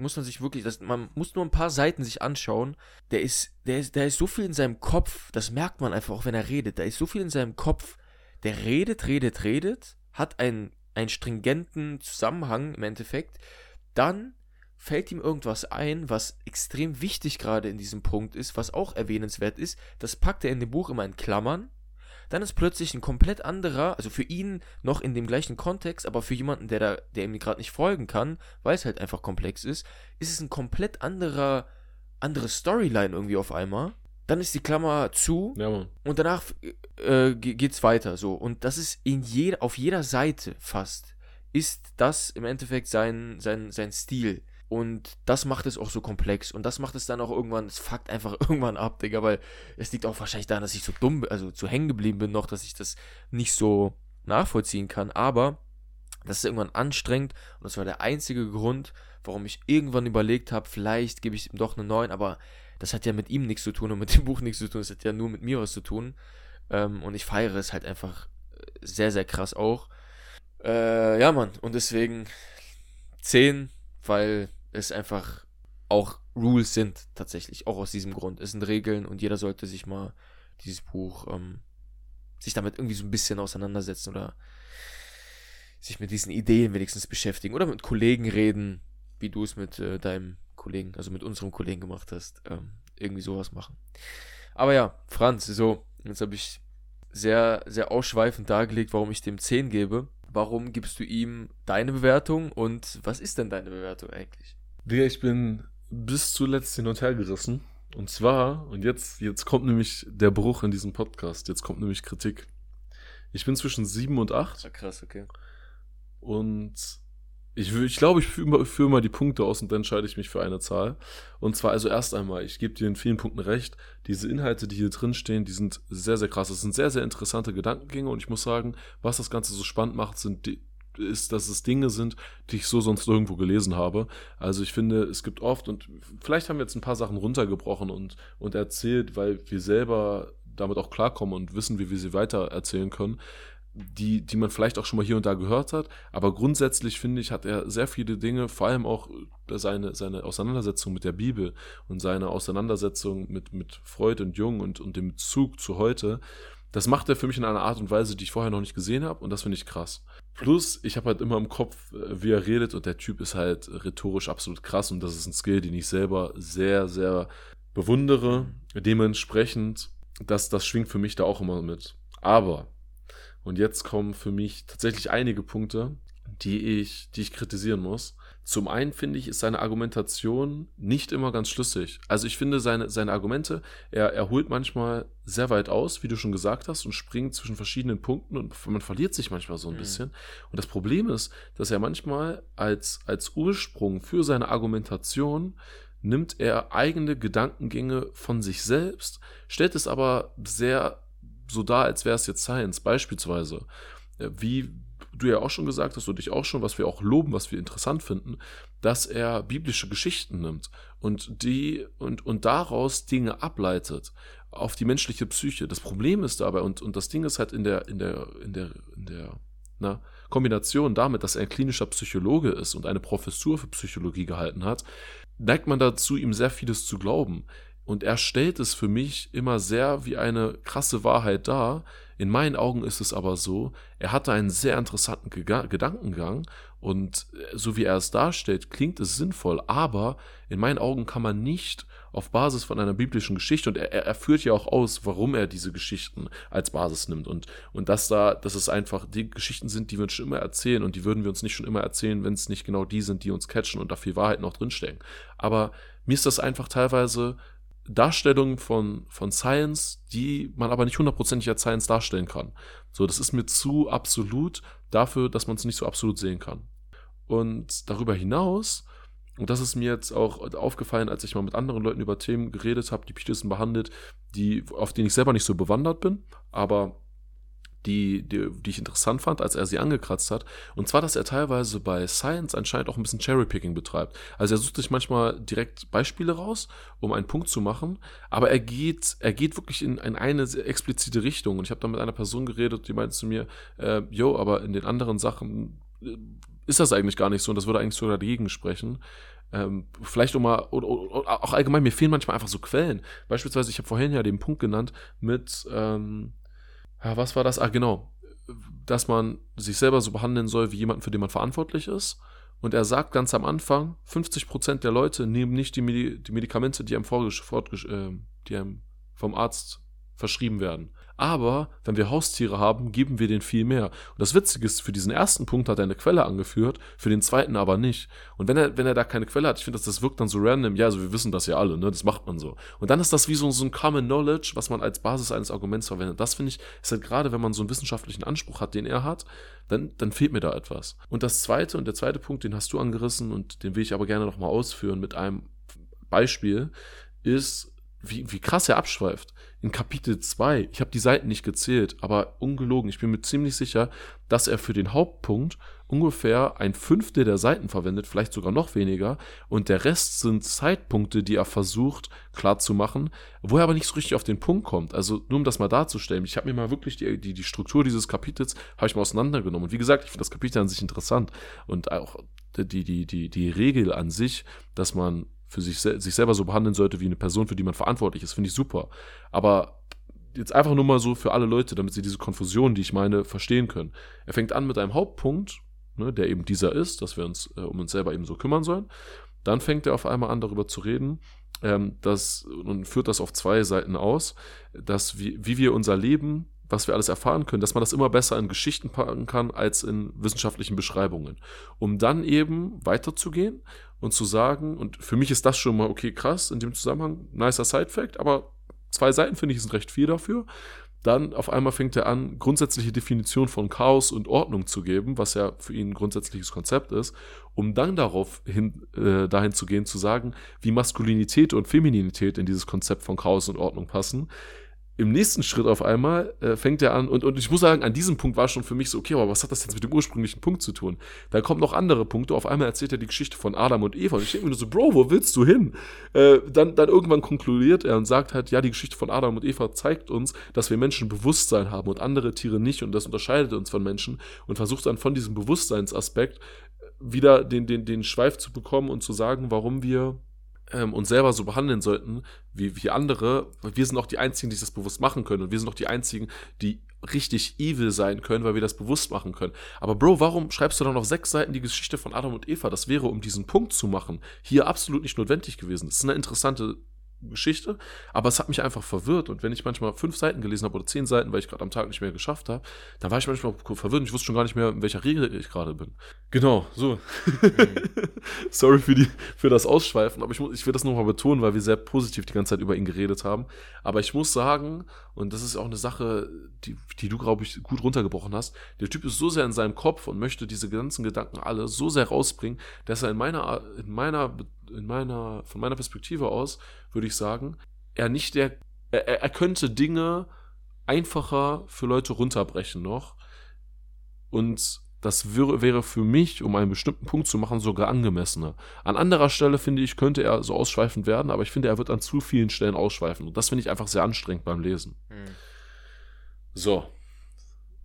muss man sich wirklich, das, man muss nur ein paar Seiten sich anschauen. Der ist, der ist, der ist so viel in seinem Kopf, das merkt man einfach auch, wenn er redet. Da ist so viel in seinem Kopf, der redet, redet, redet, hat einen, einen stringenten Zusammenhang im Endeffekt. Dann fällt ihm irgendwas ein, was extrem wichtig gerade in diesem Punkt ist, was auch erwähnenswert ist. Das packt er in dem Buch immer in Klammern. Dann ist plötzlich ein komplett anderer, also für ihn noch in dem gleichen Kontext, aber für jemanden, der da, der ihm gerade nicht folgen kann, weil es halt einfach komplex ist, ist es ein komplett anderer, andere Storyline irgendwie auf einmal. Dann ist die Klammer zu Ja, und danach äh, ge- geht's weiter so. Und das ist in jeder auf jeder Seite fast ist das im Endeffekt sein sein sein Stil und das macht es auch so komplex. Und das macht es dann auch irgendwann es fuckt einfach irgendwann ab Digga weil es liegt auch wahrscheinlich daran dass ich so dumm also zu hängen geblieben bin noch dass ich das nicht so nachvollziehen kann. Aber das ist irgendwann anstrengend und das war der einzige Grund warum ich irgendwann überlegt habe vielleicht gebe ich ihm doch eine 9 aber das hat ja mit ihm nichts zu tun und mit dem Buch nichts zu tun, es hat ja nur mit mir was zu tun. Ähm, und ich feiere es halt einfach äh, sehr, sehr krass auch. Äh, ja, Mann, und deswegen 10, weil es einfach auch Rules sind, tatsächlich, auch aus diesem Grund. Es sind Regeln und jeder sollte sich mal dieses Buch, ähm, sich damit irgendwie so ein bisschen auseinandersetzen oder sich mit diesen Ideen wenigstens beschäftigen oder mit Kollegen reden, wie du es mit äh, deinem Kollegen, also mit unserem Kollegen gemacht hast, ähm, irgendwie sowas machen. Aber ja, Franz, so, jetzt habe ich sehr, sehr ausschweifend dargelegt, warum ich dem 10 gebe. Warum gibst du ihm deine Bewertung und was ist denn deine Bewertung eigentlich? Digga, ich bin bis zuletzt hin und her gerissen. Und zwar, und jetzt, jetzt kommt nämlich der Bruch in diesem Podcast, jetzt kommt nämlich Kritik. Ich bin zwischen sieben und acht. Ah, krass, okay. Und ich, ich glaube, ich führe führe immer die Punkte aus und dann entscheide ich mich für eine Zahl. Und zwar also erst einmal, ich gebe dir in vielen Punkten recht, diese Inhalte, die hier drin stehen, die sind sehr, sehr krass. Das sind sehr, sehr interessante Gedankengänge und ich muss sagen, was das Ganze so spannend macht, sind die, ist, dass es Dinge sind, die ich so sonst irgendwo gelesen habe. Also ich finde, es gibt oft, und vielleicht haben wir jetzt ein paar Sachen runtergebrochen und, und erzählt, weil wir selber damit auch klarkommen und wissen, wie wir sie weiter erzählen können die, die man vielleicht auch schon mal hier und da gehört hat. Aber grundsätzlich finde ich, hat er sehr viele Dinge, vor allem auch seine, seine Auseinandersetzung mit der Bibel und seine Auseinandersetzung mit, mit Freud und Jung und, und dem Bezug zu heute. Das macht er für mich in einer Art und Weise, die ich vorher noch nicht gesehen habe und das finde ich krass. Plus, ich habe halt immer im Kopf, äh, wie er redet und der Typ ist halt rhetorisch absolut krass und das ist ein Skill, den ich selber sehr, sehr bewundere. Dementsprechend, das, das schwingt für mich da auch immer mit. Aber und jetzt kommen für mich tatsächlich einige Punkte, die ich, die ich kritisieren muss. Zum einen finde ich, ist seine Argumentation nicht immer ganz schlüssig. Also ich finde seine, seine Argumente, er, er holt manchmal sehr weit aus, wie du schon gesagt hast, und springt zwischen verschiedenen Punkten und man verliert sich manchmal so ein mhm. bisschen. Und das Problem ist, dass er manchmal als, als Ursprung für seine Argumentation nimmt er eigene Gedankengänge von sich selbst, stellt es aber sehr so da, als wäre es jetzt Science. Beispielsweise, äh, wie du ja auch schon gesagt hast und ich auch schon, was wir auch loben, was wir interessant finden, dass er biblische Geschichten nimmt und die und, und daraus Dinge ableitet auf die menschliche Psyche. Das Problem ist dabei, und, und das Ding ist halt in der, in der, in der, in der na, Kombination damit, dass er ein klinischer Psychologe ist und eine Professur für Psychologie gehalten hat, neigt man dazu, ihm sehr vieles zu glauben. Und er stellt es für mich immer sehr wie eine krasse Wahrheit dar. In meinen Augen ist es aber so, er hatte einen sehr interessanten Gedankengang und äh, so wie er es darstellt, klingt es sinnvoll, aber in meinen Augen kann man nicht auf Basis von einer biblischen Geschichte und er, er führt ja auch aus, warum er diese Geschichten als Basis nimmt und, und dass da, dass es einfach die Geschichten sind, die wir uns schon immer erzählen und die würden wir uns nicht schon immer erzählen, wenn es nicht genau die sind, die uns catchen und da viel Wahrheit noch drinstecken. Aber mir ist das einfach teilweise Darstellungen von, von Science, die man aber nicht hundertprozentig als Science darstellen kann. So, das ist mir zu absolut dafür, dass man es nicht so absolut sehen kann. Und darüber hinaus, und das ist mir jetzt auch aufgefallen, als ich mal mit anderen Leuten über Themen geredet habe, die Peterson behandelt, die, auf denen ich selber nicht so bewandert bin, aber die, die, die ich interessant fand, als er sie angekratzt hat. Und zwar, dass er teilweise bei Science anscheinend auch ein bisschen Cherrypicking betreibt. Also er sucht sich manchmal direkt Beispiele raus, um einen Punkt zu machen, aber er geht, er geht wirklich in, in eine explizite Richtung. Und ich habe da mit einer Person geredet, die meinte zu mir, äh, yo, aber in den anderen Sachen äh, ist das eigentlich gar nicht so und das würde eigentlich sogar dagegen sprechen. Ähm, vielleicht um mal, oder, oder, auch allgemein, mir fehlen manchmal einfach so Quellen. Beispielsweise, ich habe vorhin ja den Punkt genannt mit, ähm, ja, was war das? Ah, genau. Dass man sich selber so behandeln soll wie jemanden, für den man verantwortlich ist. Und er sagt ganz am Anfang, 50% der Leute nehmen nicht die, Medi die Medikamente, die einem, äh, die einem vom Arzt verschrieben werden. Aber wenn wir Haustiere haben, geben wir denen viel mehr. Und das Witzige ist, für diesen ersten Punkt hat er eine Quelle angeführt, für den zweiten aber nicht. Und wenn er, wenn er da keine Quelle hat, ich finde, das, das wirkt dann so random, ja, also wir wissen das ja alle, ne? Das macht man so. Und dann ist das wie so, so ein Common Knowledge, was man als Basis eines Arguments verwendet. Das finde ich, ist halt gerade, wenn man so einen wissenschaftlichen Anspruch hat, den er hat, dann, dann fehlt mir da etwas. Und das zweite und der zweite Punkt, den hast du angerissen und den will ich aber gerne nochmal ausführen mit einem Beispiel, ist, wie, wie krass er abschweift in Kapitel 2, ich habe die Seiten nicht gezählt, aber ungelogen, ich bin mir ziemlich sicher, dass er für den Hauptpunkt ungefähr ein Fünftel der Seiten verwendet, vielleicht sogar noch weniger, und der Rest sind Zeitpunkte, die er versucht klarzumachen, wo er aber nicht so richtig auf den Punkt kommt. Also nur um das mal darzustellen, ich habe mir mal wirklich die, die, die Struktur dieses Kapitels, habe ich mal auseinandergenommen. Und wie gesagt, ich finde das Kapitel an sich interessant und auch die, die, die, die Regel an sich, dass man für sich, sich selber so behandeln sollte wie eine Person, für die man verantwortlich ist, finde ich super. Aber jetzt einfach nur mal so für alle Leute, damit sie diese Konfusion, die ich meine, verstehen können. Er fängt an mit einem Hauptpunkt, ne, der eben dieser ist, dass wir uns äh, um uns selber eben so kümmern sollen. Dann fängt er auf einmal an, darüber zu reden, ähm, dass, und führt das auf zwei Seiten aus, dass wie, wie wir unser Leben was wir alles erfahren können, dass man das immer besser in Geschichten packen kann als in wissenschaftlichen Beschreibungen. Um dann eben weiterzugehen und zu sagen, und für mich ist das schon mal okay, krass, in dem Zusammenhang, nicer Side-Fact, aber zwei Seiten finde ich sind recht viel dafür. Dann auf einmal fängt er an, grundsätzliche Definition von Chaos und Ordnung zu geben, was ja für ihn ein grundsätzliches Konzept ist, um dann darauf hin, äh, dahin zu gehen, zu sagen, wie Maskulinität und Femininität in dieses Konzept von Chaos und Ordnung passen im nächsten Schritt auf einmal äh, fängt er an, und, und ich muss sagen, an diesem Punkt war schon für mich so, okay, aber was hat das jetzt mit dem ursprünglichen Punkt zu tun? Da kommen noch andere Punkte, auf einmal erzählt er die Geschichte von Adam und Eva und ich denke mir nur so, Bro, wo willst du hin? Äh, dann, dann irgendwann konkludiert er und sagt halt, ja, die Geschichte von Adam und Eva zeigt uns, dass wir Menschen Bewusstsein haben und andere Tiere nicht und das unterscheidet uns von Menschen und versucht dann von diesem Bewusstseinsaspekt wieder den, den, den Schweif zu bekommen und zu sagen, warum wir ähm, uns selber so behandeln sollten wie, wie andere. Wir sind auch die Einzigen, die das bewusst machen können. Und wir sind auch die Einzigen, die richtig evil sein können, weil wir das bewusst machen können. Aber Bro, warum schreibst du dann noch sechs Seiten die Geschichte von Adam und Eva? Das wäre, um diesen Punkt zu machen, hier absolut nicht notwendig gewesen. Das ist eine interessante Geschichte, aber es hat mich einfach verwirrt. Und wenn ich manchmal fünf Seiten gelesen habe oder zehn Seiten, weil ich gerade am Tag nicht mehr geschafft habe, dann war ich manchmal verwirrt und ich wusste schon gar nicht mehr, in welcher Regel ich gerade bin. Genau, so. Mhm. Sorry für, die, für das Ausschweifen, aber ich, muss, ich will das nochmal betonen, weil wir sehr positiv die ganze Zeit über ihn geredet haben. Aber ich muss sagen, und das ist auch eine Sache, die, die du, glaube ich, gut runtergebrochen hast, der Typ ist so sehr in seinem Kopf und möchte diese ganzen Gedanken alle so sehr rausbringen, dass er in meiner, in meiner in meiner, von meiner Perspektive aus, würde ich sagen, er nicht der, er, er könnte Dinge einfacher für Leute runterbrechen noch. Und das wäre, für mich, um einen bestimmten Punkt zu machen, sogar angemessener. An anderer Stelle, finde ich, könnte er so ausschweifend werden, aber ich finde, er wird an zu vielen Stellen ausschweifen. Und das finde ich einfach sehr anstrengend beim Lesen. Mhm. So.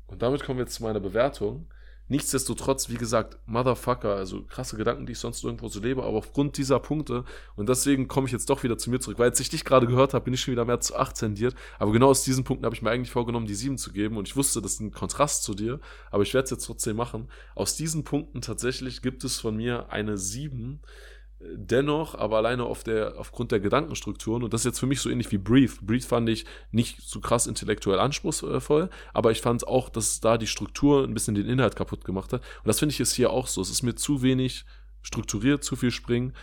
Und damit kommen wir jetzt zu meiner Bewertung. Nichtsdestotrotz, wie gesagt, Motherfucker, also krasse Gedanken, die ich sonst irgendwo so lebe, aber aufgrund dieser Punkte, und deswegen komme ich jetzt doch wieder zu mir zurück, weil als ich dich gerade gehört habe, bin ich schon wieder mehr zu 8 tendiert, aber genau aus diesen Punkten habe ich mir eigentlich vorgenommen, die 7 zu geben, und ich wusste, das ist ein Kontrast zu dir, aber ich werde es jetzt trotzdem machen. Aus diesen Punkten tatsächlich gibt es von mir eine 7, dennoch, aber alleine auf der, aufgrund der Gedankenstrukturen, und das ist jetzt für mich so ähnlich wie Brief. Brief fand ich nicht so krass intellektuell anspruchsvoll, aber ich fand auch, dass da die Struktur ein bisschen den Inhalt kaputt gemacht hat. Und das finde ich ist hier auch so. Es ist mir zu wenig strukturiert, zu viel Springen,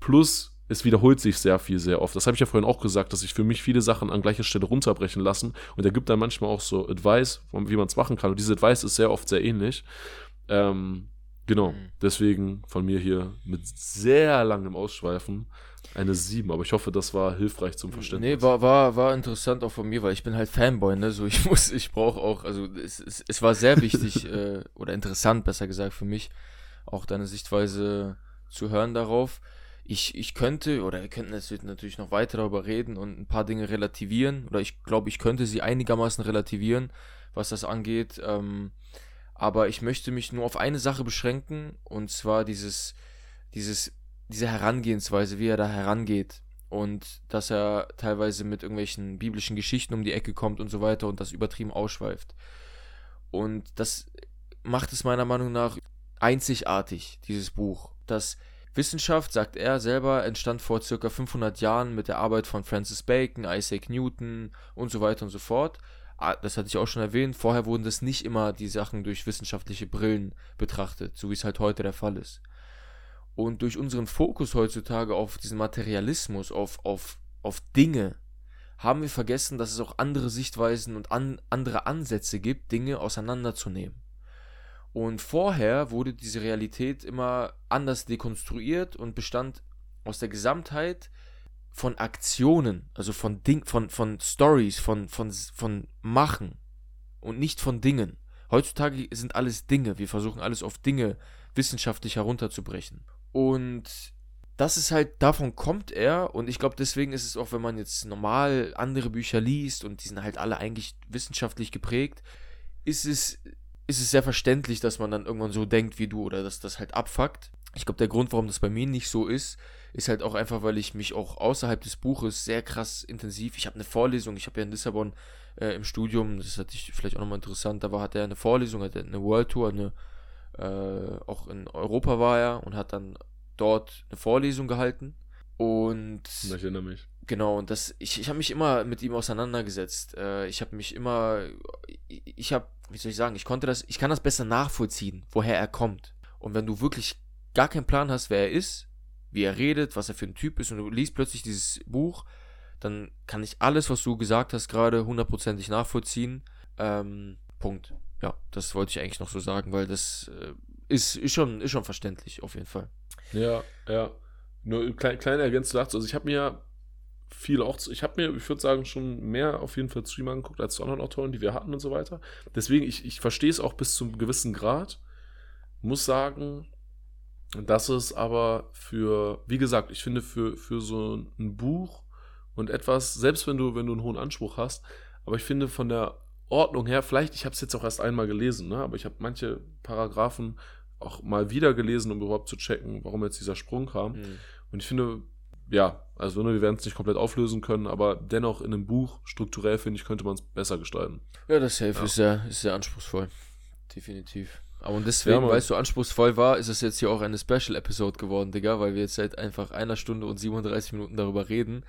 plus es wiederholt sich sehr viel, sehr oft. Das habe ich ja vorhin auch gesagt, dass ich für mich viele Sachen an gleicher Stelle runterbrechen lassen und er gibt dann manchmal auch so Advice, wie man es machen kann. Und diese Advice ist sehr oft sehr ähnlich. Ähm, Genau, mhm. deswegen von mir hier mit sehr langem Ausschweifen eine 7, aber ich hoffe, das war hilfreich zum Verständnis. Nee, war, war, war interessant auch von mir, weil ich bin halt Fanboy, ne? So, ich muss, ich brauche auch, also es, es, es war sehr wichtig äh, oder interessant, besser gesagt, für mich, auch deine Sichtweise zu hören darauf. Ich, ich könnte, oder wir könnten jetzt natürlich noch weiter darüber reden und ein paar Dinge relativieren, oder ich glaube, ich könnte sie einigermaßen relativieren, was das angeht. Ähm, aber ich möchte mich nur auf eine Sache beschränken und zwar dieses, dieses, diese Herangehensweise, wie er da herangeht und dass er teilweise mit irgendwelchen biblischen Geschichten um die Ecke kommt und so weiter und das übertrieben ausschweift. Und das macht es meiner Meinung nach einzigartig, dieses Buch. Das Wissenschaft, sagt er selber, entstand vor circa 500 Jahren mit der Arbeit von Francis Bacon, Isaac Newton und so weiter und so fort. Ah, das hatte ich auch schon erwähnt, vorher wurden das nicht immer die Sachen durch wissenschaftliche Brillen betrachtet, so wie es halt heute der Fall ist. Und durch unseren Fokus heutzutage auf diesen Materialismus, auf, auf, auf Dinge, haben wir vergessen, dass es auch andere Sichtweisen und an, andere Ansätze gibt, Dinge auseinanderzunehmen. Und vorher wurde diese Realität immer anders dekonstruiert und bestand aus der Gesamtheit von Aktionen, also von Ding, von, von Stories, von, von, von Machen und nicht von Dingen. Heutzutage sind alles Dinge. Wir versuchen alles auf Dinge wissenschaftlich herunterzubrechen. Und das ist halt, davon kommt er und ich glaube, deswegen ist es auch, wenn man jetzt normal andere Bücher liest und die sind halt alle eigentlich wissenschaftlich geprägt, ist es, ist es sehr verständlich, dass man dann irgendwann so denkt wie du oder dass das halt abfuckt. Ich glaube, der Grund, warum das bei mir nicht so ist, ist halt auch einfach, weil ich mich auch außerhalb des Buches sehr krass intensiv, ich habe eine Vorlesung, ich habe ja in Lissabon äh, im Studium, das hatte ich vielleicht auch nochmal interessant, da war, hat er eine Vorlesung, hat er eine World Tour, eine, äh, auch in Europa war er und hat dann dort eine Vorlesung gehalten und ich erinnere mich. Genau, und das, ich, ich habe mich immer mit ihm auseinandergesetzt. Äh, ich habe mich immer, ich, ich habe, wie soll ich sagen, ich konnte das, ich kann das besser nachvollziehen, woher er kommt. Und wenn du wirklich gar keinen Plan hast, wer er ist, wie er redet, was er für ein Typ ist und du liest plötzlich dieses Buch, dann kann ich alles, was du gesagt hast, gerade hundertprozentig nachvollziehen. Ähm, Punkt. Ja, das wollte ich eigentlich noch so sagen, weil das äh, ist, ist, schon, ist schon verständlich, auf jeden Fall. Ja, ja. Nur klein, kleine Ergänzung dazu. Also ich habe mir viel auch, ich habe mir, ich würde sagen, schon mehr auf jeden Fall zu ihm angeguckt als zu anderen Autoren, die wir hatten und so weiter. Deswegen, ich, ich verstehe es auch bis zu einem gewissen Grad. Muss sagen, dass es aber für, wie gesagt, ich finde für, für so ein Buch und etwas, selbst wenn du, wenn du einen hohen Anspruch hast, aber ich finde von der Ordnung her, vielleicht, ich habe es jetzt auch erst einmal gelesen, ne, aber ich habe manche Paragraphen auch mal wieder gelesen, um überhaupt zu checken, warum jetzt dieser Sprung kam. Mhm. Und ich finde, ja, also ne, wir werden es nicht komplett auflösen können, aber dennoch in einem Buch, strukturell finde ich, könnte man es besser gestalten. Ja, das Safe ja. ist, sehr, ist sehr anspruchsvoll. Definitiv. Aber und deswegen, ja, weil es so anspruchsvoll war, ist es jetzt hier auch eine Special-Episode geworden, Digga, weil wir jetzt seit einfach einer Stunde und 37 Minuten darüber reden.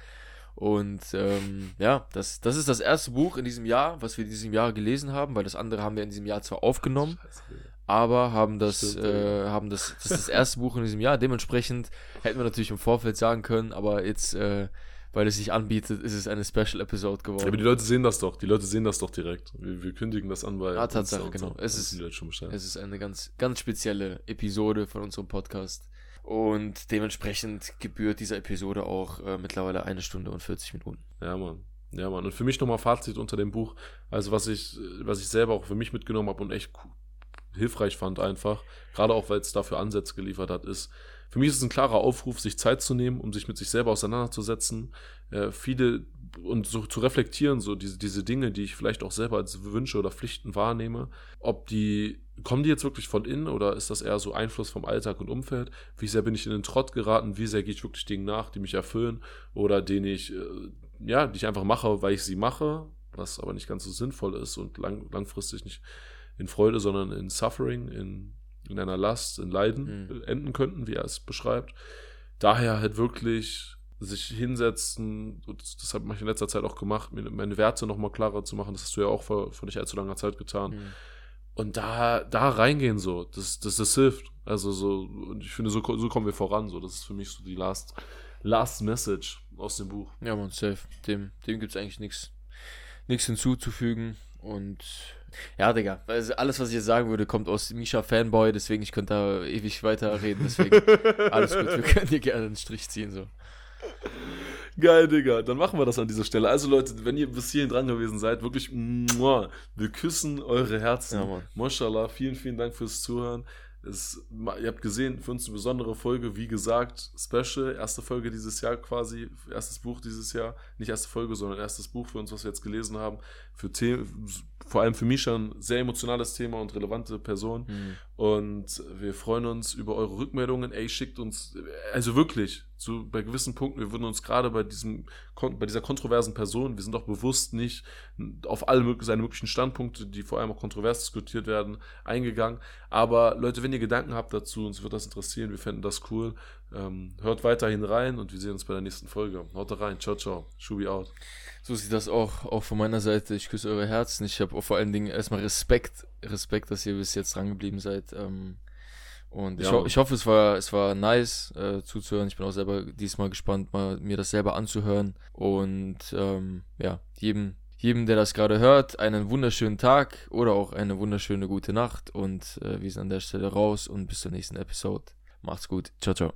Und ähm, ja, das, das ist das erste Buch in diesem Jahr, was wir in diesem Jahr gelesen haben, weil das andere haben wir in diesem Jahr zwar aufgenommen, Scheiße, aber haben das, Stimmt, äh, haben das, das ist das erste Buch in diesem Jahr. Dementsprechend hätten wir natürlich im Vorfeld sagen können, aber jetzt, äh, weil es sich anbietet, ist es eine Special Episode geworden. aber die Leute sehen das doch, die Leute sehen das doch direkt. Wir, wir kündigen das an bei. Ah, Tatsache, genau. So. Es ist, es ist eine ganz, ganz spezielle Episode von unserem Podcast. Und dementsprechend gebührt dieser Episode auch äh, mittlerweile eine Stunde und 40 Minuten. Ja, Mann. Ja, Mann. Und für mich nochmal Fazit unter dem Buch. Also, was ich, was ich selber auch für mich mitgenommen habe und echt hilfreich fand einfach, gerade auch weil es dafür Ansätze geliefert hat, ist, für mich ist es ein klarer Aufruf, sich Zeit zu nehmen, um sich mit sich selber auseinanderzusetzen, äh, viele und so zu reflektieren, so diese, diese Dinge, die ich vielleicht auch selber als Wünsche oder Pflichten wahrnehme, ob die, kommen die jetzt wirklich von innen oder ist das eher so Einfluss vom Alltag und Umfeld? Wie sehr bin ich in den Trott geraten? Wie sehr gehe ich wirklich Dingen nach, die mich erfüllen oder denen ich, äh, ja, die ich einfach mache, weil ich sie mache, was aber nicht ganz so sinnvoll ist und lang, langfristig nicht in Freude, sondern in Suffering, in, in einer Last, in Leiden mhm. enden könnten, wie er es beschreibt. Daher halt wirklich sich hinsetzen, das habe ich in letzter Zeit auch gemacht, meine Werte nochmal klarer zu machen, das hast du ja auch vor, vor nicht allzu langer Zeit getan. Mhm. Und da, da reingehen so, das, das, das hilft. Also so, und ich finde, so, so kommen wir voran. So, das ist für mich so die Last, Last Message aus dem Buch. Ja, man, safe. Dem, dem gibt es eigentlich nichts hinzuzufügen. Und ja, Digga, also alles, was ich jetzt sagen würde, kommt aus Misha Fanboy, deswegen ich könnte da ewig weiterreden, deswegen alles gut, wir können dir gerne einen Strich ziehen, so. Geil, Digga. Dann machen wir das an dieser Stelle. Also, Leute, wenn ihr bis hierhin dran gewesen seid, wirklich, muah, wir küssen eure Herzen. Ja, Mann. Vielen, vielen Dank fürs Zuhören. Es, ihr habt gesehen, für uns eine besondere Folge, wie gesagt, Special, erste Folge dieses Jahr quasi, erstes Buch dieses Jahr, nicht erste Folge, sondern erstes Buch für uns, was wir jetzt gelesen haben, für Themen, vor allem für mich schon ein sehr emotionales Thema und relevante Person. Mhm. Und wir freuen uns über eure Rückmeldungen. Ey, schickt uns, also wirklich, so bei gewissen Punkten, wir würden uns gerade bei diesem, bei dieser kontroversen Person, wir sind doch bewusst nicht auf alle seine möglichen Standpunkte, die vor allem auch kontrovers diskutiert werden, eingegangen. Aber Leute, wenn ihr Gedanken habt dazu, uns wird das interessieren, wir fänden das cool. Ähm, hört weiterhin rein und wir sehen uns bei der nächsten Folge. Haut rein. Ciao, ciao. Schubi out. So sieht das auch, auch von meiner Seite. Ich küsse eure Herzen. Ich habe vor allen Dingen erstmal Respekt, Respekt, dass ihr bis jetzt dran geblieben seid. Ähm, und ich, ja. ho ich hoffe, es war, es war nice äh, zuzuhören. Ich bin auch selber diesmal gespannt, mal mir das selber anzuhören. Und ähm, ja, jedem, jedem, der das gerade hört, einen wunderschönen Tag oder auch eine wunderschöne gute Nacht. Und äh, wir sind an der Stelle raus und bis zur nächsten Episode. Macht's gut. Ciao, ciao.